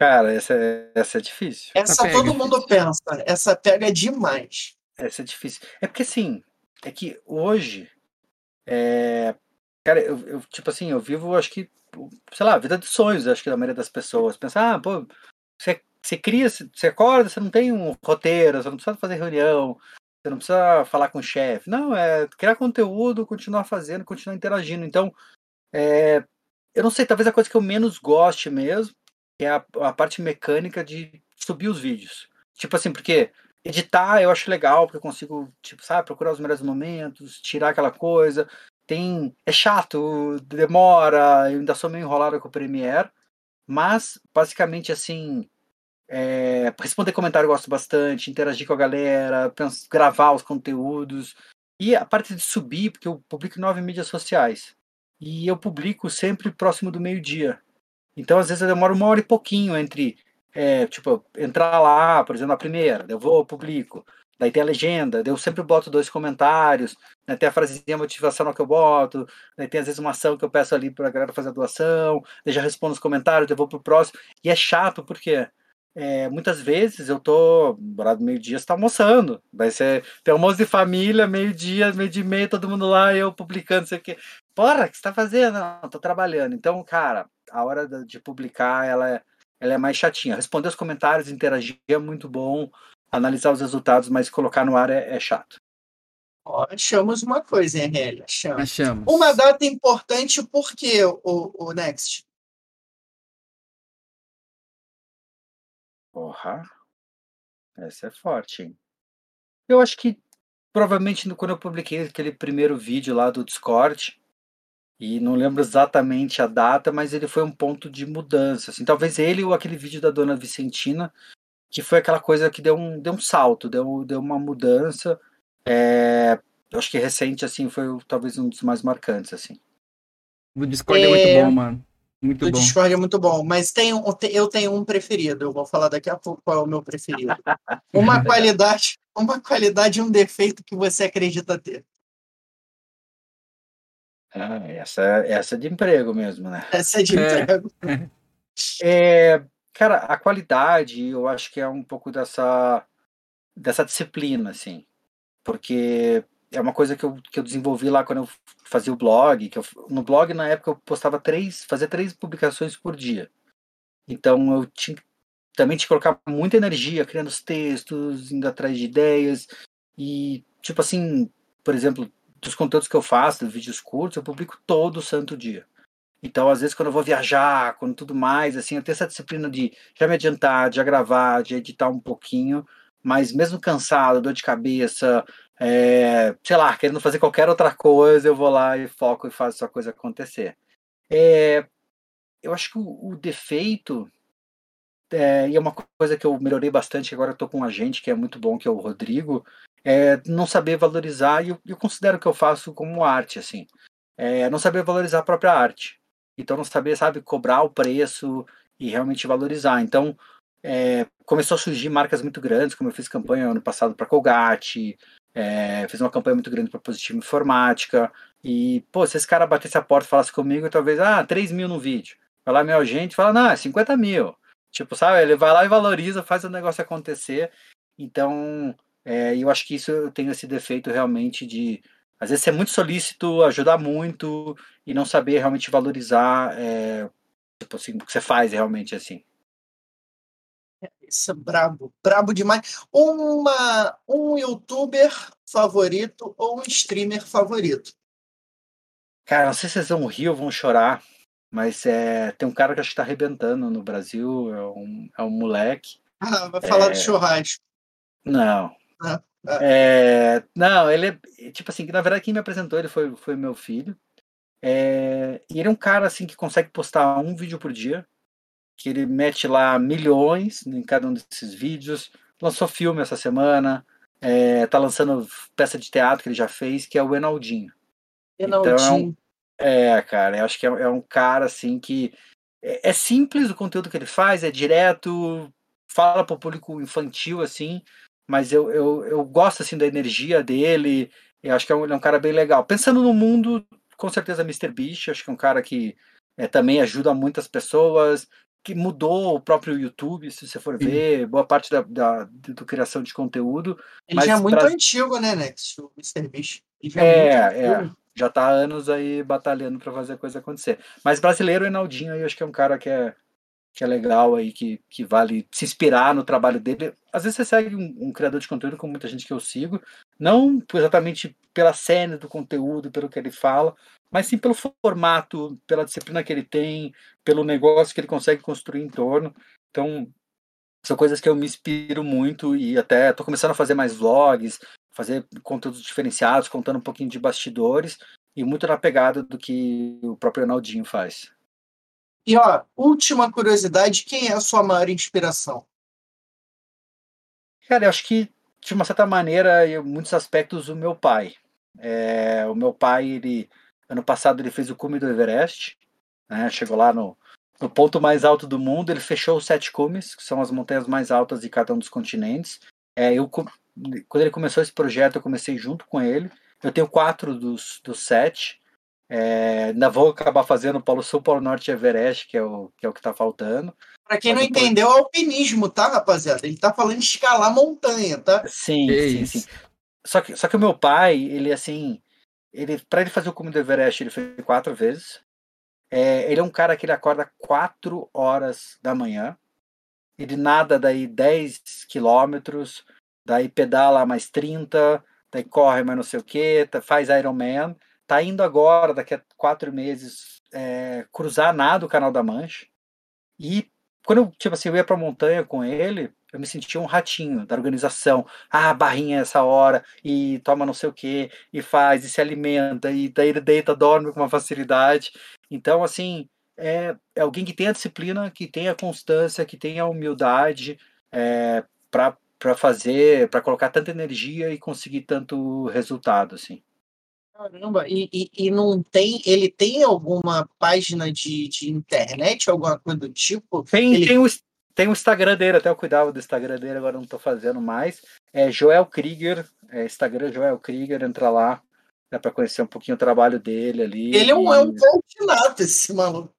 Cara, essa, é, essa é difícil. Essa todo mundo pensa. Essa pega demais. Essa é difícil. É porque assim, é que hoje. É... Cara, eu, eu, tipo assim, eu vivo, acho que, sei lá, vida de sonhos, acho que da maioria das pessoas. Pensar, ah, pô, você, você cria, você acorda, você não tem um roteiro, você não precisa fazer reunião, você não precisa falar com o chefe. Não, é criar conteúdo, continuar fazendo, continuar interagindo. Então, é, eu não sei, talvez a coisa que eu menos goste mesmo que é a, a parte mecânica de subir os vídeos. Tipo assim, porque editar eu acho legal, porque eu consigo, tipo, sabe, procurar os melhores momentos, tirar aquela coisa. Tem. É chato, demora, eu ainda sou meio enrolado com o Premiere. Mas, basicamente, assim. É, responder comentário eu gosto bastante, interagir com a galera, gravar os conteúdos. E a parte de subir, porque eu publico nove mídias sociais. E eu publico sempre próximo do meio-dia. Então, às vezes, eu demoro uma hora e pouquinho entre, é, tipo, entrar lá, por exemplo, a primeira, eu vou, publico, daí tem a legenda, eu sempre boto dois comentários, né, tem a frasezinha motivacional que eu boto, daí tem às vezes uma ação que eu peço ali para a galera fazer a doação, daí já respondo os comentários, eu vou pro próximo, e é chato porque é, muitas vezes eu tô, do meio-dia, você tá almoçando. Vai ser tem almoço de família, meio-dia, meio dia e meio, todo mundo lá, eu publicando, sei o quê. Porra, o que você tá fazendo? Não, tô trabalhando. Então, cara, a hora de publicar, ela é, ela é mais chatinha. Responder os comentários, interagir é muito bom, analisar os resultados, mas colocar no ar é, é chato. Ó, achamos uma coisa, hein, Helly? Achamos. Achamos. Uma data importante, por quê, o, o Next? Porra. Essa é forte, hein? Eu acho que provavelmente quando eu publiquei aquele primeiro vídeo lá do Discord, e não lembro exatamente a data, mas ele foi um ponto de mudança. Assim, talvez ele ou aquele vídeo da dona Vicentina, que foi aquela coisa que deu um, deu um salto, deu, deu uma mudança. É, eu acho que recente, assim, foi talvez um dos mais marcantes, assim. O Discord é, é muito bom, mano. Muito o bom. Discord é muito bom, mas tem, eu tenho um preferido. Eu vou falar daqui a pouco qual é o meu preferido. Uma qualidade, uma qualidade e um defeito que você acredita ter. Ah, essa, essa é de emprego mesmo, né? Essa é de é. emprego. É, cara, a qualidade, eu acho que é um pouco dessa, dessa disciplina, assim. Porque é uma coisa que eu, que eu desenvolvi lá quando eu fazia o blog. Que eu, no blog, na época, eu postava três, fazia três publicações por dia. Então eu tinha, também tinha que colocar muita energia criando os textos, indo atrás de ideias. E, tipo assim, por exemplo, dos conteúdos que eu faço, dos vídeos curtos, eu publico todo santo dia. Então, às vezes, quando eu vou viajar, quando tudo mais, assim, eu tenho essa disciplina de já me adiantar, de já gravar, de editar um pouquinho, mas mesmo cansado, dor de cabeça, é, sei lá, querendo fazer qualquer outra coisa, eu vou lá e foco e faço essa coisa acontecer. É, eu acho que o, o defeito, é, e é uma coisa que eu melhorei bastante, agora eu tô com um agente que é muito bom, que é o Rodrigo, é não saber valorizar, e eu, eu considero que eu faço como arte, assim. é não saber valorizar a própria arte. Então não saber, sabe, cobrar o preço e realmente valorizar. Então é, começou a surgir marcas muito grandes, como eu fiz campanha ano passado para Colgate, é, fiz uma campanha muito grande para Positivo Informática. E, pô, se esse cara batesse a porta e falasse comigo, talvez, ah, 3 mil no vídeo. Vai lá, meu agente, fala, não, é 50 mil. Tipo, sabe, ele vai lá e valoriza, faz o negócio acontecer. Então, é, eu acho que isso eu tenho esse defeito realmente de, às vezes, ser muito solícito, ajudar muito e não saber realmente valorizar, é, tipo assim, o que você faz realmente, assim. Isso é brabo, brabo demais. Uma, um youtuber favorito ou um streamer favorito? Cara, não sei se vocês vão rir ou vão chorar, mas é, tem um cara que acho que tá arrebentando no Brasil, é um, é um moleque. Ah, vai falar é... do churrasco. Não. É... Não, ele é. Tipo assim, na verdade, quem me apresentou ele foi, foi meu filho. É... E ele é um cara assim que consegue postar um vídeo por dia que ele mete lá milhões em cada um desses vídeos. Lançou filme essa semana, é, tá lançando peça de teatro que ele já fez, que é o Enaldinho. Enaldinho. Então, é, cara, eu acho que é, é um cara assim que é, é, simples o conteúdo que ele faz, é direto, fala pro público infantil assim, mas eu, eu, eu gosto assim da energia dele. Eu acho que é um, é um cara bem legal. Pensando no mundo, com certeza Mr. Beast, acho que é um cara que é, também ajuda muitas pessoas, que mudou o próprio YouTube, se você for ver, boa parte da, da, da criação de conteúdo. Ele já é muito pra... antigo, né, Nex? O Mr. Beast. É, é, é, já tá há anos aí batalhando para fazer a coisa acontecer. Mas brasileiro, o Enaldinho, eu acho que é um cara que é, que é legal aí, que, que vale se inspirar no trabalho dele. Às vezes você segue um, um criador de conteúdo com muita gente que eu sigo, não exatamente pela cena do conteúdo, pelo que ele fala, mas sim pelo formato, pela disciplina que ele tem, pelo negócio que ele consegue construir em torno. Então, são coisas que eu me inspiro muito e até estou começando a fazer mais vlogs, fazer conteúdos diferenciados, contando um pouquinho de bastidores e muito na pegada do que o próprio Ronaldinho faz. E ó, última curiosidade, quem é a sua maior inspiração? Cara, eu acho que de uma certa maneira, em muitos aspectos, o meu pai. É, o meu pai, ele Ano passado ele fez o cume do Everest, né? chegou lá no, no ponto mais alto do mundo. Ele fechou os sete cumes, que são as montanhas mais altas de cada um dos continentes. É, eu, quando ele começou esse projeto, eu comecei junto com ele. Eu tenho quatro dos, dos sete. É, ainda vou acabar fazendo Polo Sul, Polo Norte e Everest, que é o que é o que está faltando. Para quem Mas não entendeu, é alpinismo, tá, rapaziada? Ele tá falando de escalar montanha, tá? Sim, sim, sim. Só que, só que o meu pai, ele assim, ele para ele fazer o cume do Everest, ele fez quatro vezes. É, ele é um cara que ele acorda quatro horas da manhã. Ele nada daí 10 quilômetros, daí pedala mais 30, daí corre mais não sei o que, tá, faz Ironman. Tá indo agora, daqui a quatro meses, é, cruzar nada o Canal da Mancha. E quando eu, tipo assim, eu ia montanha com ele, eu me sentia um ratinho da organização. Ah, barrinha essa hora, e toma não sei o que, e faz, e se alimenta, e daí ele deita, dorme com uma facilidade. Então, assim, é, é alguém que tem a disciplina, que tem a constância, que tem a humildade é, para fazer, para colocar tanta energia e conseguir tanto resultado, assim. Caramba, e, e, e, não tem. Ele tem alguma página de, de internet, alguma coisa do tipo? Tem, ele... tem, o, tem o Instagram dele, até eu cuidava do Instagram dele, agora não tô fazendo mais. É Joel Krieger, é Instagram Joel Krieger, entra lá, dá para conhecer um pouquinho o trabalho dele ali. Ele é um, e... é um coach nato, esse maluco.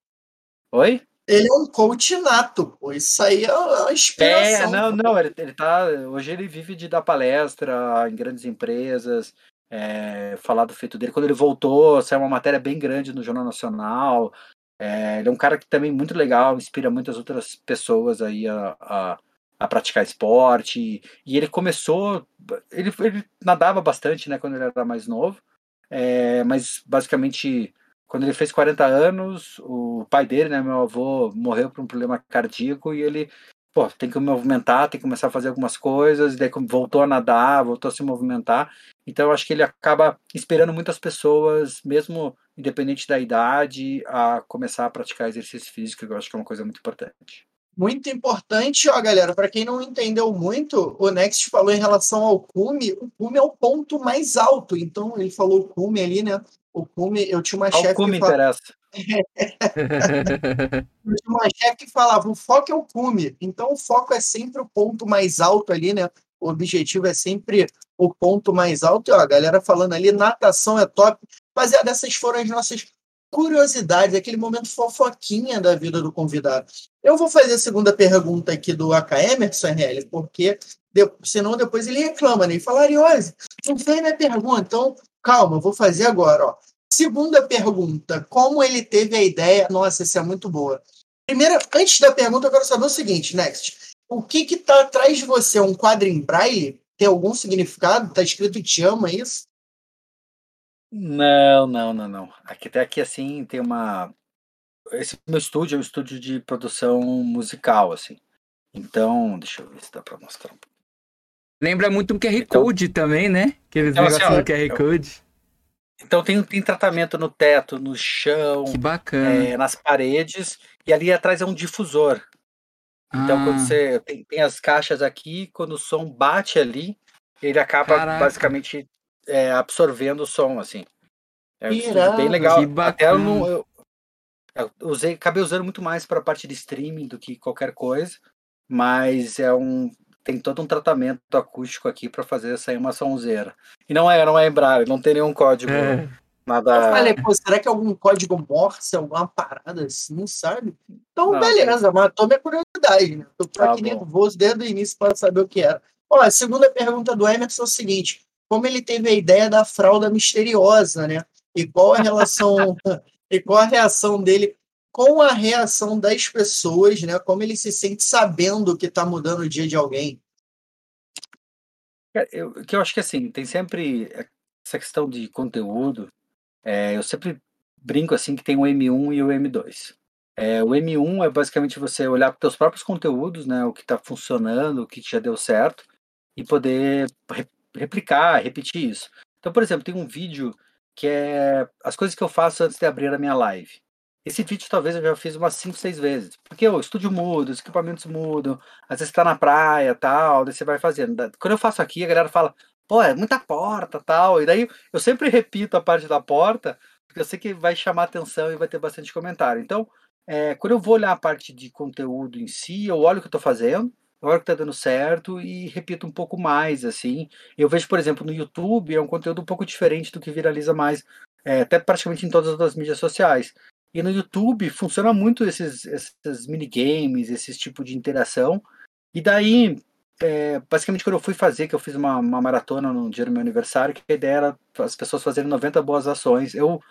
Oi? Ele é um coach nato, pô. Isso aí é uma inspiração. É, não, não, ele, ele tá. Hoje ele vive de dar palestra em grandes empresas, é, falar do feito dele. Quando ele voltou, saiu uma matéria bem grande no Jornal Nacional. É, ele é um cara que também muito legal, inspira muitas outras pessoas aí a, a, a praticar esporte. E ele começou, ele, ele, nadava bastante, né, quando ele era mais novo. É, mas basicamente, quando ele fez 40 anos, o pai dele, né, meu avô, morreu por um problema cardíaco e ele pô, tem que movimentar, tem que começar a fazer algumas coisas, daí voltou a nadar, voltou a se movimentar. Então eu acho que ele acaba inspirando muitas pessoas, mesmo independente da idade, a começar a praticar exercício físico, que eu acho que é uma coisa muito importante. Muito importante, ó, galera, para quem não entendeu muito, o Next falou em relação ao cume, o cume é o ponto mais alto, então ele falou o cume ali, né? O cume, eu tinha uma chefe cume que falava, interessa? eu tinha uma chefe que falava, o foco é o cume, então o foco é sempre o ponto mais alto ali, né? O objetivo é sempre o ponto mais alto, e ó, a galera falando ali, natação é top. Rapaziada, essas foram as nossas curiosidades, aquele momento fofoquinha da vida do convidado. Eu vou fazer a segunda pergunta aqui do AK Emerson RL, porque de, senão depois ele reclama, né? E fala, Ariose, não fez minha pergunta, então calma, vou fazer agora, ó. Segunda pergunta, como ele teve a ideia? Nossa, essa é muito boa. Primeira, antes da pergunta, eu quero saber o seguinte, Next. O que que tá atrás de você? Um quadro em braille? Tem algum significado? Tá escrito te ama é isso? Não, não, não, não. Aqui até aqui assim tem uma. Esse meu estúdio é um estúdio de produção musical, assim. Então, deixa eu ver se dá pra mostrar um pouco. Lembra muito um QR Então- Code também, né? Aqueles Então, assim, negocinhos ó, do QR eu- Code. Então tem, tem tratamento no teto, no chão, Que bacana. é, nas paredes, e ali atrás é um difusor. Então, quando Ah, você tem, tem as caixas aqui, quando o som bate ali, ele acaba Caraca. basicamente é, absorvendo o som, assim. É um Irado, bem legal. que Até eu, não, eu, eu usei, acabei usando muito mais para a parte de streaming do que qualquer coisa, mas é um tem todo um tratamento acústico aqui para fazer sair uma sonzeira. E não é, não é em braille, não tem nenhum código, É. Eu nada. falei, pô, será que é algum código Morse, alguma parada assim, sabe? Então, Não, beleza, matou minha curiosidade, né? Eu tô Tá aqui bom. nervoso desde o início para saber o que era. Ó, a segunda pergunta do Emerson é o seguinte: como ele teve a ideia da fralda misteriosa, né? E qual a relação e qual a reação dele com a reação das pessoas, né? Como ele se sente sabendo que tá mudando o dia de alguém. É, Eu, que eu acho que assim, tem sempre essa questão de conteúdo. é, eu sempre brinco assim que tem o M1 e o M2. É, o M1 é basicamente você olhar para os seus próprios conteúdos, né, o que está funcionando, o que já deu certo, e poder re- replicar, repetir isso. Então, por exemplo, tem um vídeo que é as coisas que eu faço antes de abrir a minha live. Esse vídeo talvez eu já fiz umas 5, 6 vezes. Porque o estúdio muda, os equipamentos mudam, às vezes tá na praia tal, daí você vai fazendo. Quando eu faço aqui, a galera fala, pô, é muita porta tal. E daí eu sempre repito a parte da porta, porque eu sei que vai chamar atenção e vai ter bastante comentário. Então, é, quando eu vou olhar a parte de conteúdo em si, eu olho o que eu tô fazendo, eu olho o que tá dando certo e repito um pouco mais, assim. Eu vejo, por exemplo, no YouTube, é um conteúdo um pouco diferente do que viraliza mais, é, até praticamente em todas as mídias sociais. E no YouTube funciona muito esses, esses minigames, esse tipo de interação. E daí, é, basicamente, quando eu fui fazer, que eu fiz uma, uma maratona no dia do meu aniversário, que a ideia era as pessoas fazerem 90 boas ações. Eu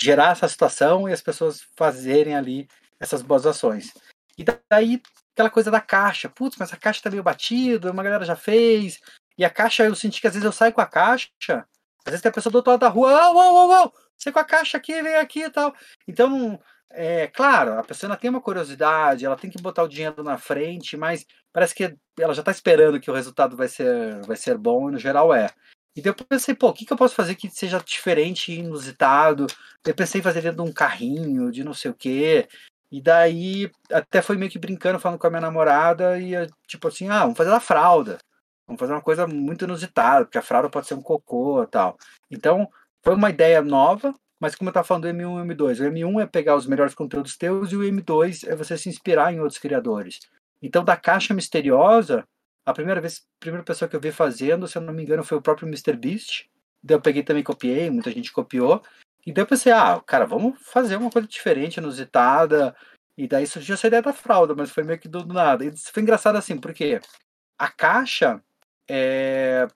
gerar essa situação e as pessoas fazerem ali essas boas ações. E daí, aquela coisa da caixa. Putz, mas a caixa tá meio batida, uma galera já fez. E a caixa, eu senti que às vezes eu saio com a caixa, às vezes tem a pessoa do outro lado da rua, ô, ô, ô, ô, você com a caixa aqui, vem aqui e tal. Então, é claro, a pessoa ainda tem uma curiosidade, ela tem que botar o dinheiro na frente, mas parece que ela já está esperando que o resultado vai ser, vai ser bom, e no geral é. E eu pensei, pô, o que, que eu posso fazer que seja diferente e inusitado? Eu pensei em fazer dentro de um carrinho, de não sei o quê. E daí até foi meio que brincando, falando com a minha namorada, e eu, tipo assim, ah, vamos fazer a fralda. Vamos fazer uma coisa muito inusitada, porque a fralda pode ser um cocô e tal. Então, foi uma ideia nova, mas como eu estava falando do M1 e M2, o M1 é pegar os melhores conteúdos teus e o M2 é você se inspirar em outros criadores. Então, da caixa misteriosa, a primeira vez, a primeira pessoa que eu vi fazendo, se eu não me engano, foi o próprio MrBeast. Daí eu peguei também copiei, muita gente copiou. E daí eu pensei, ah, cara, vamos fazer uma coisa diferente, inusitada. E daí surgiu essa ideia da fralda, mas foi meio que do nada. E foi engraçado assim, porque a caixa, é...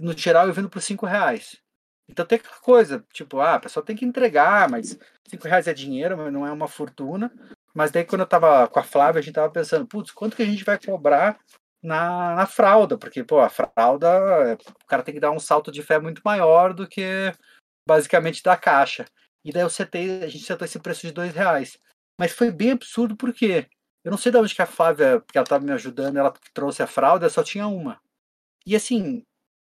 no geral, eu vendo por 5 reais. Então tem aquela coisa, tipo, ah, a pessoa tem que entregar, mas 5 reais é dinheiro, mas não é uma fortuna. Mas daí quando eu tava com a Flávia, a gente tava pensando, putz, quanto que a gente vai cobrar na, na fralda? Porque, pô, a fralda, o cara tem que dar um salto de fé muito maior do que basicamente da caixa. E daí eu setei, a gente setou esse preço de dois reais. Mas foi bem absurdo porque eu não sei de onde que a Flávia, porque ela estava me ajudando, ela trouxe a fralda, só tinha uma. E assim,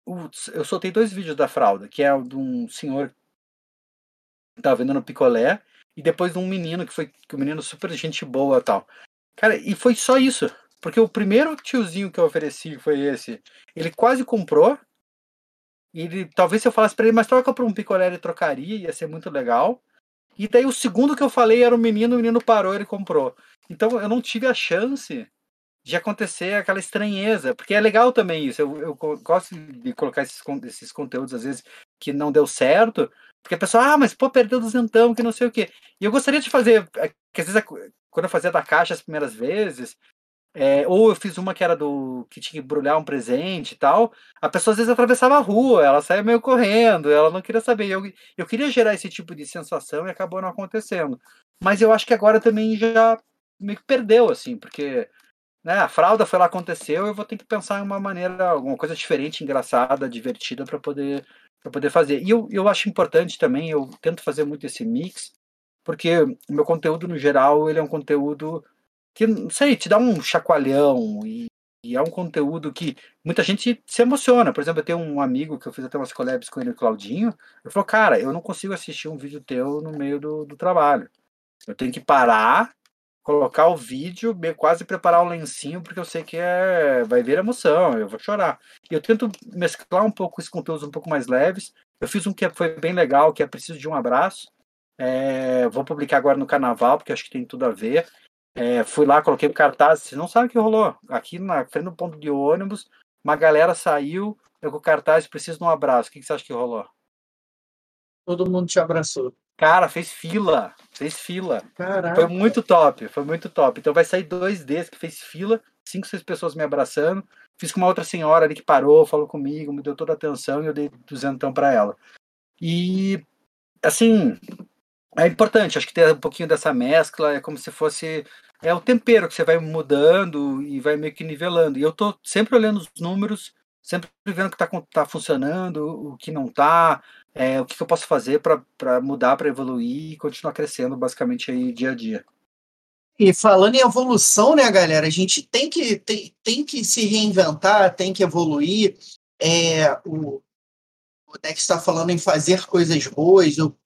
eu soltei dois vídeos da fralda, que é o de um senhor que estava vendendo picolé, e depois de um menino que foi que um menino super gente boa tal. Cara, e foi só isso. Porque o primeiro tiozinho que eu ofereci foi esse. Ele quase comprou. E ele, talvez se eu falasse pra ele, mas troca por um picolé ele trocaria, ia ser muito legal. E daí o segundo que eu falei era o menino, o menino parou, ele comprou. Então eu não tive a chance de acontecer aquela estranheza, porque é legal também isso. Eu, eu gosto de colocar esses, esses conteúdos, às vezes, que não deu certo, porque a pessoa, ah, mas pô, perdeu duzentão, que não sei o quê. E eu gostaria de fazer, é, que às vezes, quando eu fazia da caixa as primeiras vezes, é, ou eu fiz uma que era do que tinha que embrulhar um presente e tal. A pessoa às vezes atravessava a rua, ela saía meio correndo, ela não queria saber. Eu, eu queria gerar esse tipo de sensação e acabou não acontecendo. Mas eu acho que agora também já meio que perdeu, assim, porque né, a fralda foi lá, aconteceu, eu vou ter que pensar em uma maneira, alguma coisa diferente, engraçada, divertida para poder para poder fazer. E eu, eu acho importante também, eu tento fazer muito esse mix, porque o meu conteúdo no geral, ele é um conteúdo que, não sei, te dá um chacoalhão e, e, é um conteúdo que muita gente se emociona. Por exemplo, eu tenho um amigo que eu fiz até umas collabs com ele, o Claudinho, ele falou, cara, eu não consigo assistir um vídeo teu no meio do, do trabalho. Eu tenho que parar, colocar o vídeo, quase preparar o lencinho, porque eu sei que é, vai vir emoção, eu vou chorar. Eu tento mesclar um pouco esses conteúdos um pouco mais leves. Eu fiz um que foi bem legal, que é Preciso de um Abraço. É, vou publicar agora no carnaval, porque acho que tem tudo a ver. É, fui lá, coloquei o cartaz. Você não sabe o que rolou. Aqui na frente do ponto de ônibus, uma galera saiu, eu com o cartaz, preciso de um abraço. O que, que você acha que rolou? Todo mundo te abraçou. Cara, fez fila. Fez fila. Caraca. Foi muito top. Foi muito top. Então vai sair dois desses que fez fila, cinco, seis pessoas me abraçando. Fiz com uma outra senhora ali que parou, falou comigo, me deu toda a atenção e eu dei duzentão para ela. E assim, é importante, acho que ter um pouquinho dessa mescla, é como se fosse é o tempero que você vai mudando e vai meio que nivelando. E eu tô sempre olhando os números, sempre vendo o que tá, tá funcionando, o que não tá, é, o que, que eu posso fazer para mudar, para evoluir e continuar crescendo basicamente aí dia a dia. E falando em evolução, né, galera, a gente tem que, tem, tem que se reinventar, tem que evoluir. É, o, o Dex está falando em fazer coisas boas, eu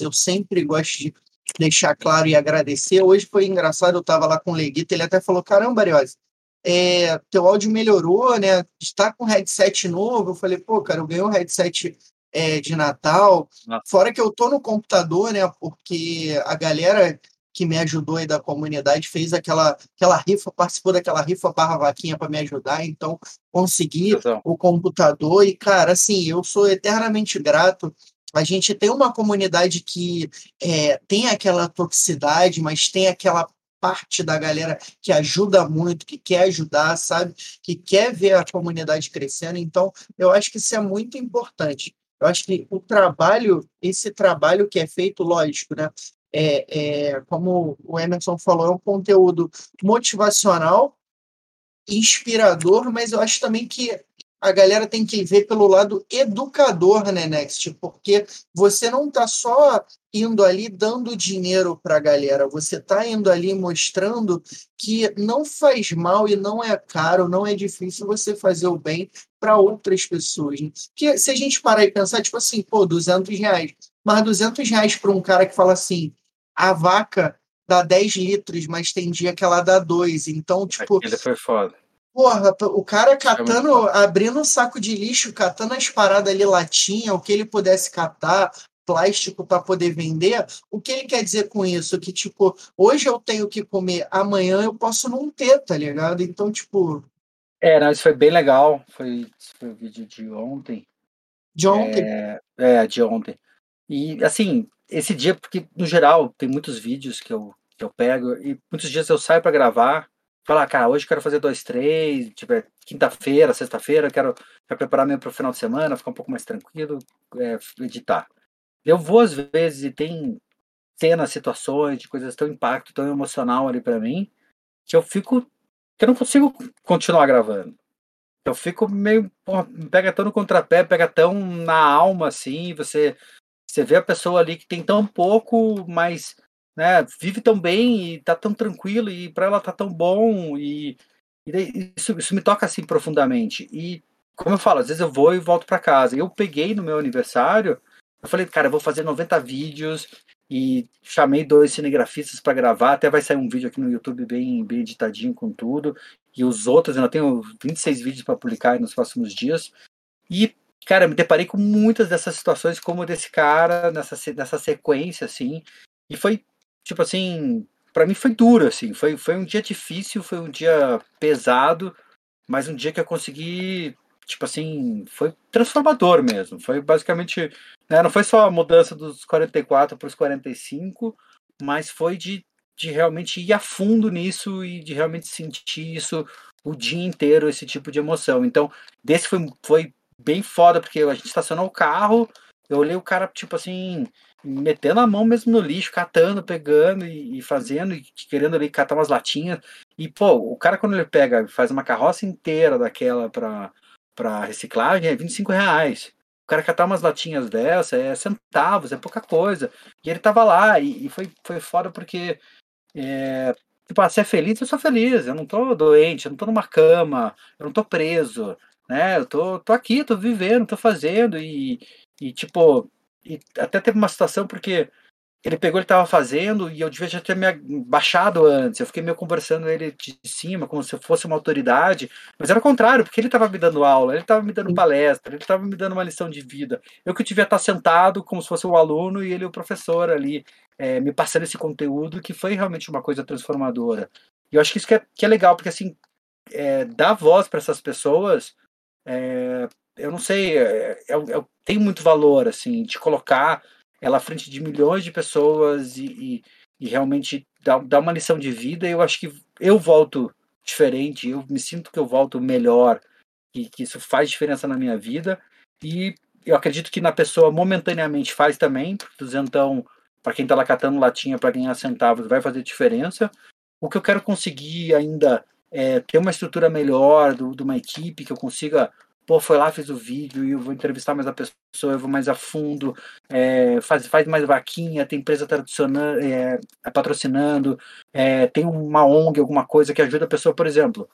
eu sempre gosto de deixar claro e agradecer. Hoje foi engraçado, eu estava lá com o Leguito, ele até falou: caramba, Ariose, é, teu áudio melhorou, né? Está com headset novo. Eu falei, pô, cara, eu ganhei um headset é, de Natal. Nossa. Fora que eu tô no computador, né? Porque a galera que me ajudou aí da comunidade fez aquela, aquela rifa, participou daquela rifa barra vaquinha para me ajudar, então consegui o computador e, cara, assim, eu sou eternamente grato a gente tem uma comunidade que é, tem aquela toxicidade, mas tem aquela parte da galera que ajuda muito, que quer ajudar, sabe? Que quer ver a comunidade crescendo. Então, eu acho que isso é muito importante. Eu acho que o trabalho, esse trabalho que é feito, lógico, né? É, é, como o Emerson falou, é um conteúdo motivacional, inspirador, mas eu acho também que a galera tem que ver pelo lado educador, né, Next? Porque você não está só indo ali dando dinheiro para a galera, você está indo ali mostrando que não faz mal e não é caro, não é difícil você fazer o bem para outras pessoas. Né? Que se a gente parar e pensar, tipo assim, pô, 200 reais, mas 200 reais para um cara que fala assim, a vaca dá 10 litros, mas tem dia que ela dá 2. Então, tipo. Aquele foi foda. Porra, o cara catando, é abrindo um saco de lixo, catando as paradas ali, latinha, o que ele pudesse catar, plástico para poder vender. O que ele quer dizer com isso? Que, tipo, hoje eu tenho que comer, amanhã eu posso não ter, tá ligado? Então, tipo. É, não, isso foi bem legal. Foi, foi o vídeo de ontem. De ontem? É, é, de ontem. E, assim, esse dia, porque no geral tem muitos vídeos que eu, que eu pego e muitos dias eu saio para gravar falar, cara, hoje eu quero fazer dois, três, tipo, é quinta-feira, sexta-feira, quero, preparar mesmo para o final de semana, ficar um pouco mais tranquilo, é, editar. Eu vou às vezes e tem cenas, situações, de coisas tão impacto, tão emocional ali para mim, que eu fico, que eu não consigo continuar gravando. Eu fico meio, porra, pega tão no contrapé, pega tão na alma assim, você você vê a pessoa ali que tem tão pouco, mas né, vive tão bem e tá tão tranquilo e para ela tá tão bom e, e isso, isso me toca assim profundamente. E como eu falo, às vezes eu vou e volto para casa. Eu peguei no meu aniversário, eu falei, cara, eu vou fazer 90 vídeos e chamei dois cinegrafistas para gravar. Até vai sair um vídeo aqui no YouTube bem, bem editadinho com tudo. E os outros, eu ainda tenho 26 vídeos para publicar nos próximos dias. E, cara, me deparei com muitas dessas situações, como desse cara, nessa, nessa sequência, assim. E foi, tipo assim, para mim foi duro, assim. Foi, foi um dia difícil, foi um dia pesado, mas um dia que eu consegui tipo assim, foi transformador mesmo. Foi basicamente, né, não foi só a mudança dos 44 para os 45, mas foi de, de realmente ir a fundo nisso e de realmente sentir isso o dia inteiro, esse tipo de emoção. Então, desse foi, foi bem foda, porque a gente estacionou o carro, eu olhei o cara, tipo assim, metendo a mão mesmo no lixo, catando, pegando e, e, fazendo, e querendo ali catar umas latinhas. E, pô, o cara quando ele pega, faz uma carroça inteira daquela pra, para reciclagem é 25 reais. O cara catar umas latinhas dessa é centavos, é pouca coisa. E ele tava lá, e, e foi, foi foda porque. É, tipo, ah, se é feliz, eu sou feliz. Eu não tô doente, eu não tô numa cama, eu não tô preso, né? Eu tô, tô aqui, tô vivendo, tô fazendo. E, e tipo, e até teve uma situação porque ele pegou, ele estava fazendo e eu devia já ter me baixado antes. Eu fiquei meio conversando ele de cima, como se fosse uma autoridade, mas era o contrário, porque ele estava me dando aula, ele estava me dando palestra, ele estava me dando uma lição de vida. Eu que devia estar sentado como se fosse o aluno e ele o professor ali, é, me passando esse conteúdo que foi realmente uma coisa transformadora. E eu acho que isso que é, que é legal, porque assim, é, dar voz para essas pessoas, é, eu não sei, é, é, é, tem muito valor, assim, de colocar ela à frente de milhões de pessoas e, e, e realmente dá, dá uma lição de vida. Eu acho que eu volto diferente, eu me sinto que eu volto melhor, e que isso faz diferença na minha vida. E eu acredito que na pessoa momentaneamente faz também, então para quem está lá catando latinha para ganhar centavos, vai fazer diferença. O que eu quero conseguir ainda é ter uma estrutura melhor do, de uma equipe que eu consiga pô, foi lá, fez o vídeo e eu vou entrevistar mais a pessoa, eu vou mais a fundo, é, faz, faz mais vaquinha, tem empresa tradicionando, é, patrocinando, é, tem uma ONG, alguma coisa que ajuda a pessoa, por exemplo.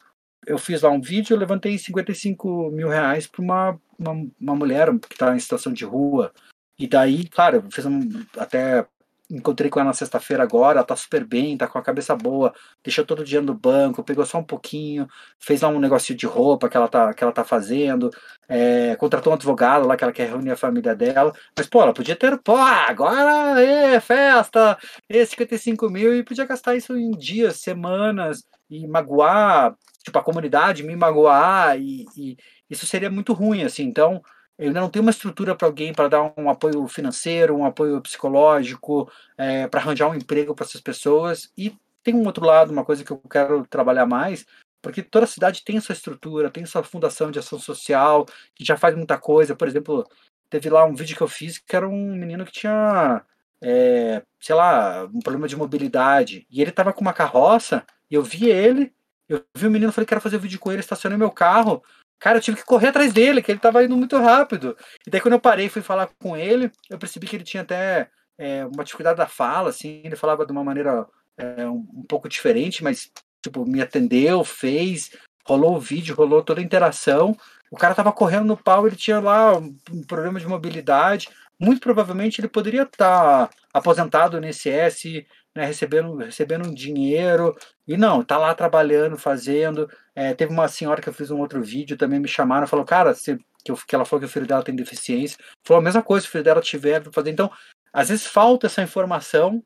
Eu fiz lá um vídeo, eu levantei 55 mil reais para uma, uma, uma mulher que está em situação de rua. E daí, claro, fiz um, até encontrei com ela na sexta-feira agora, ela tá super bem, tá com a cabeça boa, deixou todo o dinheiro no banco, pegou só um pouquinho, fez lá um negocinho de roupa que ela tá, que ela tá fazendo, é, contratou um advogado lá que ela quer reunir a família dela, mas pô, ela podia ter, pô, agora é festa, é 55 mil, e podia gastar isso em dias, semanas, e magoar, tipo, a comunidade me magoar, e, e isso seria muito ruim, assim, então ele ainda não tem uma estrutura para alguém para dar um apoio financeiro, um apoio psicológico, é, para arranjar um emprego para essas pessoas. E tem um outro lado, uma coisa que eu quero trabalhar mais, porque toda cidade tem sua estrutura, tem sua fundação de ação social, que já faz muita coisa. Por exemplo, teve lá um vídeo que eu fiz que era um menino que tinha, é, sei lá, um problema de mobilidade. E ele estava com uma carroça, e eu vi ele, eu vi o menino, falei, quero fazer vídeo com ele, estacionei meu carro. Cara, eu tive que correr atrás dele, que ele tava indo muito rápido. E daí quando eu parei e fui falar com ele, eu percebi que ele tinha até é, uma dificuldade da fala, assim, ele falava de uma maneira é, um, um, pouco diferente, mas, tipo, me atendeu, fez, rolou o vídeo, rolou toda a interação. O cara tava correndo no pau, ele tinha lá um, um problema de mobilidade. Muito provavelmente ele poderia estar tá aposentado no INSS, né, recebendo, recebendo dinheiro, e não, tá lá trabalhando, fazendo. É, teve uma senhora que eu fiz um outro vídeo, também me chamaram, falou, cara, se, que, eu, que ela falou que o filho dela tem deficiência, falou a mesma coisa, se o filho dela tiver, fazer. Então, às vezes falta essa informação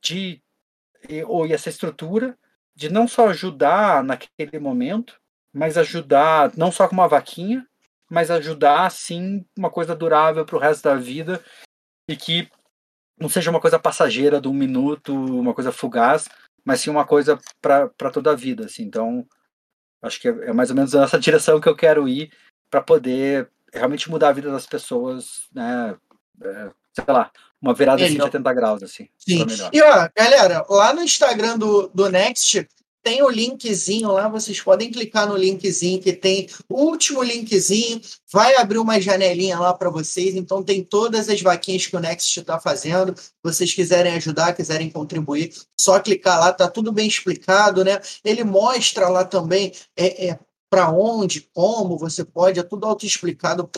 de, ou essa estrutura, de não só ajudar naquele momento, mas ajudar não só com uma vaquinha, mas ajudar sim uma coisa durável para o resto da vida e que não seja uma coisa passageira de um minuto, uma coisa fugaz, mas sim uma coisa para toda a vida. Assim. Então, acho que é, é mais ou menos nessa direção que eu quero ir para poder realmente mudar a vida das pessoas, né? É, sei lá, uma virada assim, de 80 graus, assim. Sim. E ó, galera, lá no Instagram do, do Next, tem o linkzinho lá, vocês podem clicar no linkzinho que tem o último linkzinho, vai abrir uma janelinha lá para vocês, então tem todas as vaquinhas que o Next está fazendo. Se vocês quiserem ajudar, quiserem contribuir, só clicar lá, tá tudo bem explicado, né? Ele mostra lá também é, é para onde, como você pode, é tudo auto-explicado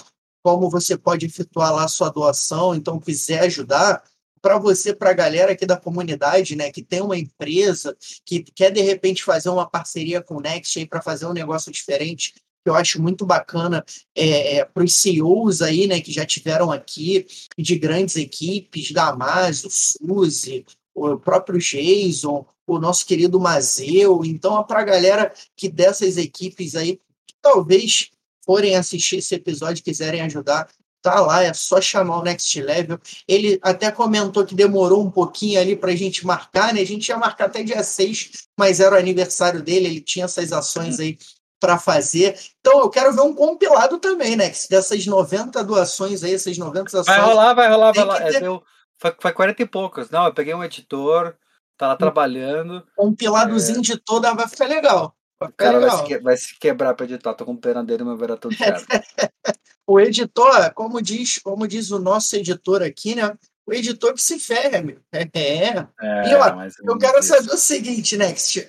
como você pode efetuar lá a sua doação, então quiser ajudar, para você, para a galera aqui da comunidade, né, que tem uma empresa, que quer de repente fazer uma parceria com o Next para fazer um negócio diferente, que eu acho muito bacana é, é, para os CEOs aí, né, que já tiveram aqui, de grandes equipes, da Suzy, o próprio Jason, o nosso querido Mazeu. Então, é para a galera que dessas equipes aí, que talvez forem assistir esse episódio quiserem ajudar, tá lá, é só chamar o Next Level. Ele até comentou que demorou um pouquinho ali para a gente marcar, né? A gente ia marcar até dia 6, mas era o aniversário dele, ele tinha essas ações aí para fazer. Então eu quero ver um compilado também, né? Dessas 90 doações aí, essas 90 ações. Vai rolar, vai rolar, vai rolar. Ter... É, deu, foi, foi 40 e poucos. Não, eu peguei um editor, tá lá trabalhando. Um compiladozinho é... de toda vai ficar legal. O cara. Vai, se que, vai se quebrar para editar, tô com pena dele, mas vai dar tudo certo. o editor, como diz, como diz o nosso editor aqui, né? o editor que se ferra, meu. É. é. e ó, eu quero isso. saber o seguinte, Next.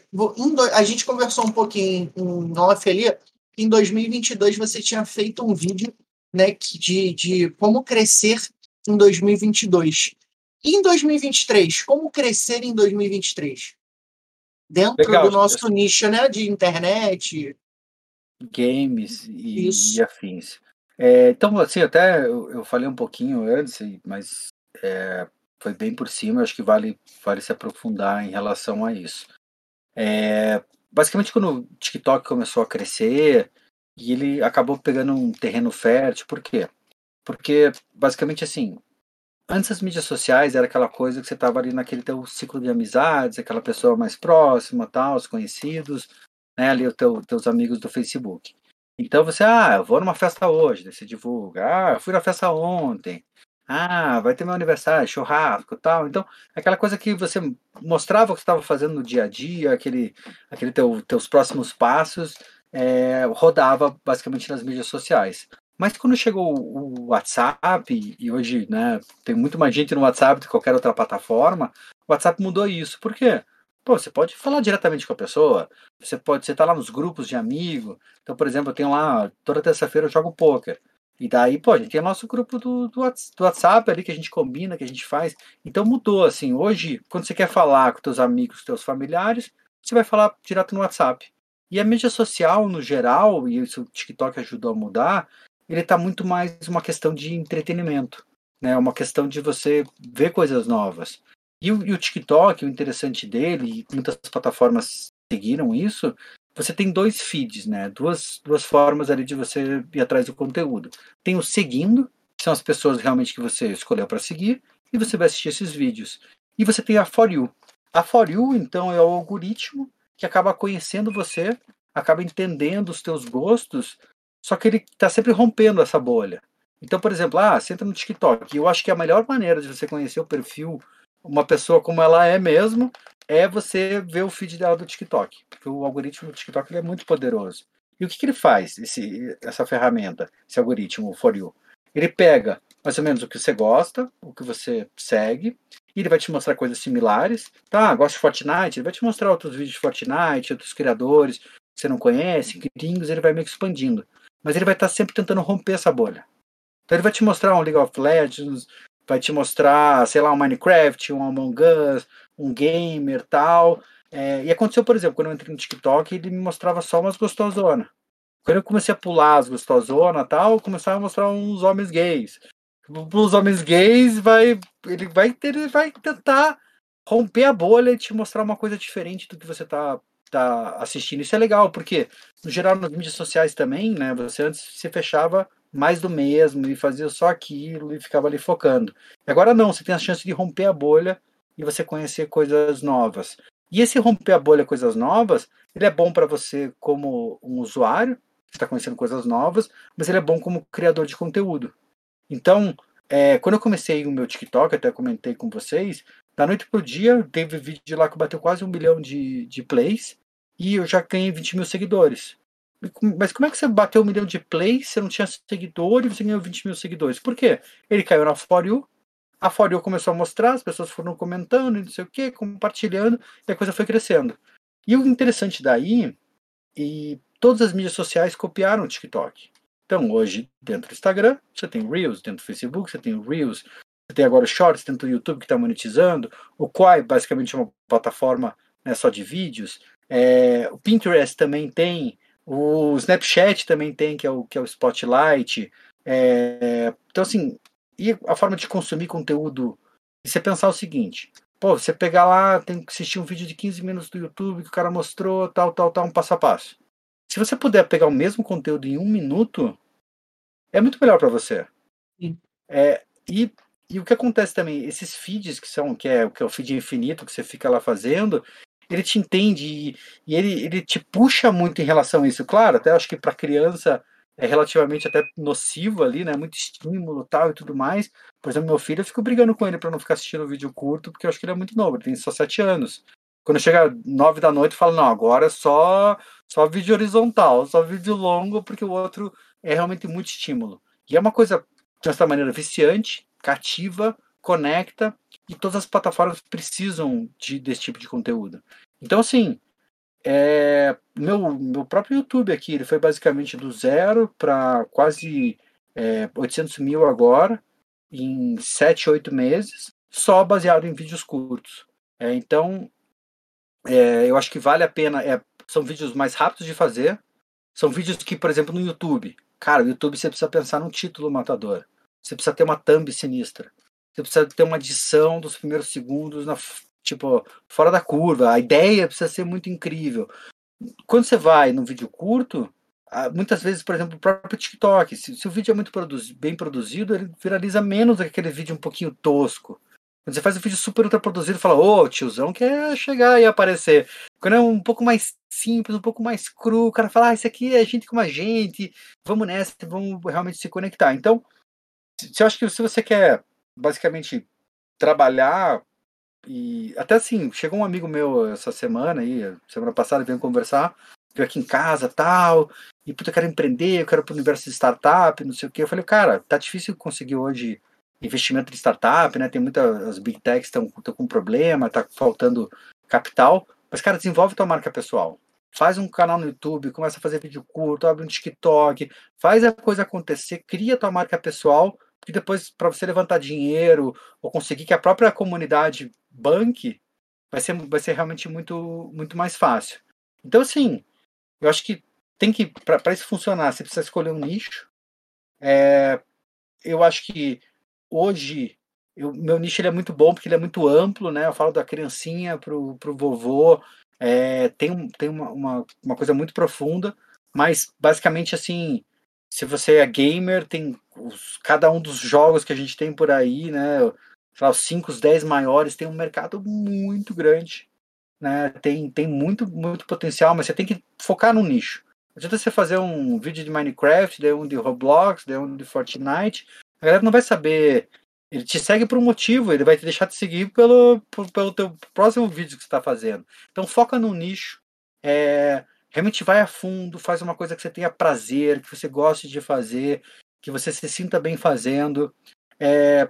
A gente conversou um pouquinho em off ali. Em 2022 você tinha feito um vídeo né, de, de como crescer em 2022. E em 2023, como crescer em 2023? Dentro Legal, do nosso nicho né, de internet. Games e, e afins. É, então, assim, até eu, eu, falei um pouquinho antes, mas é, foi bem por cima, acho que vale, vale se aprofundar em relação a isso. É, basicamente, quando o TikTok começou a crescer, e ele acabou pegando um terreno fértil, por quê? Porque, basicamente, assim, antes as mídias sociais era aquela coisa que você estava ali naquele teu ciclo de amizades, aquela pessoa mais próxima, tal, os conhecidos, né, ali os teu, teus amigos do Facebook. Então você, ah, eu vou numa festa hoje, você divulga, ah, eu fui na festa ontem, ah, vai ter meu aniversário, churrasco tal. Então, aquela coisa que você mostrava o que estava fazendo no dia a dia, aquele, aquele teu, teus próximos passos, é, rodava basicamente nas mídias sociais. Mas quando chegou o WhatsApp, e hoje né, tem muito mais gente no WhatsApp do que qualquer outra plataforma, o WhatsApp mudou isso. Por quê? Pô, você pode falar diretamente com a pessoa, você pode, você tá lá nos grupos de amigo. Então, por exemplo, eu tenho lá, toda terça-feira eu jogo poker. E daí, pô, a gente tem o nosso grupo do, do, WhatsApp ali que a gente combina, que a gente faz. Então mudou, assim, hoje, quando você quer falar com teus amigos, teus familiares, você vai falar direto no WhatsApp. E a mídia social, no geral, e isso o TikTok ajudou a mudar, ele está muito mais uma questão de entretenimento, né? Uma questão de você ver coisas novas. E o, e o TikTok, o interessante dele, e muitas plataformas seguiram isso, você tem dois feeds, né? Duas, duas formas ali de você ir atrás do conteúdo. Tem o seguindo, que são as pessoas realmente que você escolheu para seguir, e você vai assistir esses vídeos. E você tem a For You. A For You, então, é o algoritmo que acaba conhecendo você, acaba entendendo os teus gostos, só que ele está sempre rompendo essa bolha. Então, por exemplo, ah, você entra no TikTok. Eu acho que a melhor maneira de você conhecer o perfil, uma pessoa como ela é mesmo, é você ver o feed dela do TikTok. Porque o algoritmo do TikTok é muito poderoso. E o que, que ele faz, esse, essa ferramenta, esse algoritmo For You? Ele pega mais ou menos o que você gosta, o que você segue, e ele vai te mostrar coisas similares. Tá, gosta de Fortnite, ele vai te mostrar outros vídeos de Fortnite, outros criadores que você não conhece, gringos, ele vai meio que expandindo. Mas ele vai estar sempre tentando romper essa bolha. Então ele vai te mostrar um League of Legends, vai te mostrar, sei lá, um Minecraft, um Among Us, um gamer tal. É, e aconteceu, por exemplo, quando eu entrei no TikTok, ele me mostrava só umas gostosonas. Quando eu comecei a pular as gostosonas tal, começava a mostrar uns homens gays. Os homens gays, vai, ele vai ele vai tentar romper a bolha e te mostrar uma coisa diferente do que você tá, tá assistindo. Isso é legal, porque, no geral, nas mídias sociais também, né? Você antes se fechava mais do mesmo e fazia só aquilo e ficava ali focando. Agora não, você tem a chance de romper a bolha e você conhecer coisas novas. E esse romper a bolha coisas novas, ele é bom para você como um usuário, que está conhecendo coisas novas, mas ele é bom como criador de conteúdo. Então, é, quando eu comecei o meu TikTok, até comentei com vocês, da noite pro dia, teve vídeo lá que bateu quase um milhão de, de plays, e eu já ganhei 20 mil seguidores. Mas como é que você bateu um milhão de plays, você não tinha seguidores e você ganhou 20 mil seguidores? Por quê? Ele caiu na For You, a For You começou a mostrar, as pessoas foram comentando, não sei o que, compartilhando, e a coisa foi crescendo. E o interessante daí, e todas as mídias sociais copiaram o TikTok. Então, hoje, dentro do Instagram, você tem Reels, dentro do Facebook, você tem Reels, Você tem agora o Shorts, tem o YouTube que está monetizando, o Quai basicamente é uma plataforma né, só de vídeos, é, o Pinterest também tem, o Snapchat também tem, que é o, que é o Spotlight. É, então, assim, e a forma de consumir conteúdo? E você pensar o seguinte: pô, você pegar lá, tem que assistir um vídeo de 15 minutos do YouTube que o cara mostrou, tal, tal, tal, um passo a passo. Se você puder pegar o mesmo conteúdo em um minuto, é muito melhor para você. Sim. É, e, e o que acontece também, esses feeds que são, que é, que é o feed infinito que você fica lá fazendo, ele te entende e, e ele, ele te puxa muito em relação a isso. Claro, até acho que para criança é relativamente até nocivo ali, né? Muito estímulo tal e tudo mais. Por exemplo, meu filho, eu fico brigando com ele para não ficar assistindo vídeo curto, porque eu acho que ele é muito novo, ele tem só sete anos. Quando chega nove da noite, eu falo, não, agora é só, só vídeo horizontal, só vídeo longo, porque o outro é realmente muito estímulo. E é uma coisa, de certa maneira, viciante, cativa, conecta, e todas as plataformas precisam de, desse tipo de conteúdo. Então, assim, é, meu, meu próprio YouTube aqui, ele foi basicamente do zero para quase é, 800 mil agora, em 7, 8 meses, só baseado em vídeos curtos. É, então, é, eu acho que vale a pena. É, são vídeos mais rápidos de fazer. São vídeos que, por exemplo, no YouTube. Cara, o YouTube você precisa pensar num título matador. Você precisa ter uma thumb sinistra. Você precisa ter uma edição dos primeiros segundos na, tipo, fora da curva. A ideia precisa ser muito incrível. Quando você vai num vídeo curto, muitas vezes, por exemplo, o próprio TikTok, se, se o vídeo é muito bem produzido, ele viraliza menos aquele vídeo um pouquinho tosco. Quando você faz um vídeo super ultra produzido, fala, ô, oh, tiozão quer chegar e aparecer. Quando é um pouco mais simples, um pouco mais cru, o cara fala, ah, isso aqui é gente como a gente, vamos nessa, vamos realmente se conectar. Então, se eu acho que se você quer basicamente trabalhar e até assim, chegou um amigo meu essa semana aí, semana passada, veio conversar, veio aqui em casa tal, e puta, eu quero empreender, eu quero pro universo de startup, não sei o que. Eu falei, cara, tá difícil conseguir hoje investimento de startup, né? Tem muitas as big techs estão com problema, tá faltando capital, mas cara, desenvolve tua marca pessoal. Faz um canal no YouTube, começa a fazer vídeo curto, abre um TikTok, faz a coisa acontecer, cria tua marca pessoal que depois para você levantar dinheiro ou conseguir que a própria comunidade banque vai ser, vai ser realmente muito, muito mais fácil. Então, assim, eu acho que tem que, para isso funcionar, você precisa escolher um nicho. É, eu acho que hoje, eu, meu nicho ele é muito bom porque ele é muito amplo, né? Eu falo da criancinha pro, pro vovô, é, tem, tem uma, uma, uma coisa muito profunda, mas basicamente assim, se você é gamer, tem os, cada um dos jogos que a gente tem por aí, né? Lá, os 5, os 10 maiores, tem um mercado muito grande. Né? Tem, tem muito, muito potencial, mas você tem que focar no nicho. Não adianta você fazer um vídeo de Minecraft, daí um de Roblox, daí um de Fortnite. A galera não vai saber. Ele te segue por um motivo, ele vai te deixar te seguir pelo, pelo teu próximo vídeo que você está fazendo. Então foca no nicho. É, realmente vai a fundo, faz uma coisa que você tenha prazer, que você goste de fazer, que você se sinta bem fazendo. É,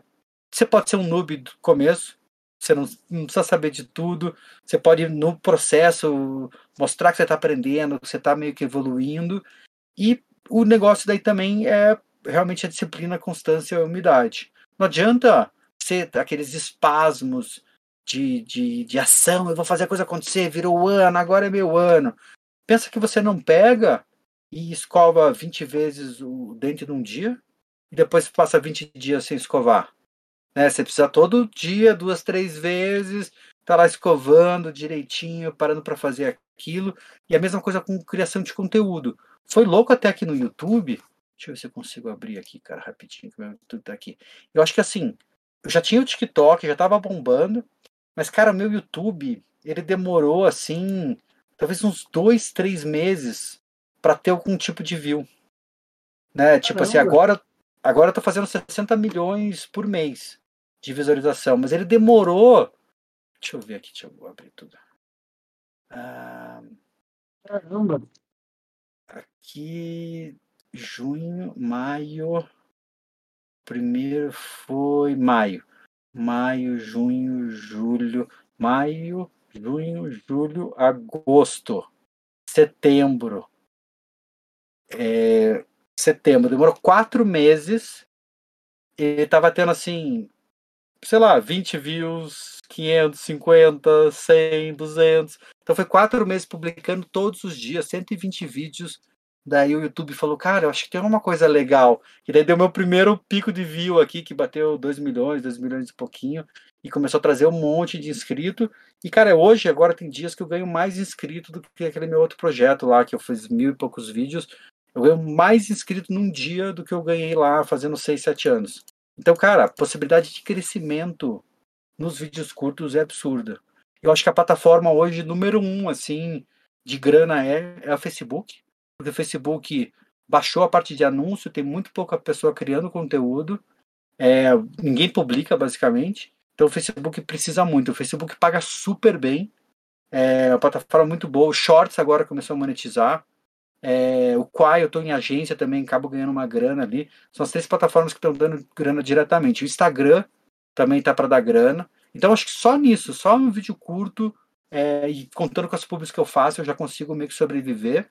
você pode ser um noob do começo, você não, não, precisa saber de tudo, você pode, no processo, mostrar que você está aprendendo, que você está meio que evoluindo. E o negócio daí também é realmente a disciplina, a constância e a umidade. Não adianta ser aqueles espasmos de, de, de ação, eu vou fazer a coisa acontecer, virou ano, agora é meu ano. Pensa que você não pega e escova 20 vezes o dente num dia e depois passa 20 dias sem escovar. Né? Você precisa todo dia, duas, três vezes, tá lá escovando direitinho, parando para fazer aquilo. E a mesma coisa com criação de conteúdo. Foi louco até aqui no YouTube. Deixa eu ver se eu consigo abrir aqui, cara, rapidinho, que meu YouTube tá aqui. Eu acho que assim, eu já tinha o TikTok, já tava bombando, mas, cara, meu YouTube, ele demorou assim talvez uns dois, três meses para ter algum tipo de view. Né? Tipo assim, agora, agora eu tô fazendo 60 milhões por mês de visualização, mas ele demorou. Deixa eu ver aqui, deixa eu abrir tudo. Ah, Caramba! Aqui, junho, maio. Primeiro foi maio. Maio, junho, julho. Maio, junho, julho, agosto, setembro. É, setembro, demorou quatro meses. Ele estava tendo assim sei lá, 20 views, 500, 50, 100, 200. Então foi quatro meses publicando todos os dias, 120 vídeos. Daí o YouTube falou, cara, eu acho que tem alguma coisa legal. E daí deu meu primeiro pico de view aqui, que bateu 2 milhões, 2 milhões e pouquinho. E começou a trazer um monte de inscrito. E, cara, hoje, agora tem dias que eu ganho mais inscrito do que aquele meu outro projeto lá, que eu fiz mil e poucos vídeos. Eu ganho mais inscrito num dia do que eu ganhei lá fazendo 6, 7 anos. Então, cara, a possibilidade de crescimento nos vídeos curtos é absurda. Eu acho que a plataforma hoje, número um, assim, de grana é, é a Facebook. Porque o Facebook baixou a parte de anúncio, tem muito pouca pessoa criando conteúdo. É, ninguém publica, basicamente. Então o Facebook precisa muito. O Facebook paga super bem. É uma plataforma muito boa. O Shorts agora começou a monetizar. É, o Quai, eu estou em agência também, acabo ganhando uma grana ali. São as três plataformas que estão dando grana diretamente. O Instagram também tá para dar grana. Então acho que só nisso, só um vídeo curto é, e contando com as públicas que eu faço, eu já consigo meio que sobreviver.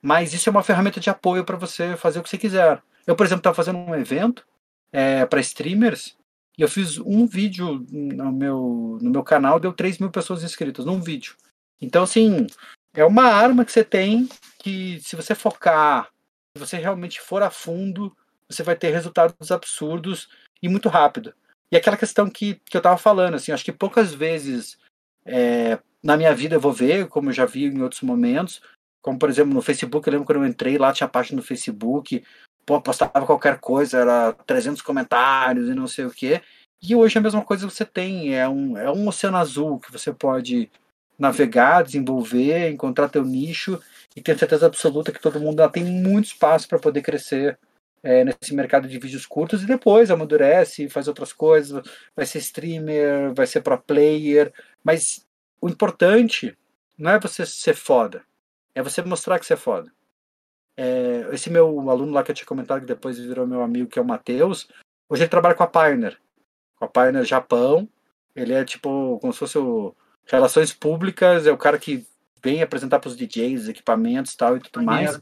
Mas isso é uma ferramenta de apoio para você fazer o que você quiser. Eu, por exemplo, estava fazendo um evento é, para streamers e eu fiz um vídeo no meu, no meu canal, deu 3 mil pessoas inscritas num vídeo. Então, assim, é uma arma que você tem que, se você focar, se você realmente for a fundo, você vai ter resultados absurdos e muito rápido. E aquela questão que, que eu estava falando, assim, acho que poucas vezes é, na minha vida eu vou ver, como eu já vi em outros momentos, como por exemplo no Facebook, eu lembro quando eu entrei lá, tinha página no Facebook, pô, postava qualquer coisa, era 300 comentários e não sei o que. E hoje é a mesma coisa que você tem, é um, é um oceano azul que você pode navegar, desenvolver, encontrar teu nicho e ter certeza absoluta que todo mundo tem muito espaço para poder crescer é, nesse mercado de vídeos curtos e depois amadurece, faz outras coisas, vai ser streamer, vai ser pro player, mas o importante não é você ser foda, é você mostrar que você é foda. É, esse meu aluno lá que eu tinha comentado que depois virou meu amigo, que é o Matheus, hoje ele trabalha com a Pioneer, com a Pioneer Japão, ele é tipo como se fosse o Relações Públicas, é o cara que vem apresentar para os DJs, equipamentos tal e tudo mais.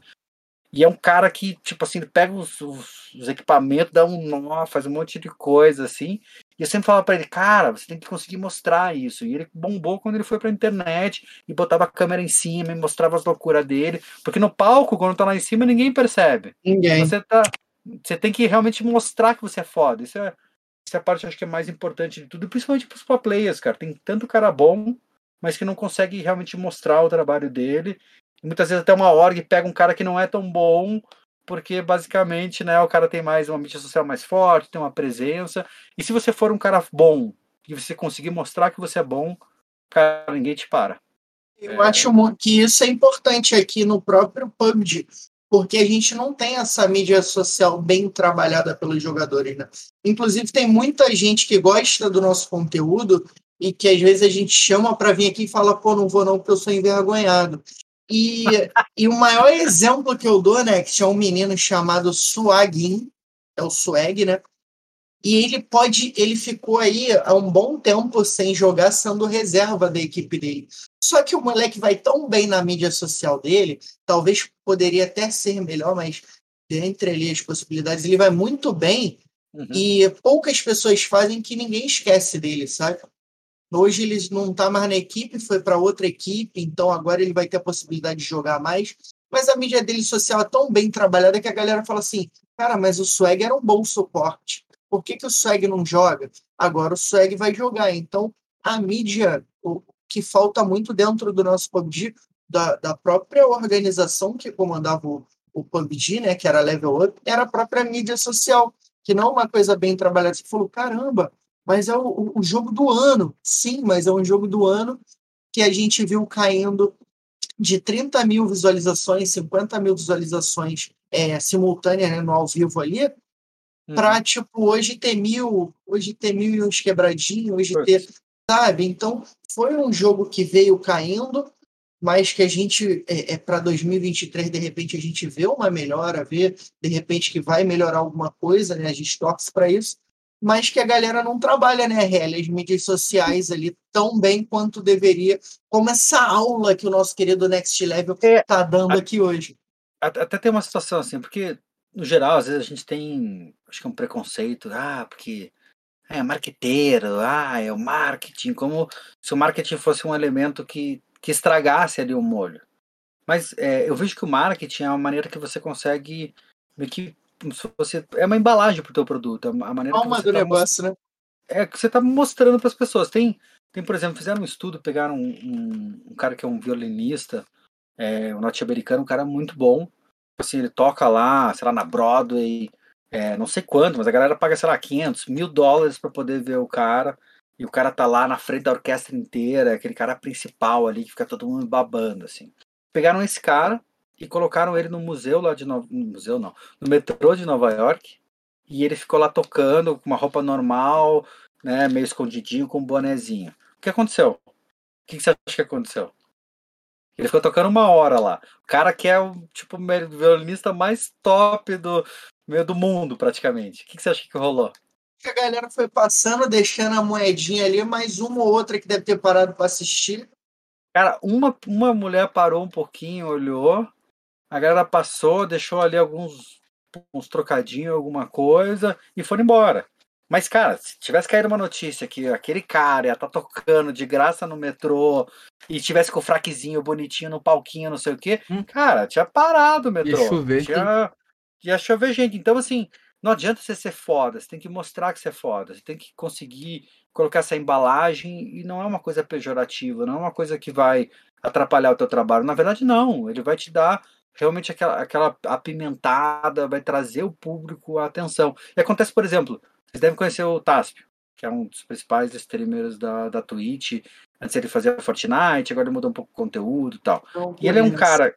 E é um cara que, tipo assim, ele pega os, os, os, equipamentos, dá um nó, faz um monte de coisa, assim. E eu sempre falava para ele, cara, você tem que conseguir mostrar isso. E ele bombou quando ele foi pra internet e botava a câmera em cima e mostrava as loucuras dele. Porque no palco, quando tá lá em cima, ninguém percebe. Ninguém. Você, tá, você tem que realmente mostrar que você é foda. Isso é, isso é parte, acho que é mais importante de tudo, principalmente pros pro players, cara. Tem tanto cara bom, mas que não consegue realmente mostrar o trabalho dele muitas vezes até uma org pega um cara que não é tão bom, porque basicamente, né, o cara tem mais uma mídia social mais forte, tem uma presença. E se você for um cara bom e você conseguir mostrar que você é bom, cara, ninguém te para. Eu é... acho que isso é importante aqui no próprio PUBG, porque a gente não tem essa mídia social bem trabalhada pelos jogadores, né? Inclusive tem muita gente que gosta do nosso conteúdo e que às vezes a gente chama para vir aqui e fala, pô, não vou não porque eu sou envergonhado. E, e o maior exemplo que eu dou, né, que tinha um menino chamado Suagin, é o Swag, né? E ele pode, ele ficou aí há um bom tempo sem jogar, sendo reserva da equipe dele. Só que o moleque vai tão bem na mídia social dele, talvez poderia até ser melhor, mas dentre ali as possibilidades, ele vai muito bem uhum. e poucas pessoas fazem que ninguém esquece dele, sabe? Hoje ele não está mais na equipe, foi para outra equipe, então agora ele vai ter a possibilidade de jogar mais. Mas a mídia dele social é tão bem trabalhada que a galera fala assim: cara, mas o Swag era um bom suporte. Por que, que o Swag não joga? Agora o Swag vai jogar. Então a mídia, o que falta muito dentro do nosso PUBG, da, da própria organização que comandava o, o PUBG, né, que era Level Up, era a própria mídia social, que não é uma coisa bem trabalhada. Você falou: caramba, mas é o, o jogo do ano. Sim, mas é um jogo do ano que a gente viu caindo de 30 mil visualizações, 50 mil visualizações é, simultâneas né, no ao vivo ali, hum. para tipo, hoje ter mil, hoje ter mil e uns quebradinhos, hoje ter, sabe? Então, foi um jogo que veio caindo, mas que a gente, é, é para 2023, de repente, a gente vê uma melhora, vê, de repente, que vai melhorar alguma coisa, né? A gente torce para isso, mas que a galera não trabalha, né, RL, as mídias sociais ali tão bem quanto deveria, como essa aula que o nosso querido Next Level está é, tá dando aqui hoje. Até tem uma situação assim, porque, no geral, às vezes a gente tem, acho que um preconceito, ah, porque é marqueteiro, ah, é o marketing, como se o marketing fosse um elemento que, que estragasse ali o molho. Mas é, eu vejo que o marketing é uma maneira que você consegue meio que você é uma embalagem para o teu produto, a maneira Alma que você do tá negócio, né? é que você está mostrando para as pessoas. Tem, tem, por exemplo, fizeram um estudo, pegaram um, um, um cara que é um violinista, é, um norte-americano, um cara muito bom. Assim, ele toca lá, sei lá, na Broadway, é, não sei quanto, mas a galera paga, sei lá, 500, mil dólares para poder ver o cara. E o cara tá lá na frente da orquestra inteira, aquele cara principal ali, que fica todo mundo babando, assim. Pegaram esse cara e colocaram ele no museu lá de Nova... No museu não, no metrô de Nova York. E ele ficou lá tocando com uma roupa normal, né, meio escondidinho, com um bonezinho. O que aconteceu? O que você acha que aconteceu? Ele ficou tocando uma hora lá. O cara que é o tipo violinista mais top do meio do mundo, praticamente. O que você acha que rolou? A galera foi passando, deixando a moedinha ali, mais uma ou outra que deve ter parado para assistir. Cara, uma, uma mulher parou um pouquinho, olhou. A galera passou, deixou ali alguns uns trocadinhos, alguma coisa, e foram embora. Mas, cara, se tivesse caído uma notícia que aquele cara ia estar tá tocando de graça no metrô e tivesse com o fraquezinho bonitinho no palquinho, não sei o quê, hum. cara, tinha parado o metrô. Ia chover. Tinha, ia chover gente. Então, assim, não adianta você ser foda, você tem que mostrar que você é foda, você tem que conseguir colocar essa embalagem e não é uma coisa pejorativa, não é uma coisa que vai atrapalhar o teu trabalho. Na verdade, não. Ele vai te dar realmente aquela, aquela apimentada, vai trazer o público a atenção. E acontece, por exemplo, vocês devem conhecer o Taspio, que é um dos principais streamers da, da Twitch. Antes ele fazia Fortnite, agora ele mudou um pouco o conteúdo e tal. Não, e ele é um cara.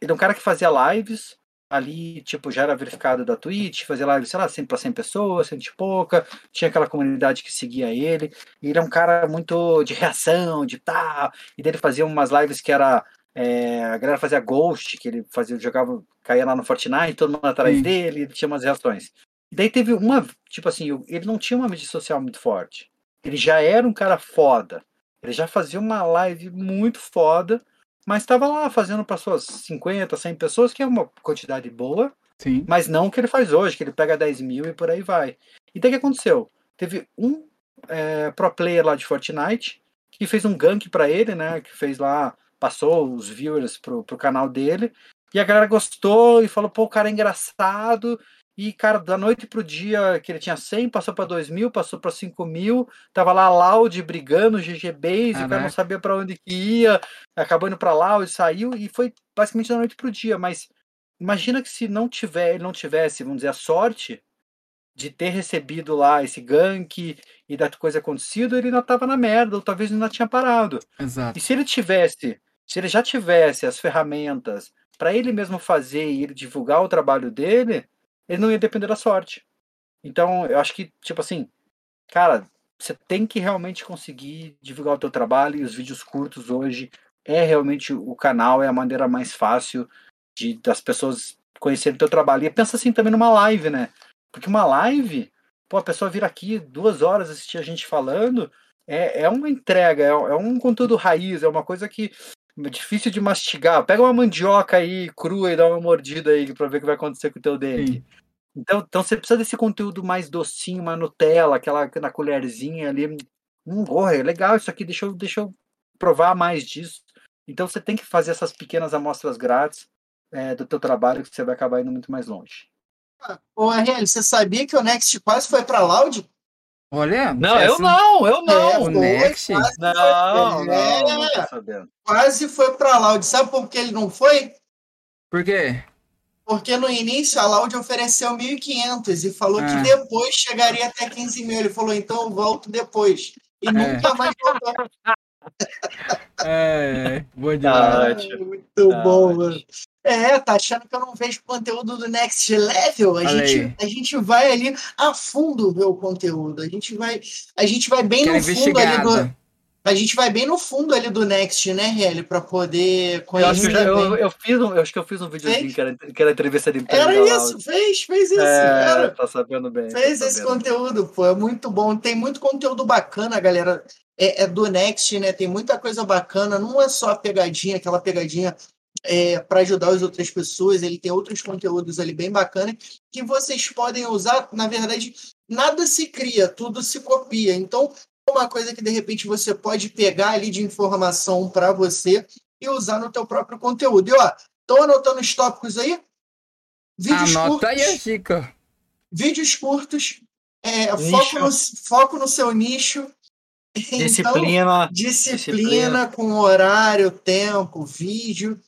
Ele é um cara que fazia lives ali, tipo, já era verificado da Twitch, fazia live, sei lá, sempre para 100 pessoas, 100 e pouca, tinha aquela comunidade que seguia ele, e ele é um cara muito de reação, de tal, e dele fazia umas lives que era, é, a galera fazia Ghost, que ele fazia, jogava, caía lá no Fortnite, todo mundo atrás Sim. dele, ele tinha umas reações. Daí teve uma, tipo assim, ele não tinha uma mídia social muito forte, ele já era um cara foda, ele já fazia uma live muito foda, mas estava lá fazendo para suas 50, 100 pessoas, que é uma quantidade boa, Sim. mas não o que ele faz hoje, que ele pega 10 mil e por aí vai. E daí o que aconteceu? Teve um é, pro player lá de Fortnite que fez um gank para ele, né? Que fez lá, passou os viewers pro, pro canal dele. E a galera gostou e falou, pô, o cara é engraçado. E, cara, da noite pro dia que ele tinha 100, passou para 2 mil, passou para 5 mil, tava lá Loud brigando, GG Base, o cara não sabia para onde que ia, acabou indo pra Loud, saiu, e foi basicamente da noite pro dia. Mas imagina que se não tiver, ele não tivesse, vamos dizer, a sorte de ter recebido lá esse gank e da coisa acontecido, ele ainda tava na merda, ou talvez ainda tinha parado. Exato. E se ele tivesse, se ele já tivesse as ferramentas para ele mesmo fazer e ele divulgar o trabalho dele ele não ia depender da sorte. Então, eu acho que, tipo assim, cara, você tem que realmente conseguir divulgar o teu trabalho e os vídeos curtos hoje é realmente o canal, é a maneira mais fácil de das pessoas conhecerem o teu trabalho. E pensa assim também numa live, né? Porque uma live, pô, a pessoa vir aqui duas horas assistir a gente falando, é, é uma entrega, é, é um conteúdo raiz, é uma coisa que difícil de mastigar. Pega uma mandioca aí crua e dá uma mordida aí pra ver o que vai acontecer com o teu dente. Então, então você precisa desse conteúdo mais docinho, uma Nutella, aquela na colherzinha ali. Hum, oh, é legal isso aqui, deixa eu, deixa eu provar mais disso. Então você tem que fazer essas pequenas amostras grátis é, do teu trabalho que você vai acabar indo muito mais longe. Ô, RL, você sabia que o Next quase foi para Loud? Olha, não, eu não, eu não. É, o Next? Quase não, foi, é, não, não sabendo. Quase foi para Loud. Sabe por que ele não foi? Por quê? Porque no início a Loud ofereceu 1.500 e falou que ah. depois chegaria até 15 mil. Ele falou, então eu volto depois. E é. nunca mais voltou. É, boa demais. Ah, muito ah, bom, mano. É, tá achando que eu não vejo conteúdo do Next Level? A, gente, a gente vai ali a fundo ver o conteúdo. A gente vai, a gente vai bem no fundo ali do. A gente vai bem no fundo ali do Next, né, Relly, para poder conhecer. Eu, eu, eu, eu, fiz um, eu acho que eu fiz um videozinho que era, que era entrevista de Era isso, fez, fez isso. É, era. Tá sabendo bem. Fez tá esse conteúdo, pô, é muito bom. Tem muito conteúdo bacana, galera. É, é, do Next, né? Tem muita coisa bacana. Não é só a pegadinha, aquela pegadinha é, para ajudar as outras pessoas. Ele tem outros conteúdos ali bem bacanas que vocês podem usar. Na verdade, nada se cria, tudo se copia. Então, é uma coisa que de repente você pode pegar ali de informação para você e usar no teu próprio conteúdo. E ó, estão anotando os tópicos aí? Vídeos Anota curtos, aí Chica. Vídeos curtos, é, foco, no, foco no seu nicho. Disciplina. Então, disciplina, disciplina com horário, tempo, vídeo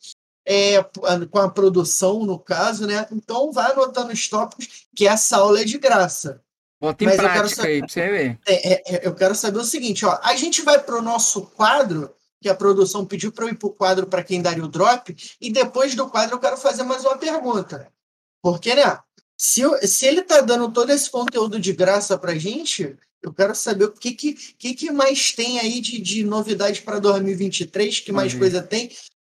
é, com a produção, no caso, né? Então vai anotando os tópicos, que essa aula é de graça. Bota em Mas prática saber, aí pra você ver. É, é, é, eu quero saber o seguinte, ó. A gente vai pro nosso quadro, que a produção pediu para eu ir pro quadro para quem daria o drop, e depois do quadro eu quero fazer mais uma pergunta. Porque, né? Se, eu, se ele tá dando todo esse conteúdo de graça pra gente, eu quero saber o que, que, que, que mais tem aí de, de novidade para 2023, que mais uhum. coisa tem.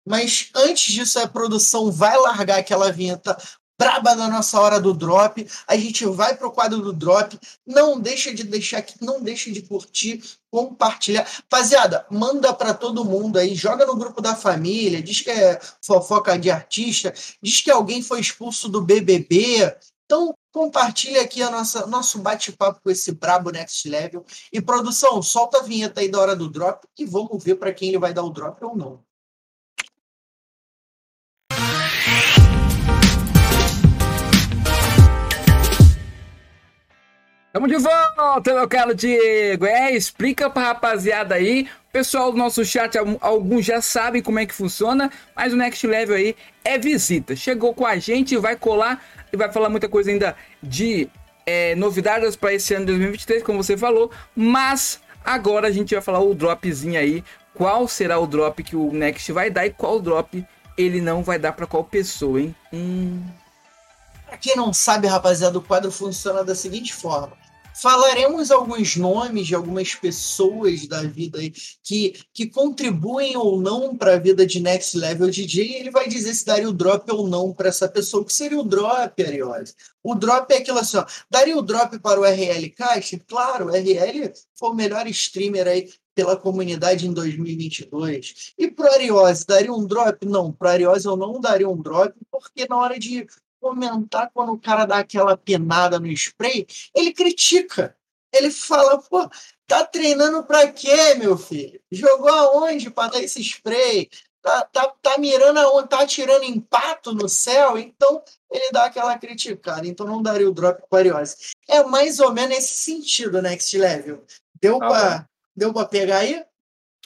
Mas antes disso, a produção vai largar aquela vinheta braba na nossa hora do drop. A gente vai pro quadro do drop. Não deixa de deixar aqui, não deixa de curtir, compartilhar. Rapaziada, manda para todo mundo aí, joga no grupo da família, diz que é fofoca de artista, diz que alguém foi expulso do BBB. Então, compartilha aqui a nossa nosso bate-papo com esse brabo Next Level. E produção, solta a vinheta aí da hora do drop e vamos ver para quem ele vai dar o drop ou não. Tamo de volta, meu caro Diego. É, explica pra rapaziada aí. Pessoal do nosso chat, alguns já sabem como é que funciona, mas o Next Level aí é visita. Chegou com a gente, vai colar e vai falar muita coisa ainda de é, novidades para esse ano de 2023, como você falou. Mas agora a gente vai falar o dropzinho aí. Qual será o drop que o Next vai dar e qual drop ele não vai dar para qual pessoa, hein? Hum. Pra quem não sabe, rapaziada, o quadro funciona da seguinte forma. Falaremos alguns nomes de algumas pessoas da vida que, que contribuem ou não para a vida de Next Level DJ. E ele vai dizer se daria o drop ou não para essa pessoa. O que seria o drop, Ariose? O drop é aquilo assim: ó, daria o drop para o RL Caixa? Claro, o RL foi o melhor streamer aí pela comunidade em 2022. E pro Ariose, daria um drop? Não, pro Ariose eu não daria um drop, porque na hora de comentar quando o cara dá aquela penada no spray, ele critica. Ele fala, pô, tá treinando pra quê, meu filho? Jogou aonde pra dar esse spray? Tá, tá, tá mirando aonde? Tá atirando empato no céu? Então, ele dá aquela criticada. Então, não daria o drop para Ariose. É mais ou menos nesse sentido, Next Level. Deu tá pra, deu pra pegar aí?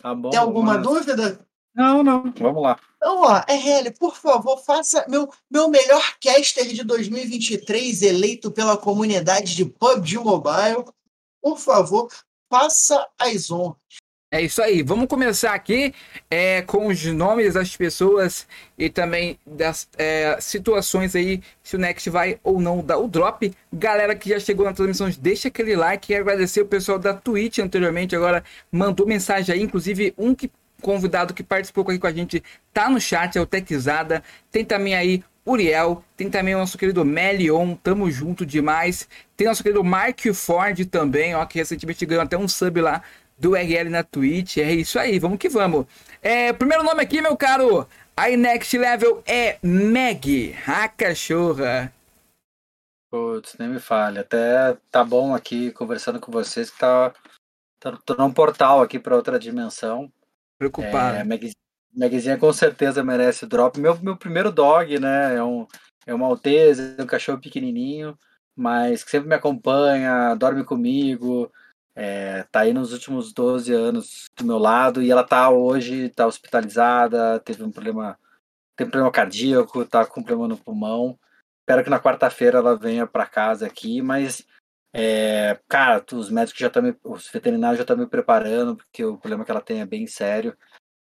Tá bom. Tem alguma dúvida? Não, não. Vamos lá. Então, ó, RL, por favor, faça meu, meu melhor caster de 2023 eleito pela comunidade de PUBG Mobile. Por favor, faça as honras. É isso aí. Vamos começar aqui é, com os nomes das pessoas e também das é, situações aí, se o Next vai ou não dar o drop. Galera que já chegou na transmissão, deixa aquele like. Quero agradecer o pessoal da Twitch anteriormente, agora mandou mensagem aí, inclusive um que convidado que participou aqui com a gente tá no chat, é o Techzada. Tem também aí Uriel, tem também o nosso querido Melion, tamo junto demais. Tem nosso querido Mark Ford também, ó, que recentemente ganhou até um sub lá do RL na Twitch. É isso aí, vamos que vamos. É, primeiro nome aqui, meu caro, aí Next Level é Meg, a cachorra. Putz, nem me fale. Até tá bom aqui conversando com vocês que tá, tá tô num portal aqui para outra dimensão. Preocupado. É, Magzinha com certeza merece drop. Meu, meu primeiro dog, né? É, um, é uma Maltese, é um cachorro pequenininho, mas que sempre me acompanha, dorme comigo, é, tá aí nos últimos 12 anos do meu lado e ela tá hoje, tá hospitalizada, teve um problema, tem um problema cardíaco, tá com problema no pulmão. Espero que na quarta-feira ela venha para casa aqui, mas é, cara, os médicos já estão me, os veterinários já estão me preparando, porque o problema que ela tem é bem sério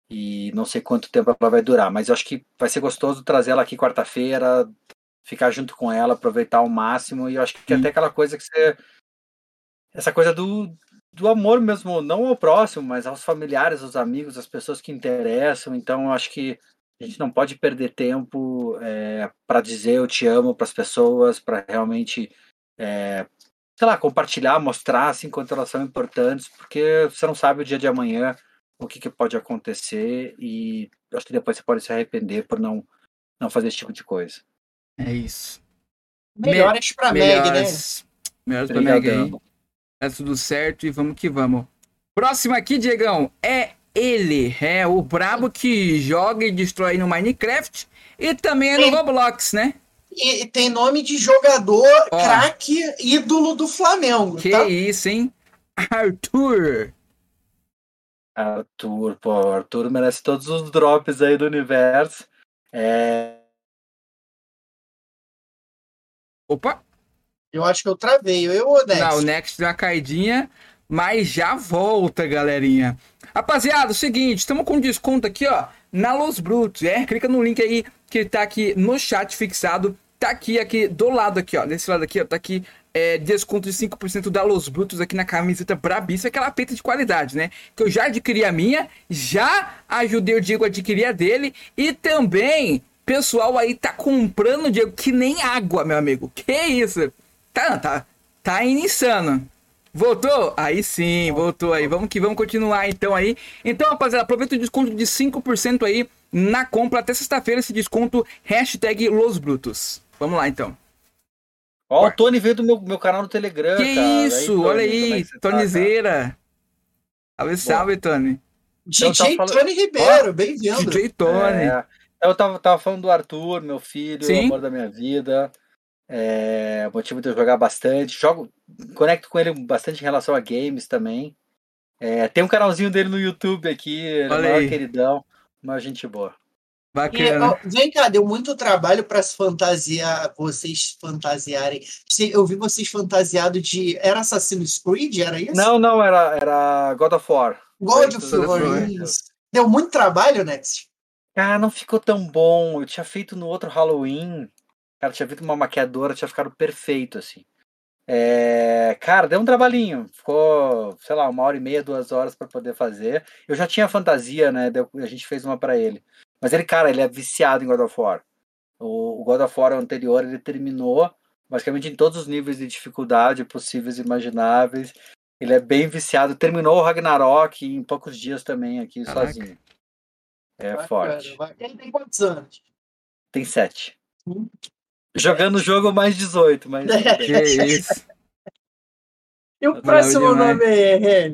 e não sei quanto tempo ela vai durar, mas eu acho que vai ser gostoso trazer ela aqui quarta-feira, ficar junto com ela, aproveitar ao máximo e eu acho que até aquela coisa que você essa coisa do, do amor mesmo, não ao próximo, mas aos familiares, aos amigos, às pessoas que interessam. Então, eu acho que a gente não pode perder tempo é, para dizer eu te amo para as pessoas, para realmente é, sei lá, compartilhar, mostrar assim quanto elas são importantes, porque você não sabe o dia de amanhã o que, que pode acontecer e acho que depois você pode se arrepender por não não fazer esse tipo de coisa. É isso. Melhores para Meg, né? Melhoras pra Meg aí. Tá tudo certo e vamos que vamos. Próximo aqui, Diegão, é ele. É o brabo que joga e destrói no Minecraft e também é no. Roblox, né? E tem nome de jogador Ó. craque, ídolo do Flamengo, Que tá? isso, hein? Arthur. Arthur, pô, Arthur merece todos os drops aí do universo. É, Opa, Eu acho que eu travei, eu ou o Nex? não, o Next deu uma caidinha, mas já volta, galerinha. Rapaziada, o seguinte, estamos com desconto aqui, ó, na Los Brutos, é? Clica no link aí que tá aqui no chat fixado, tá aqui, aqui, do lado aqui, ó, desse lado aqui, ó, tá aqui, é, desconto de 5% da Los Brutos aqui na camiseta Brabíssima, aquela peita de qualidade, né? Que eu já adquiri a minha, já ajudei o Diego a adquirir a dele, e também, pessoal aí tá comprando, Diego, que nem água, meu amigo, que isso? Tá, tá, tá insano. Voltou? Aí sim, voltou aí. Vamos que vamos continuar então aí. Então, rapaziada, aproveita o desconto de 5% aí na compra até sexta-feira esse desconto hashtag Los Brutos. Vamos lá então. Ó, o Tony veio do meu, meu canal no Telegram. que cara. Aí, isso, Tony, olha é aí, tá? Tonizeira. Salve, salve, Tony. DJ tava falando- Tony Ribeiro, bem-vindo. DJ Tony. É, eu tava, tava falando do Arthur, meu filho, Sim. o amor da minha vida. É, motivo de eu jogar bastante. Jogo, conecto com ele bastante em relação a games também. É, tem um canalzinho dele no YouTube aqui, ele é Olha maior queridão, uma gente boa. E, Bacana. ó, vem cá, deu muito trabalho para se fantasiar, vocês fantasiarem. Se- Eu vi vocês fantasiados de. Era Assassin's Creed? Era isso? Não, não, era, era God of War. God of War. Isso. Deu muito trabalho, Nex. Cara, não ficou tão bom. Eu tinha feito no outro Halloween. Cara, tinha feito uma maquiadora, tinha ficado perfeito, assim. É, cara, deu um trabalhinho. Ficou, sei lá, uma hora e meia, duas horas pra poder fazer. Eu já tinha fantasia, né? deu- A gente fez uma pra ele. Mas ele, cara, ele é viciado em God of War. O, o God of War anterior, ele terminou basicamente em todos os níveis de dificuldade possíveis e imagináveis. Ele é bem viciado. Terminou o Ragnarok em poucos dias também aqui, Caraca. sozinho. É Bacana, forte. bacana. Ele tem quantos anos? Tem sete. Hum. Jogando o jogo mais 18, mas. Que isso. E o próximo demais. nome é?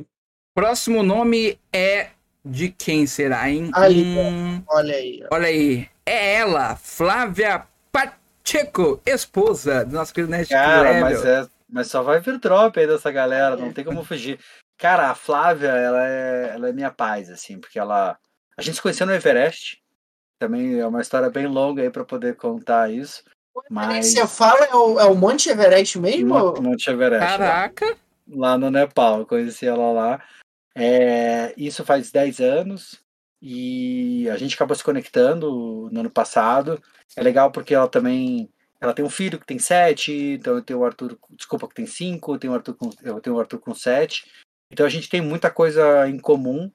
Próximo nome é de quem será, hein? Ali, Hum, Olha aí. ó. olha aí. É ela, Flávia Pacheco, esposa do nosso querido Nerd Cara, mas, é, mas só vai vir drop aí dessa galera, não tem como fugir. Cara, a Flávia, ela é, ela é minha paz, assim, porque ela. A gente se conheceu no Everest. Também é uma história bem longa aí pra poder contar isso. Mas. você fala é o, é o Monte Everest mesmo? Mon- Monte Everest. lá. Caraca, lá no Nepal, eu conheci ela lá. É, isso faz 10 anos e a gente acabou se conectando no ano passado. É legal porque ela também ela tem um filho que tem 7, então eu tenho o Arthur, desculpa, que tem 5, eu tenho o Arthur com, eu tenho o Arthur com 7. Então a gente tem muita coisa em comum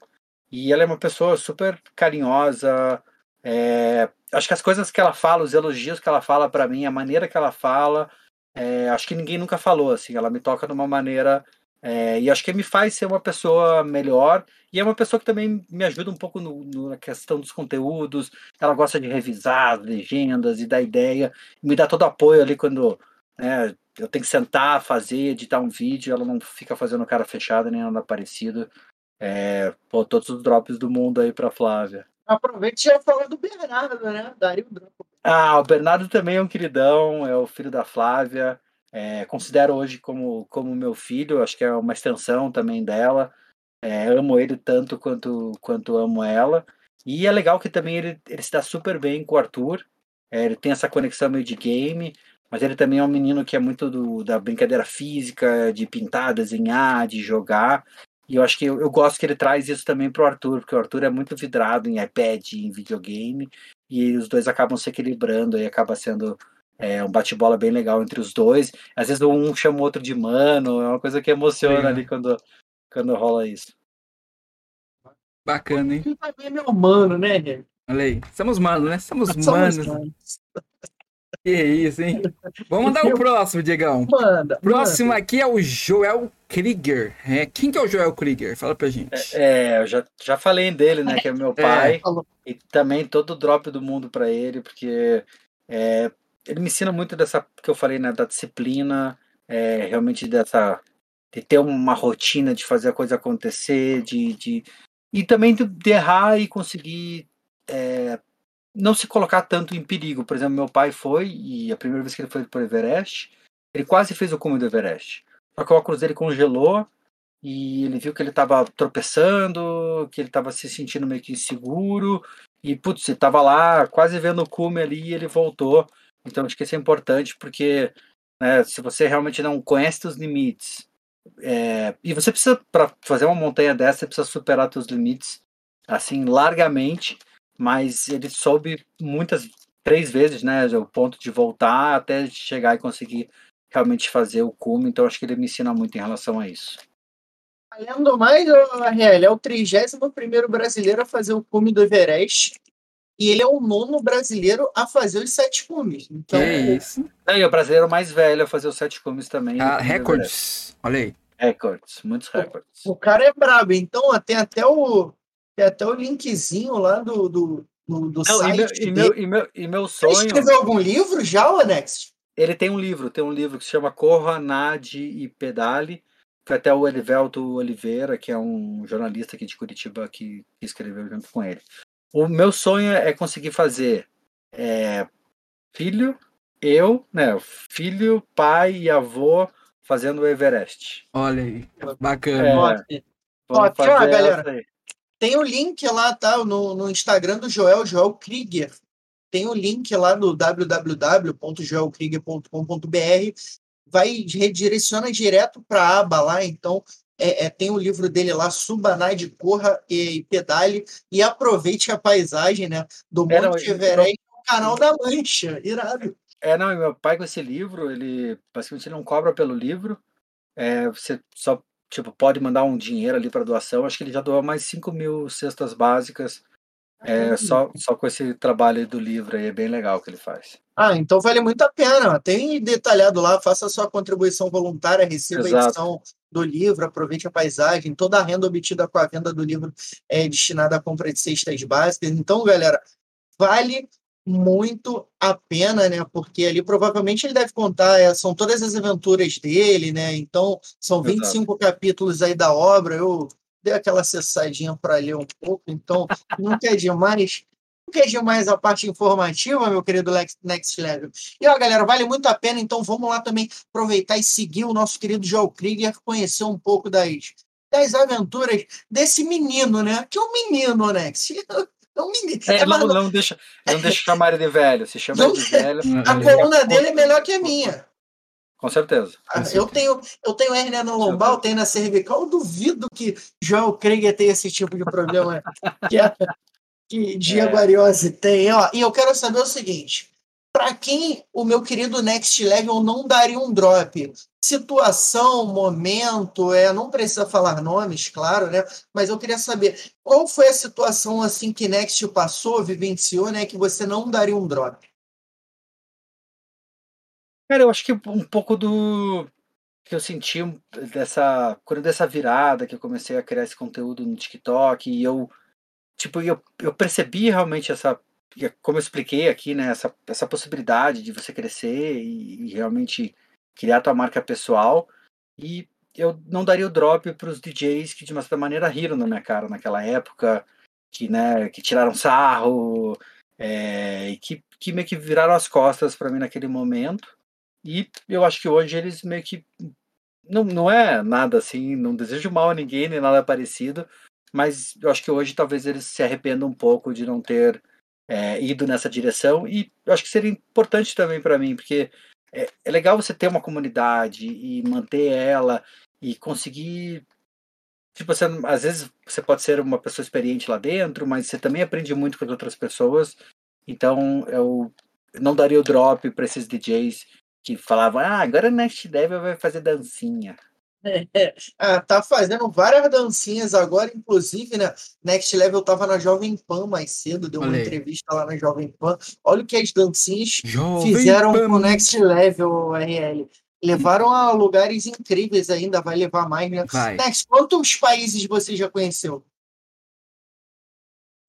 e ela é uma pessoa super carinhosa. é, acho que as coisas que ela fala, os elogios que ela fala pra mim, a maneira que ela fala, é, acho que ninguém nunca falou assim. Ela me toca de uma maneira é, e acho que me faz ser uma pessoa melhor e é uma pessoa que também me ajuda um pouco no- no- na questão dos conteúdos. Ela gosta de revisar as legendas e dar ideia, me dá todo apoio ali quando né, eu tenho que sentar, fazer, editar um vídeo. Ela não fica fazendo cara fechada nem nada parecido. É, pô, todos os drops do mundo aí pra Flávia. Aproveite e já falou do Bernardo, né? Daria o drop. Ah, o Bernardo também é um queridão, é o filho da Flávia. É, considero hoje como, como meu filho, acho que é uma extensão também dela. É, amo ele tanto quanto, quanto amo ela. E é legal que também ele, ele se dá super bem com o Arthur. É, ele tem essa conexão meio de game, mas ele também é um menino que é muito do, da brincadeira física, de pintar, desenhar, de jogar. E eu acho que eu, eu gosto que ele traz isso também pro Arthur, porque o Arthur é muito vidrado em iPad, em videogame, e os dois acabam se equilibrando e acaba sendo é, um bate-bola bem legal entre os dois. Às vezes um chama o outro de mano, é uma coisa que emociona Legal. ali quando, quando rola isso. bacana, hein? Ele também é meu mano, né? Olha aí. Somos manos, né? Somos, Somos manos. manos. Que isso, hein? Vamos mandar o próximo, Diegão. Manda. Próximo aqui é o Joel Krieger. É, quem que é o Joel Krieger? Fala pra gente. É, eu já, já falei dele, né? Que é meu É. pai. Falou. E também todo o drop do mundo para ele, porque é, ele me ensina muito dessa que eu falei, né? Da disciplina, é, realmente dessa de ter uma rotina de fazer a coisa acontecer, de, de e também de, de errar e conseguir é, não se colocar tanto em perigo. Por exemplo, meu pai foi e a primeira vez que ele foi para o Everest, ele quase fez o cume do Everest. Só que o óculos dele congelou e ele viu que ele estava tropeçando, que ele estava se sentindo meio que inseguro e putz, ele estava lá quase vendo o cume ali e ele voltou. Então acho que isso é importante porque né, se você realmente não conhece os limites é, e você precisa para fazer uma montanha dessa você precisa superar seus limites assim largamente, mas ele soube muitas três vezes, né, o ponto de voltar até chegar e conseguir realmente fazer o cume. Então acho que ele me ensina muito em relação a isso. Além do mais, o RL é o 31 brasileiro a fazer o cume do Everest. E ele é o nono brasileiro a fazer os sete cumes. Então, que isso. e o brasileiro mais velho a fazer os sete cumes também. Ah, recordes. Olha aí. Recordes, muitos recordes. O, o cara é brabo. Então, tem até o, tem até o linkzinho lá do, do, do, do Não, site. E meu, e, meu, e, meu, e meu Você sonho. escreveu algum livro já, Next? Ele tem um livro, tem um livro que se chama Corra, Nade e Pedale. Foi até o Elivelto Oliveira, que é um jornalista aqui de Curitiba, que, que escreveu junto com ele. O meu sonho é conseguir fazer é, filho, eu, né? Filho, pai e avô fazendo o Everest. Olha aí. Bacana. É, Top. vamos Ó, aqui, ó, galera. Tem o link lá, tá? No, no Instagram do Joel, Joel Krieger. Tem o link lá no www.joelkrieger.com.br. Vai redireciona direto para a aba lá. Então, é, é, tem o livro dele lá, Suba, Nade, Corra e, e Pedale. E aproveite a paisagem, né? Do É, não, Monte Everest no canal da Mancha. Irado. É, não, meu pai com esse livro, ele basicamente ele não cobra pelo livro. É, você só tipo, pode mandar um dinheiro ali para doação. Acho que ele já doou mais 5 mil cestas básicas é, só, só com esse trabalho do livro aí. É bem legal que ele faz. Ah, então vale muito a pena. Tem detalhado lá, faça a sua contribuição voluntária, receba a Exato. edição do livro, aproveite a paisagem. Toda a renda obtida com a venda do livro é destinada à compra de cestas básicas. Então, galera, vale muito a pena, né? Porque ali provavelmente ele deve contar, é, são todas as aventuras dele, né? Então, são 25 capítulos aí da obra. Eu dei aquela acessadinha para ler um pouco, então nunca é demais. Nunca é demais a parte informativa, meu querido Lex- Next Level. E ó, galera, vale muito a pena, então vamos lá também aproveitar e seguir o nosso querido Joel Krieger, conhecer um pouco das, das aventuras desse menino, né? Que é um menino, Next. É um menino. É, É, não, não- não deixa, não deixa chamar ele de velho. Se chama Não- ele de velho. a coluna dele é melhor que a minha. Com certeza. Ah, Eu tenho, eu tenho hérnia no lombar, eu tenho na cervical. Eu duvido que Joel Krieger tenha esse tipo de problema que, a- que Diego É. Ariose tem. Ó, e eu quero saber o seguinte: para quem o meu querido Next Level não daria um drop? Situação, momento, é, não precisa falar nomes, claro, né? Mas eu queria saber qual foi a situação assim que Next passou, vivenciou, né? Que você não daria um drop. Cara, eu acho que um pouco do que eu senti dessa quando dessa virada que eu comecei a criar esse conteúdo no TikTok e eu tipo eu, eu percebi realmente essa como eu expliquei aqui, né, essa, essa possibilidade de você crescer e, e realmente criar tua marca pessoal e eu não daria o drop para os DJs que de uma certa maneira riram na minha cara naquela época, que né, que tiraram sarro é, e que, que meio que viraram as costas para mim naquele momento. E eu acho que hoje eles meio que. Não, não é nada assim, não desejo mal a ninguém, nem nada parecido, mas eu acho que hoje talvez eles se arrependam um pouco de não ter é, ido nessa direção. E eu acho que seria importante também para mim, porque é, é legal você ter uma comunidade e manter ela e conseguir. Tipo, você, às vezes você pode ser uma pessoa experiente lá dentro, mas você também aprende muito com as outras pessoas. Então eu não daria o drop para esses DJs que falavam, ah, agora Next Devil vai fazer dancinha. É, ah, tá fazendo várias dancinhas agora, inclusive, né? Next Level tava na Jovem Pan mais cedo, deu uma entrevista lá na Jovem Pan. Olha o que as dancinhas Jovem fizeram Pan. com o Next Level, RL. Levaram a lugares incríveis ainda, vai levar mais, né? Vai. Next, quantos países você já conheceu?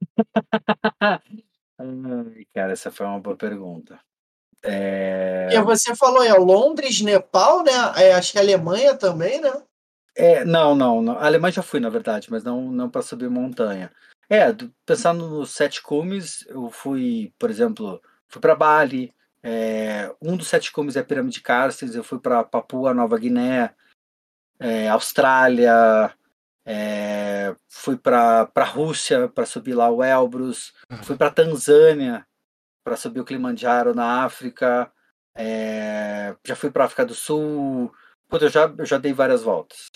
Ai, cara, essa foi uma boa pergunta. É... E você falou, é Londres, Nepal, né? É, acho que a Alemanha também, né? É, não, não, não. A Alemanha já fui, na verdade, mas não, não para subir montanha. É, pensando nos sete cumes, eu fui, por exemplo, fui para Bali. É, um dos sete cumes é a Pirâmide de Carstens. Eu fui para Papua Nova Guiné, é, Austrália, é, fui para a Rússia para subir lá o Elbrus, fui para Tanzânia para subir o Kilimanjaro na África, é, já fui para África do Sul. Puta, eu já, eu já dei várias voltas.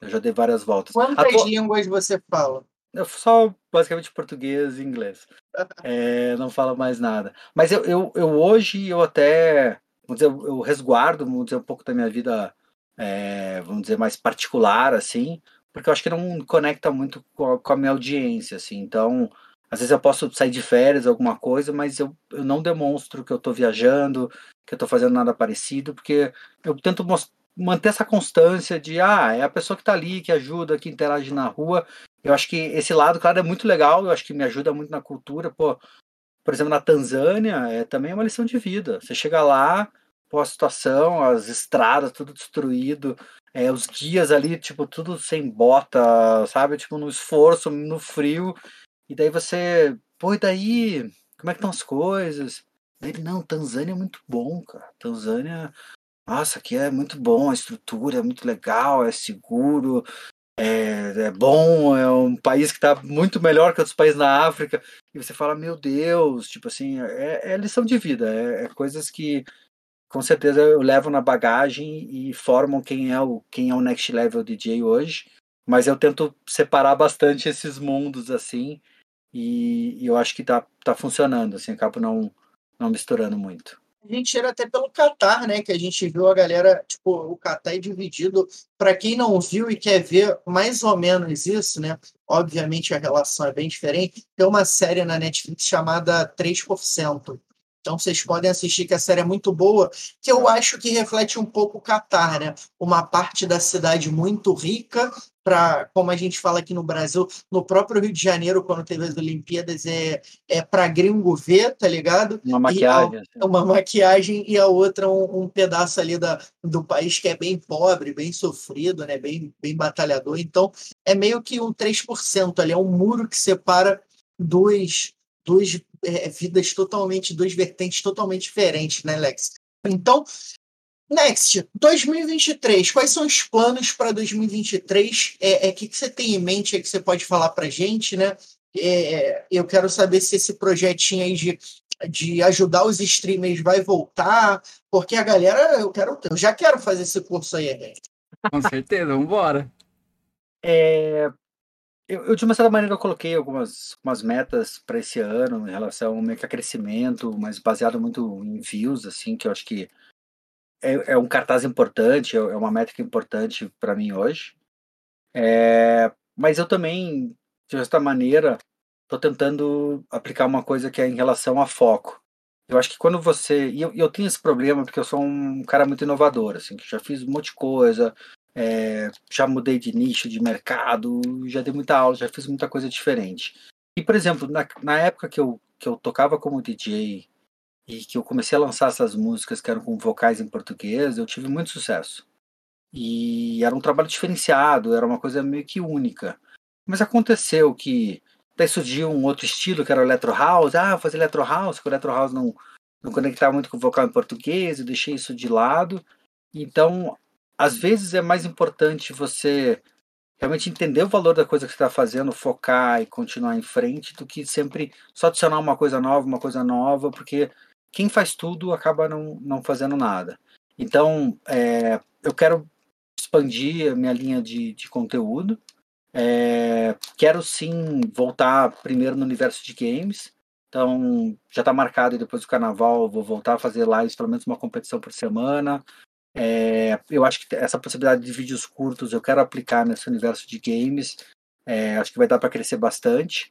Eu já dei várias voltas. Quantas Atu... línguas você fala? Eu só basicamente português e inglês. é, não falo mais nada. Mas eu, eu, eu hoje eu até vamos dizer, eu resguardo, vamos dizer, um pouco da minha vida, é, vamos dizer, mais particular, assim, porque eu acho que não conecta muito com a, com a minha audiência, assim. Então, às vezes eu posso sair de férias, alguma coisa, mas eu, eu não demonstro que eu estou viajando, que eu estou fazendo nada parecido, porque eu tento manter essa constância de, ah, é a pessoa que está ali, que ajuda, que interage na rua. Eu acho que esse lado, claro, é muito legal, eu acho que me ajuda muito na cultura. Pô, por exemplo, na Tanzânia, é também uma lição de vida. Você chega lá, pô, a situação, as estradas, tudo destruído, é, os guias ali, tipo, tudo sem bota, sabe? Tipo, no esforço, no frio. E daí você, pô, e daí? Como é que estão as coisas? Ele, não, Tanzânia é muito bom, cara. Tanzânia, nossa, aqui é muito bom, a estrutura é muito legal, é seguro, é, é bom, é um país que está muito melhor que outros países na África. E você fala, meu Deus, tipo assim, é, é lição de vida, é, é coisas que com certeza eu levo na bagagem e formam quem é o quem é o next level DJ hoje. Mas eu tento separar bastante esses mundos assim e, e eu acho que tá, tá funcionando, assim, acabo não, não misturando muito. A gente tira até pelo Qatar, né? Que a gente viu a galera, tipo, o Qatar é dividido. Para quem não viu e quer ver mais ou menos isso, né? Obviamente a relação é bem diferente. Tem uma série na Netflix chamada 3%. Então vocês podem assistir que a série é muito boa, que eu acho que reflete um pouco o Catar, né? Uma parte da cidade muito rica para, como a gente fala aqui no Brasil, no próprio Rio de Janeiro, quando teve as Olimpíadas, é, é para gringo ver, tá ligado? Uma maquiagem. A, uma maquiagem e a outra um, um, pedaço ali da, do país que é bem pobre, bem sofrido, né? Bem, bem batalhador. Então, é meio que um 3% ali, é um muro que separa dois, duas é, vidas totalmente, duas vertentes totalmente diferentes, né, Lex? Então, Next, 2023, quais são os planos para 2023? É, é que, que você tem em mente é que você pode falar para gente, né? É, eu quero saber se esse projetinho aí de, de ajudar os streamers vai voltar, porque a galera, eu quero, eu já quero fazer esse curso aí, né? Com certeza, vamos embora. É, eu, eu, de uma certa maneira, eu coloquei algumas, algumas metas para esse ano em relação meio que a crescimento, mas baseado muito em views, assim, que eu acho que é, é um cartaz importante, é, é uma métrica importante para mim hoje. É, mas eu também, de certa maneira, estou tentando aplicar uma coisa que é em relação a foco. Eu acho que quando você. E eu, eu tenho esse problema porque eu sou um cara muito inovador, assim, que já fiz um monte de coisa, é, já mudei de nicho de mercado, já dei muita aula, já fiz muita coisa diferente. E, por exemplo, na, na época que eu, que eu tocava como DJ e que eu comecei a lançar essas músicas que eram com vocais em português, eu tive muito sucesso. E era um trabalho diferenciado, era uma coisa meio que única. Mas aconteceu que daí surgiu um outro estilo que era o Electro House. Ah, fazer Electro House, que o Electro House não, não conectava muito com o vocal em português, eu deixei isso de lado. Então, às vezes é mais importante você realmente entender o valor da coisa que você está fazendo, focar e continuar em frente, do que sempre só adicionar uma coisa nova, uma coisa nova, porque quem faz tudo acaba não, não fazendo nada. Então, é, eu quero expandir a minha linha de, de conteúdo. É, quero sim voltar primeiro no universo de games. Então, já está marcado depois do carnaval vou voltar a fazer lives, pelo menos uma competição por semana. É, eu acho que essa possibilidade de vídeos curtos eu quero aplicar nesse universo de games. É, acho que vai dar para crescer bastante.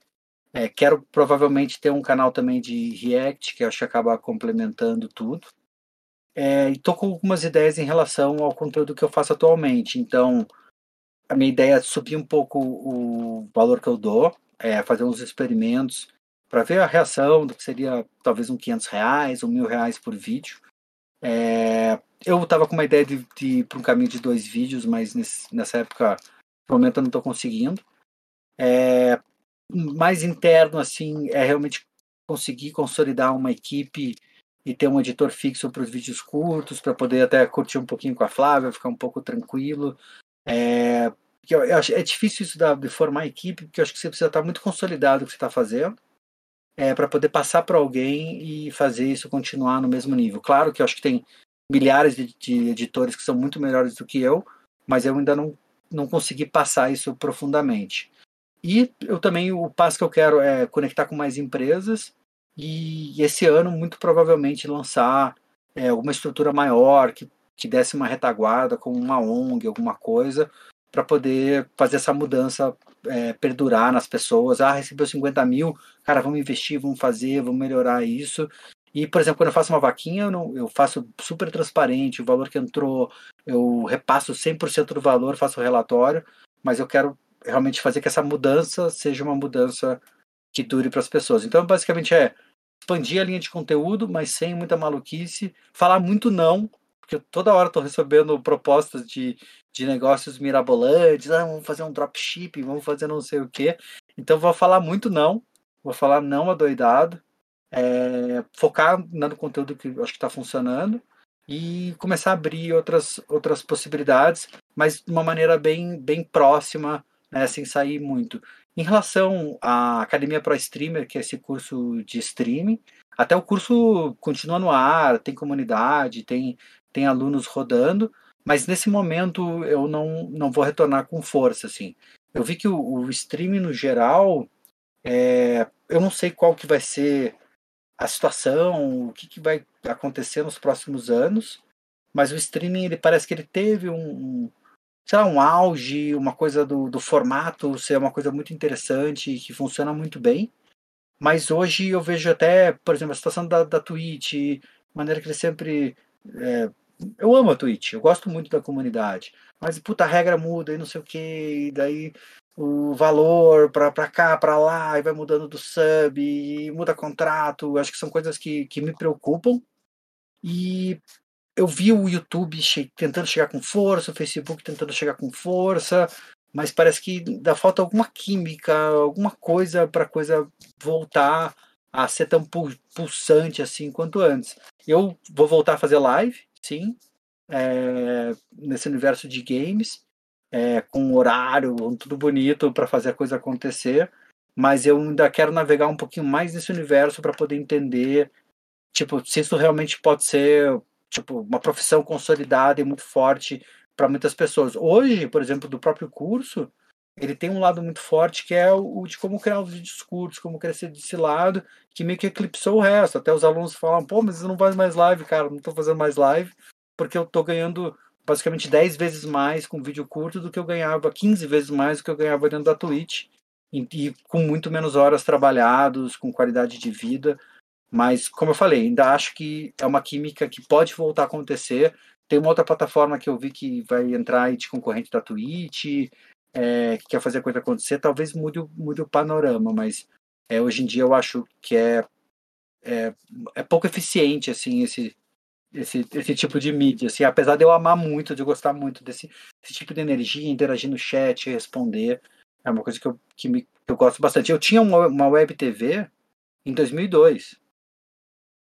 É, quero provavelmente ter um canal também de React, que acho que acaba complementando tudo. É, com algumas ideias em relação ao conteúdo que eu faço atualmente. Então, a minha ideia é subir um pouco o valor que eu dou, é, fazer uns experimentos para ver a reação do que seria talvez um 500 reais, um mil reais por vídeo. É, eu estava com uma ideia de, de ir para um caminho de dois vídeos, mas nesse, nessa época, no momento, eu não estou conseguindo. É, mais interno, assim, é realmente conseguir consolidar uma equipe e ter um editor fixo para os vídeos curtos, para poder até curtir um pouquinho com a Flávia, ficar um pouco tranquilo. É, eu, eu acho, é difícil isso da, de formar equipe, porque eu acho que você precisa estar muito consolidado o que você está fazendo, é, para poder passar para alguém e fazer isso continuar no mesmo nível. Claro que eu acho que tem milhares de, de editores que são muito melhores do que eu, mas eu ainda não, não consegui passar isso profundamente. E eu também, o passo que eu quero é conectar com mais empresas e esse ano, muito provavelmente, lançar é, alguma estrutura maior que, que desse uma retaguarda, como uma ONG, alguma coisa, para poder fazer essa mudança é, perdurar nas pessoas. Ah, recebeu 50 mil, cara, vamos investir, vamos fazer, vamos melhorar isso. E, por exemplo, quando eu faço uma vaquinha, eu, não, eu faço super transparente o valor que entrou, eu repasso 100% do valor, faço o relatório, mas eu quero realmente fazer que essa mudança seja uma mudança que dure para as pessoas. Então, basicamente é expandir a linha de conteúdo, mas sem muita maluquice, falar muito não, porque toda hora estou recebendo propostas de, de negócios mirabolantes, ah, vamos fazer um dropshipping, vamos fazer não sei o quê. Então vou falar muito não, vou falar não adoidado, é, focar no conteúdo que acho que está funcionando e começar a abrir outras, outras possibilidades, mas de uma maneira bem, bem próxima, né, sem sair muito. Em relação à Academia Pro Streamer, que é esse curso de streaming, até o curso continua no ar, tem comunidade, tem tem alunos rodando, mas nesse momento eu não, não vou retornar com força, assim. Eu vi que o, o streaming no geral, é, eu não sei qual que vai ser a situação, o que, que vai acontecer nos próximos anos, mas o streaming ele parece que ele teve um, um sei lá, um auge, uma coisa do, do formato ser uma coisa muito interessante que funciona muito bem. Mas hoje eu vejo até, por exemplo, a situação da, da Twitch, maneira que ele sempre é, eu amo a Twitch, eu gosto muito da comunidade. Mas, puta, a regra muda e não sei o que, daí o valor pra, pra cá, pra lá, e vai mudando do sub, e muda contrato. Acho que são coisas que, que me preocupam. E eu vi o YouTube che tentando chegar com força, o Facebook tentando chegar com força, mas parece que dá falta alguma química, alguma coisa para coisa voltar a ser tão pulsante assim quanto antes. Eu vou voltar a fazer live, sim, é, nesse universo de games, é, com horário, tudo bonito para fazer a coisa acontecer, mas eu ainda quero navegar um pouquinho mais nesse universo para poder entender, tipo, se isso realmente pode ser, tipo, uma profissão consolidada e muito forte para muitas pessoas. Hoje, por exemplo, do próprio curso, ele tem um lado muito forte que é o, de como criar os vídeos curtos, como crescer desse lado, que meio que eclipsou o resto. Até os alunos falam, pô, mas eu não faz mais live, cara, não estou fazendo mais live, porque eu estou ganhando basicamente 10 vezes mais com vídeo curto do que eu ganhava, 15 vezes mais do que eu ganhava dentro da Twitch. E, e com muito menos horas trabalhados, com qualidade de vida. Mas, como eu falei, ainda acho que é uma química que pode voltar a acontecer. Tem uma outra plataforma que eu vi que vai entrar aí de concorrente da Twitch é, que quer fazer a coisa acontecer, talvez mude, mude o panorama, mas é, hoje em dia eu acho que é, é, é pouco eficiente assim esse, esse, esse tipo de mídia. Assim, apesar de eu amar muito, de gostar muito desse, desse tipo de energia, interagir no chat, responder, é uma coisa que eu, que me, que eu gosto bastante. Eu tinha uma, uma web TV em 2002.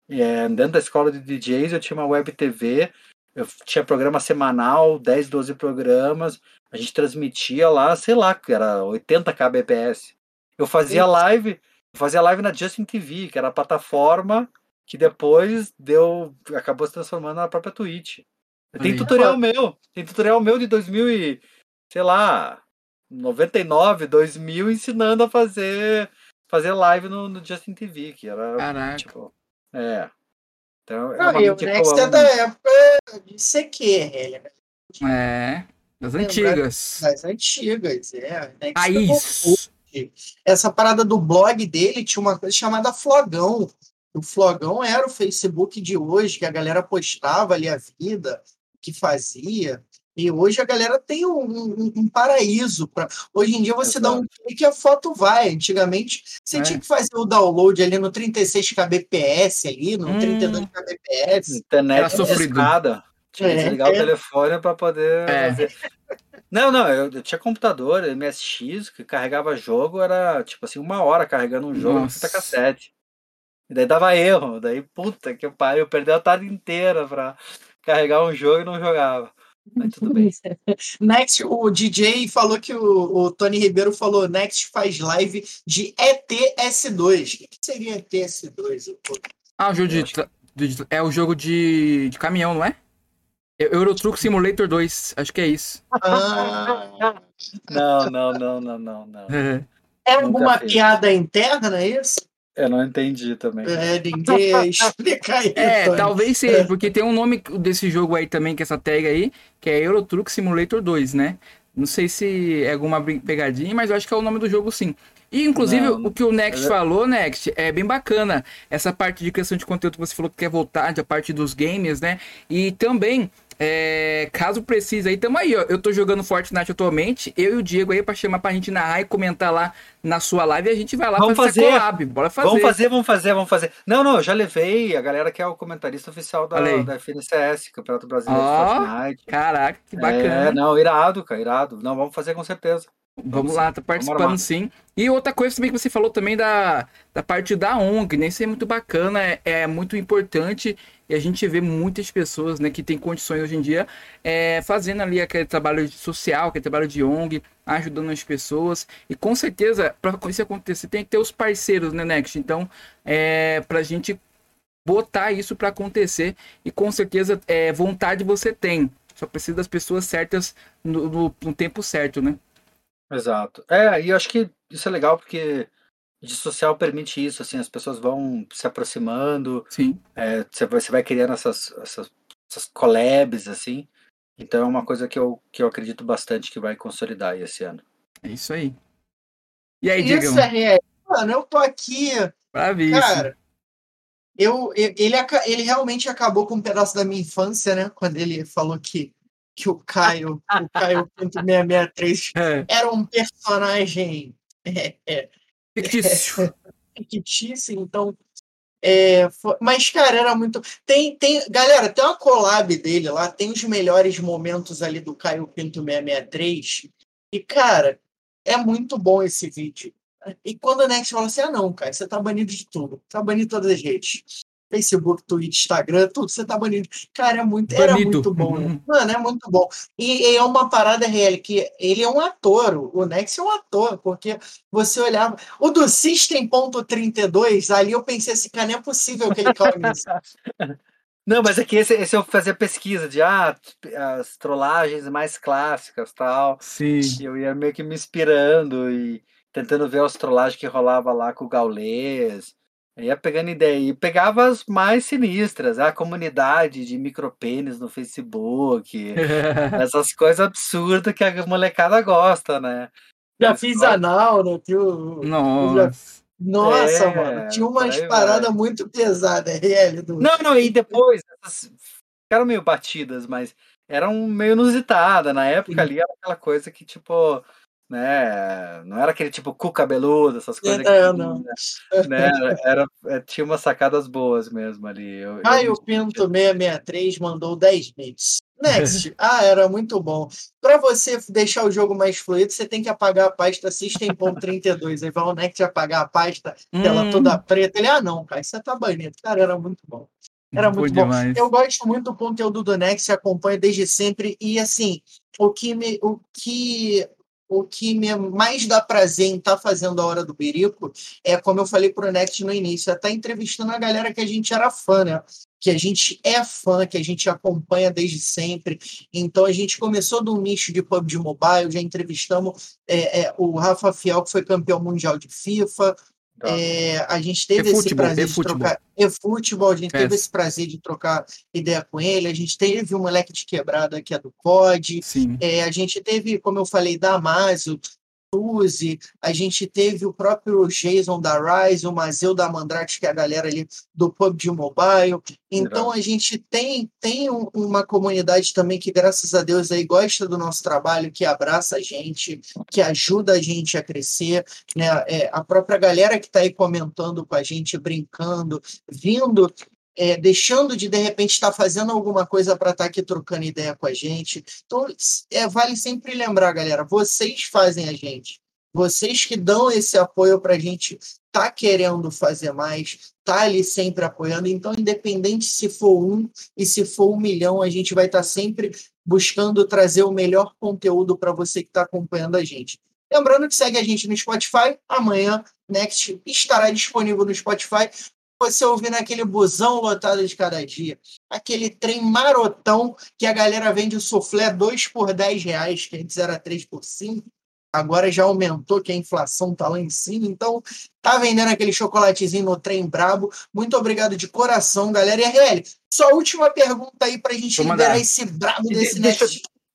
É, dentro da escola de DJs eu tinha uma web TV eu tinha programa semanal, 10, 12 programas. A gente transmitia lá, sei lá, que era 80 kbps. Eu fazia live, fazia live na Justin TV, que era a plataforma que depois deu, acabou se transformando na própria Twitch. Tem tutorial meu, tem tutorial meu de 2000 e, sei lá, 99, 2000 ensinando a fazer fazer live no, no Justin TV, que era Caraca. tipo, é. Então, é Não, uma e o Next é da época de CQ, ele, né? É, das antigas. das antigas, é. Next Ah, pegou isso. essa parada do blog dele tinha uma coisa chamada Flogão. O Flogão era o Facebook de hoje, que a galera postava ali a vida, o que fazia. E hoje a galera tem um, um, um paraíso. Pra... Hoje em dia você Exato. dá um clique e a foto vai. Antigamente você é. tinha que fazer o download ali no 36 kbps, ali, no hum. 32 kbps. Internet Era sofrido. Tinha que é, ligar é. o telefone para poder é. fazer. Não, não, eu, eu, tinha computador, MSX, que carregava jogo, era tipo assim, uma hora carregando um jogo Nossa. fita cassete. E daí dava erro, daí puta que pariu, eu perdi a tarde inteira pra carregar um jogo e não jogava. Mas tudo bem. Next, o DJ falou que o, o, Tony Ribeiro falou: Next faz live de ETS2. O que, que seria ETS2? Ah, o jogo de, de, é o jogo de, de caminhão, não é? Eurotruck Simulator 2, acho que é isso. Ah. Não, não, não, não, não, não. É, é alguma piada interna, não é isso? Eu não entendi também. É, ninguém explica isso. É, talvez seja, porque tem um nome desse jogo aí também, que é essa tag aí, que é Eurotruck Simulator 2, né? Não sei se é alguma pegadinha, mas eu acho que é o nome do jogo sim. E, inclusive, não, o que o Next é... falou, Next, é bem bacana. Essa parte de criação de conteúdo que você falou que quer voltar, da parte dos games, né? E também é, caso precise aí, tamo aí, ó. Eu tô jogando Fortnite atualmente. Eu e o Diego aí pra chamar pra gente narrar e comentar lá na sua live. E a gente vai lá vamos fazer, collab. Bora fazer. Vamos fazer, vamos fazer, vamos fazer. Não, não, eu já levei a galera que é o comentarista oficial da, da FNCS, Campeonato Brasileiro oh, de Fortnite. Caraca, que bacana. É, não, irado, cara, irado. Não, vamos fazer com certeza. Vamos, lá, tá participando sim. E outra coisa também que você falou também da, da parte da ONG, né? Isso é muito bacana, é, é muito importante e a gente vê muitas pessoas né, que têm condições hoje em dia é, fazendo ali aquele trabalho social, aquele trabalho de ONG, ajudando as pessoas. E com certeza, para isso acontecer, tem que ter os parceiros, né, Next? Então, é, para a gente botar isso para acontecer e com certeza é, vontade você tem. Só precisa das pessoas certas no, no, no tempo certo, né? Exato. É, e eu acho que isso é legal porque de social permite isso, assim, as pessoas vão se aproximando. Sim. É, você, vai, você vai criando essas, essas, essas collabs, assim. Então é uma coisa que eu, que eu acredito bastante que vai consolidar esse ano. É isso aí. E aí, Diego? Isso é, mano, eu tô aqui. Bravíssimo. Cara, eu, ele, ele realmente acabou com um pedaço da minha infância, né? Quando ele falou que que o Caio, o Caio 663 é. era um personagem é, é, fictício. fictício, então. É, foi, mas, cara, era muito. Tem, tem, galera, tem uma collab dele lá, tem os melhores momentos ali do Caio Pinto 663. E, cara, é muito bom esse vídeo. E quando o Next fala assim: ah, não, cara, você tá banido de tudo, tá banido de todas as redes. Facebook, Twitter, Instagram, tudo, você tá banido. Cara, é muito, era muito bom. Né? Mano, é muito bom. E, e, é uma parada real, que ele é um ator, o Nex é um ator, porque você olhava. O do System.32, ali eu pensei assim, cara, não é possível que ele calme isso. Não, mas é que esse, esse eu fazia pesquisa de ah, as trollagens mais clássicas tal. Sim. Eu ia meio que me inspirando e tentando ver as trollagens que rolava lá com o Gaulês ia pegando ideia e pegava as mais sinistras, a comunidade de micropênis no Facebook, essas coisas absurdas que a molecada gosta, né? Já fiz anal, né? Tio... Nossa. Já... Nossa, é, mano, tinha umas paradas muito pesadas, RL. Do... Não, não, e depois, essas ficaram meio batidas, mas eram meio inusitadas. Na época Sim. ali era aquela coisa que, tipo, né? Não era aquele tipo cu cabeludo, essas coisas. É, que, não. Né? Era, é, tinha umas sacadas boas mesmo ali. Eu, ah, eu... o Pinto 663 mandou 10 bits. Next. ah, era muito bom. Para você deixar o jogo mais fluido, você tem que apagar a pasta System.32. Aí vai o Next apagar a pasta, hum. tela toda preta. Ele, ah, não, cara, isso tá bonito. Cara, era muito bom. Era muito bom. Demais. Eu gosto muito do conteúdo do Next, acompanho desde sempre. E assim, o que me, o que o que me mais dá prazer em estar tá fazendo a Hora do Berico é, como eu falei para o Next no início, é estar tá entrevistando a galera que a gente era fã, né? Que a gente é fã, que a gente acompanha desde sempre. Então a gente começou do nicho de PUBG Mobile, já entrevistamos é, é, o Rafa Fiel, que foi campeão mundial de FIFA, Tá. É, a gente teve esse futebol, prazer de trocar. É futebol, a gente é. teve esse prazer de trocar ideia com ele. A gente teve um moleque de quebrada que é do COD. É, a gente teve, como eu falei, Damaso, Suzy, a gente teve o próprio Jason da Rise, o Mazeu da Mandrake, que é a galera ali do PUBG Mobile. Então a gente tem, tem um- uma comunidade também que, graças a Deus, aí gosta do nosso trabalho, que abraça a gente, que ajuda a gente a crescer. Né? É, a própria galera que está aí comentando com a gente, brincando, vindo é, deixando de de repente estar fazendo alguma coisa para estar aqui trocando ideia com a gente. Então, é, vale sempre lembrar, galera, vocês fazem a gente. Vocês que dão esse apoio para a gente tá querendo fazer mais, tá ali sempre apoiando. Então, independente se for um e se for um milhão, a gente vai estar sempre buscando trazer o melhor conteúdo para você que está acompanhando a gente. Lembrando que segue a gente no Spotify. Amanhã, Next estará disponível no Spotify você ouvir naquele busão lotado de cada dia, aquele trem marotão que a galera vende o soufflé 2 por 10 reais, que antes era 3 por 5, agora já aumentou, que a inflação tá lá em cima, então tá vendendo aquele chocolatezinho no trem brabo. Muito obrigado de coração, galera. E RL, só última pergunta aí pra gente Vou liberar mandar. esse brabo De- desse deixa-.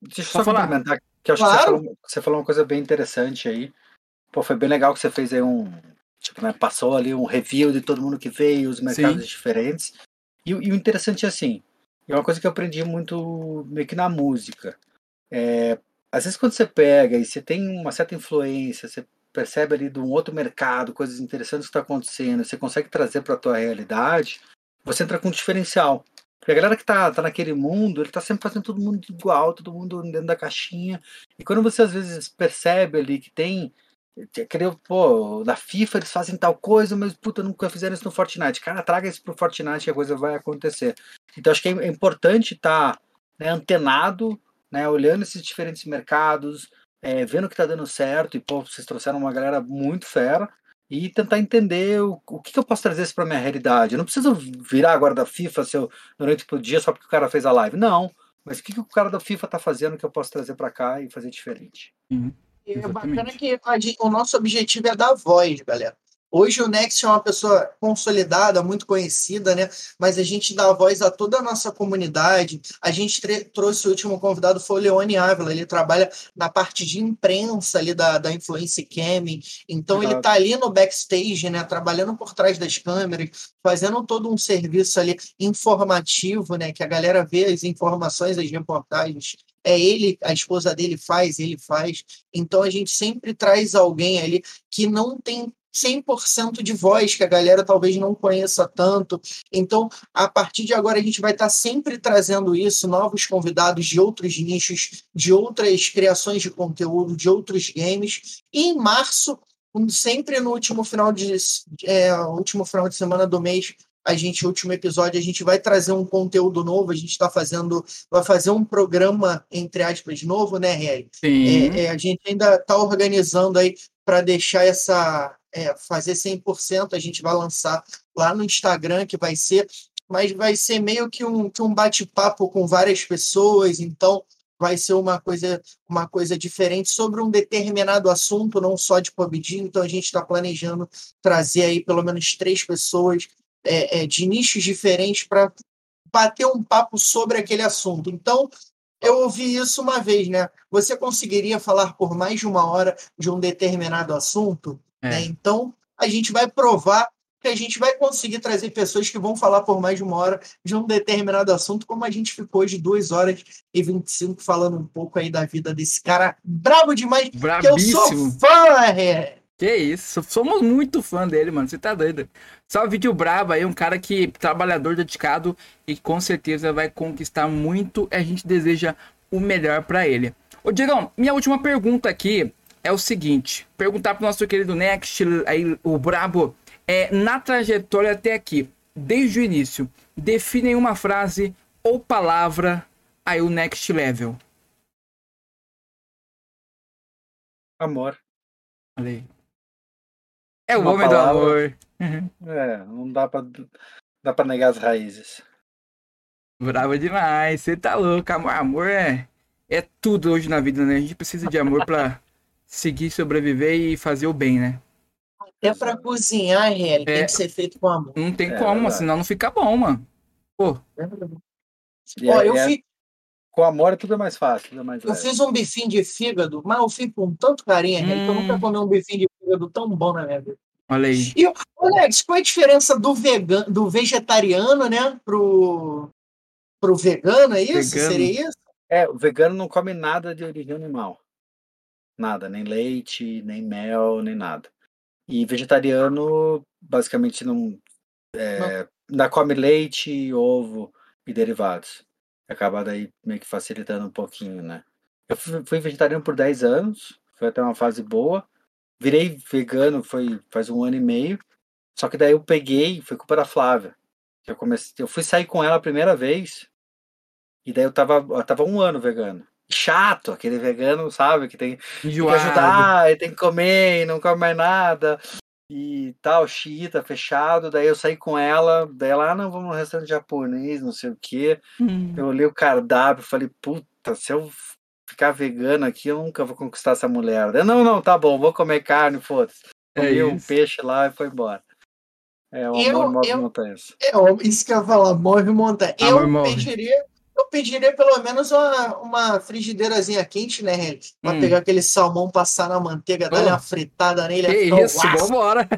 Deixa eu só falar. complementar, que eu acho que você Claro. falou, você falou uma coisa bem interessante aí. Pô, foi bem legal que você fez aí um. Né, passou ali um review de todo mundo que veio, os mercados Sim. diferentes. E, o- e o interessante é assim, é uma coisa que eu aprendi muito meio que na música. É, às vezes quando você pega e você tem uma certa influência, você percebe ali de um outro mercado, coisas interessantes que está acontecendo, você consegue trazer para a tua realidade, você entra com um diferencial. Porque a galera que tá, tá naquele mundo, ele tá sempre fazendo todo mundo igual, todo mundo dentro da caixinha. E quando você às vezes percebe ali que tem. Aquele, pô, na FIFA eles fazem tal coisa, mas puta, nunca fizeram isso no Fortnite. Cara, traga isso pro Fortnite que a coisa vai acontecer. Então acho que é importante estar né, antenado, né, olhando esses diferentes mercados, é, vendo o que tá dando certo. E, pô, vocês trouxeram uma galera muito fera e tentar entender o, o que, que eu posso trazer isso para minha realidade. Eu não preciso virar agora da FIFA se eu, durante o dia só porque o cara fez a live. Não. Mas o que, que o cara da FIFA tá fazendo que eu posso trazer para cá e fazer diferente? E É Exatamente. bacana que a o nosso objetivo é dar voz, galera. Hoje o Next é uma pessoa consolidada, muito conhecida, né? Mas a gente dá voz a toda a nossa comunidade. A gente trouxe o último convidado, foi o Leone Ávila. Ele trabalha na parte de imprensa ali da, da Influence Camming. Então ele Legal. está ali no backstage, né? Trabalhando por trás das câmeras, fazendo todo um serviço ali informativo, né? Que a galera vê as informações, as reportagens. É ele, a esposa dele faz, ele faz. Então a gente sempre traz alguém ali que não tem 100% de voz, que a galera talvez não conheça tanto. Então, a partir de agora, a gente vai estar sempre trazendo isso, novos convidados de outros nichos, de outras criações de conteúdo, de outros games. E em março, sempre no último final de, é, último final de semana do mês, a gente, último episódio, a gente vai trazer um conteúdo novo. A gente está fazendo, vai fazer um programa, entre aspas, novo, né? Sim. É, é, a gente ainda está organizando aí para deixar essa. é, fazer 100%. A gente vai lançar lá no Instagram, que vai ser. Mas vai ser meio que um, que um bate-papo com várias pessoas. Então, vai ser uma coisa, uma coisa diferente sobre um determinado assunto, não só de PUBG. Então, a gente está planejando trazer aí pelo menos três pessoas é, é, de nichos diferentes para bater um papo sobre aquele assunto. Então, eu ouvi isso uma vez, né? Você conseguiria falar por mais de uma hora de um determinado assunto? É. né? Então, a gente vai provar que a gente vai conseguir trazer pessoas que vão falar por mais de uma hora de um determinado assunto, como a gente ficou hoje duas horas e 25 falando um pouco aí da vida desse cara brabo demais, que eu sou Brabíssimo. fã, é. Que isso, somos muito fã dele, mano. Você tá doido. Só vídeo brabo aí, um cara que trabalhador dedicado e com certeza vai conquistar muito. A gente deseja o melhor pra ele. Ô Diegão, minha última pergunta aqui é o seguinte: perguntar pro nosso querido Next, aí o brabo, é na trajetória até aqui, desde o início, definem uma frase ou palavra aí o Next Level. Amor. Olha aí. É o Uma homem palavra. do amor. É, não dá pra, dá pra negar as raízes. Bravo demais, você tá louco. Amor, amor é, é tudo hoje na vida, né? A gente precisa de amor pra seguir, sobreviver e fazer o bem, né? Até para cozinhar, Hélio, tem É. que ser feito com amor. Não tem É como, verdade. senão não fica bom, mano. Pô, E Ó, é- eu, é- fi- Com amor tudo é mais fácil, tudo é mais Eu leve. fiz um bifinho de fígado, mas eu fiz com tanto carinho, que eu Hum. nunca comi um bifinho de fígado tão bom na minha vida. Olha aí. E, Alex, qual é a diferença do, vegan, do vegetariano, né, pro, pro vegano, é isso? Vegano. Seria isso? É, o vegano não come nada de origem animal. Nada, nem leite, nem mel, nem nada. E vegetariano, basicamente, não, é, ainda come leite, ovo e derivados. Acaba daí meio que facilitando um pouquinho, né? Eu fui, vegetariano por 10 anos, foi até uma fase boa. Virei vegano foi faz um ano e meio. Só que daí eu peguei, foi culpa da Flávia. Eu comecei, eu fui sair com ela a primeira vez. E daí eu tava, eu tava um ano vegano. Chato, aquele vegano, sabe, que tem, tem que ajudar, e tem que comer, e não come mais nada. E tal, xiita, fechado. Daí eu saí com ela, daí ela, ah, não, vamos no restaurante japonês, não sei o quê. Hum. Eu olhei o cardápio falei, puta, se eu ficar vegano aqui, eu nunca vou conquistar essa mulher. Eu, não, não, tá bom, vou comer carne, foda-se. É Comi um isso. peixe lá e foi embora. É, o Eu- amor move eu- montanhas. É, isso que eu ia falar, move montanha. Eu Amor, move. pediria, eu pediria pelo menos uma, uma frigideirazinha quente, né, Henrique? Pra Hum. pegar aquele salmão, passar na manteiga, dar uma fritada nele. Que ficar isso, vambora.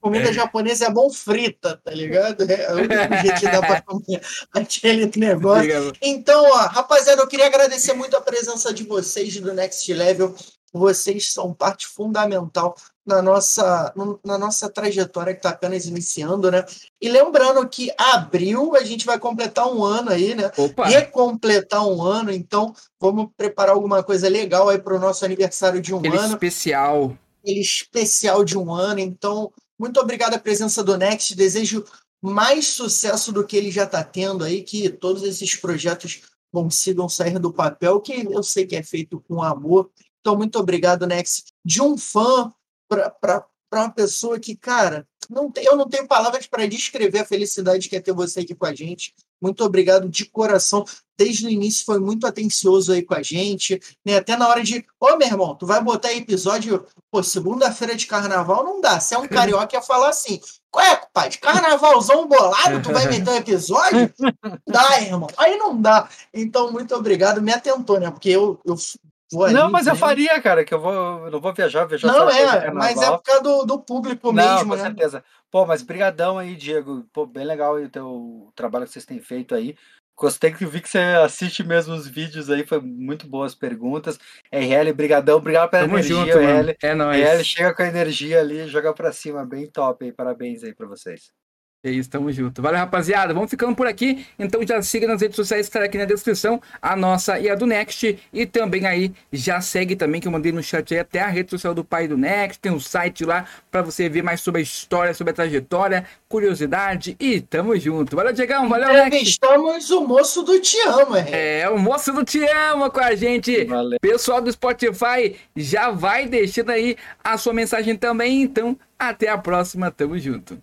Comida japonesa é bom frita, tá ligado? É o único jeito que dá pra comer aquele negócio. Então, ó, rapaziada, eu queria agradecer muito a presença de vocês do Next Level. Vocês são parte fundamental na nossa, no- na nossa trajetória que está apenas iniciando, né? E lembrando que abril a gente vai completar um ano aí, né? Opa, Recompletar um ano, então vamos preparar alguma coisa legal aí para o nosso aniversário de um aquele ano especial. aquele especial de um ano. Então, muito obrigado à presença do Next. Desejo mais sucesso do que ele já está tendo aí, que todos esses projetos consigam sair do papel, que eu sei que é feito com amor. Então, muito obrigado, Next. De um fã para uma pessoa que, cara, não tem, eu não tenho palavras para descrever a felicidade que é ter você aqui com a gente. Muito obrigado de coração. Desde o início foi muito atencioso aí com a gente, né? Até na hora de, ô meu irmão, tu vai botar episódio Pô, segunda-feira de carnaval não dá. Se é um carioca ia falar assim: qual é? De carnavalzão bolado, tu vai meter um episódio? Não dá, irmão. Aí não dá. Então, muito obrigado. Me atentou, né? Porque eu, eu Não, mas eu né? faria, cara, que eu vou, não vou viajar, viajar Não é, mas é por causa do, do público Não, mesmo, com né? certeza. Pô, mas brigadão aí, Diego. Pô, bem legal aí o teu trabalho que vocês têm feito aí. Gostei que vi que você assiste mesmo os vídeos aí, foi muito boas perguntas. RL, brigadão, obrigado pela Tamo energia, junto, mano. RL. É RL nóis. chega com a energia ali, joga pra cima, bem top aí. Parabéns aí pra vocês. É isso, tamo junto. Valeu, rapaziada. Vamos ficando por aqui. Então já siga nas redes sociais que estará aqui na descrição, a nossa e a do Next. E também aí, já segue também, que eu mandei no chat aí, até a rede social do pai do Next. Tem um site lá pra você ver mais sobre a história, sobre a trajetória, curiosidade. E tamo junto. Valeu, Diegão. Valeu, Next. Entrevistamos o moço do Te Amo, hein? É, o moço do Te Ama com a gente. Valeu. Pessoal do Spotify, já vai deixando aí a sua mensagem também. Então, até a próxima. Tamo junto.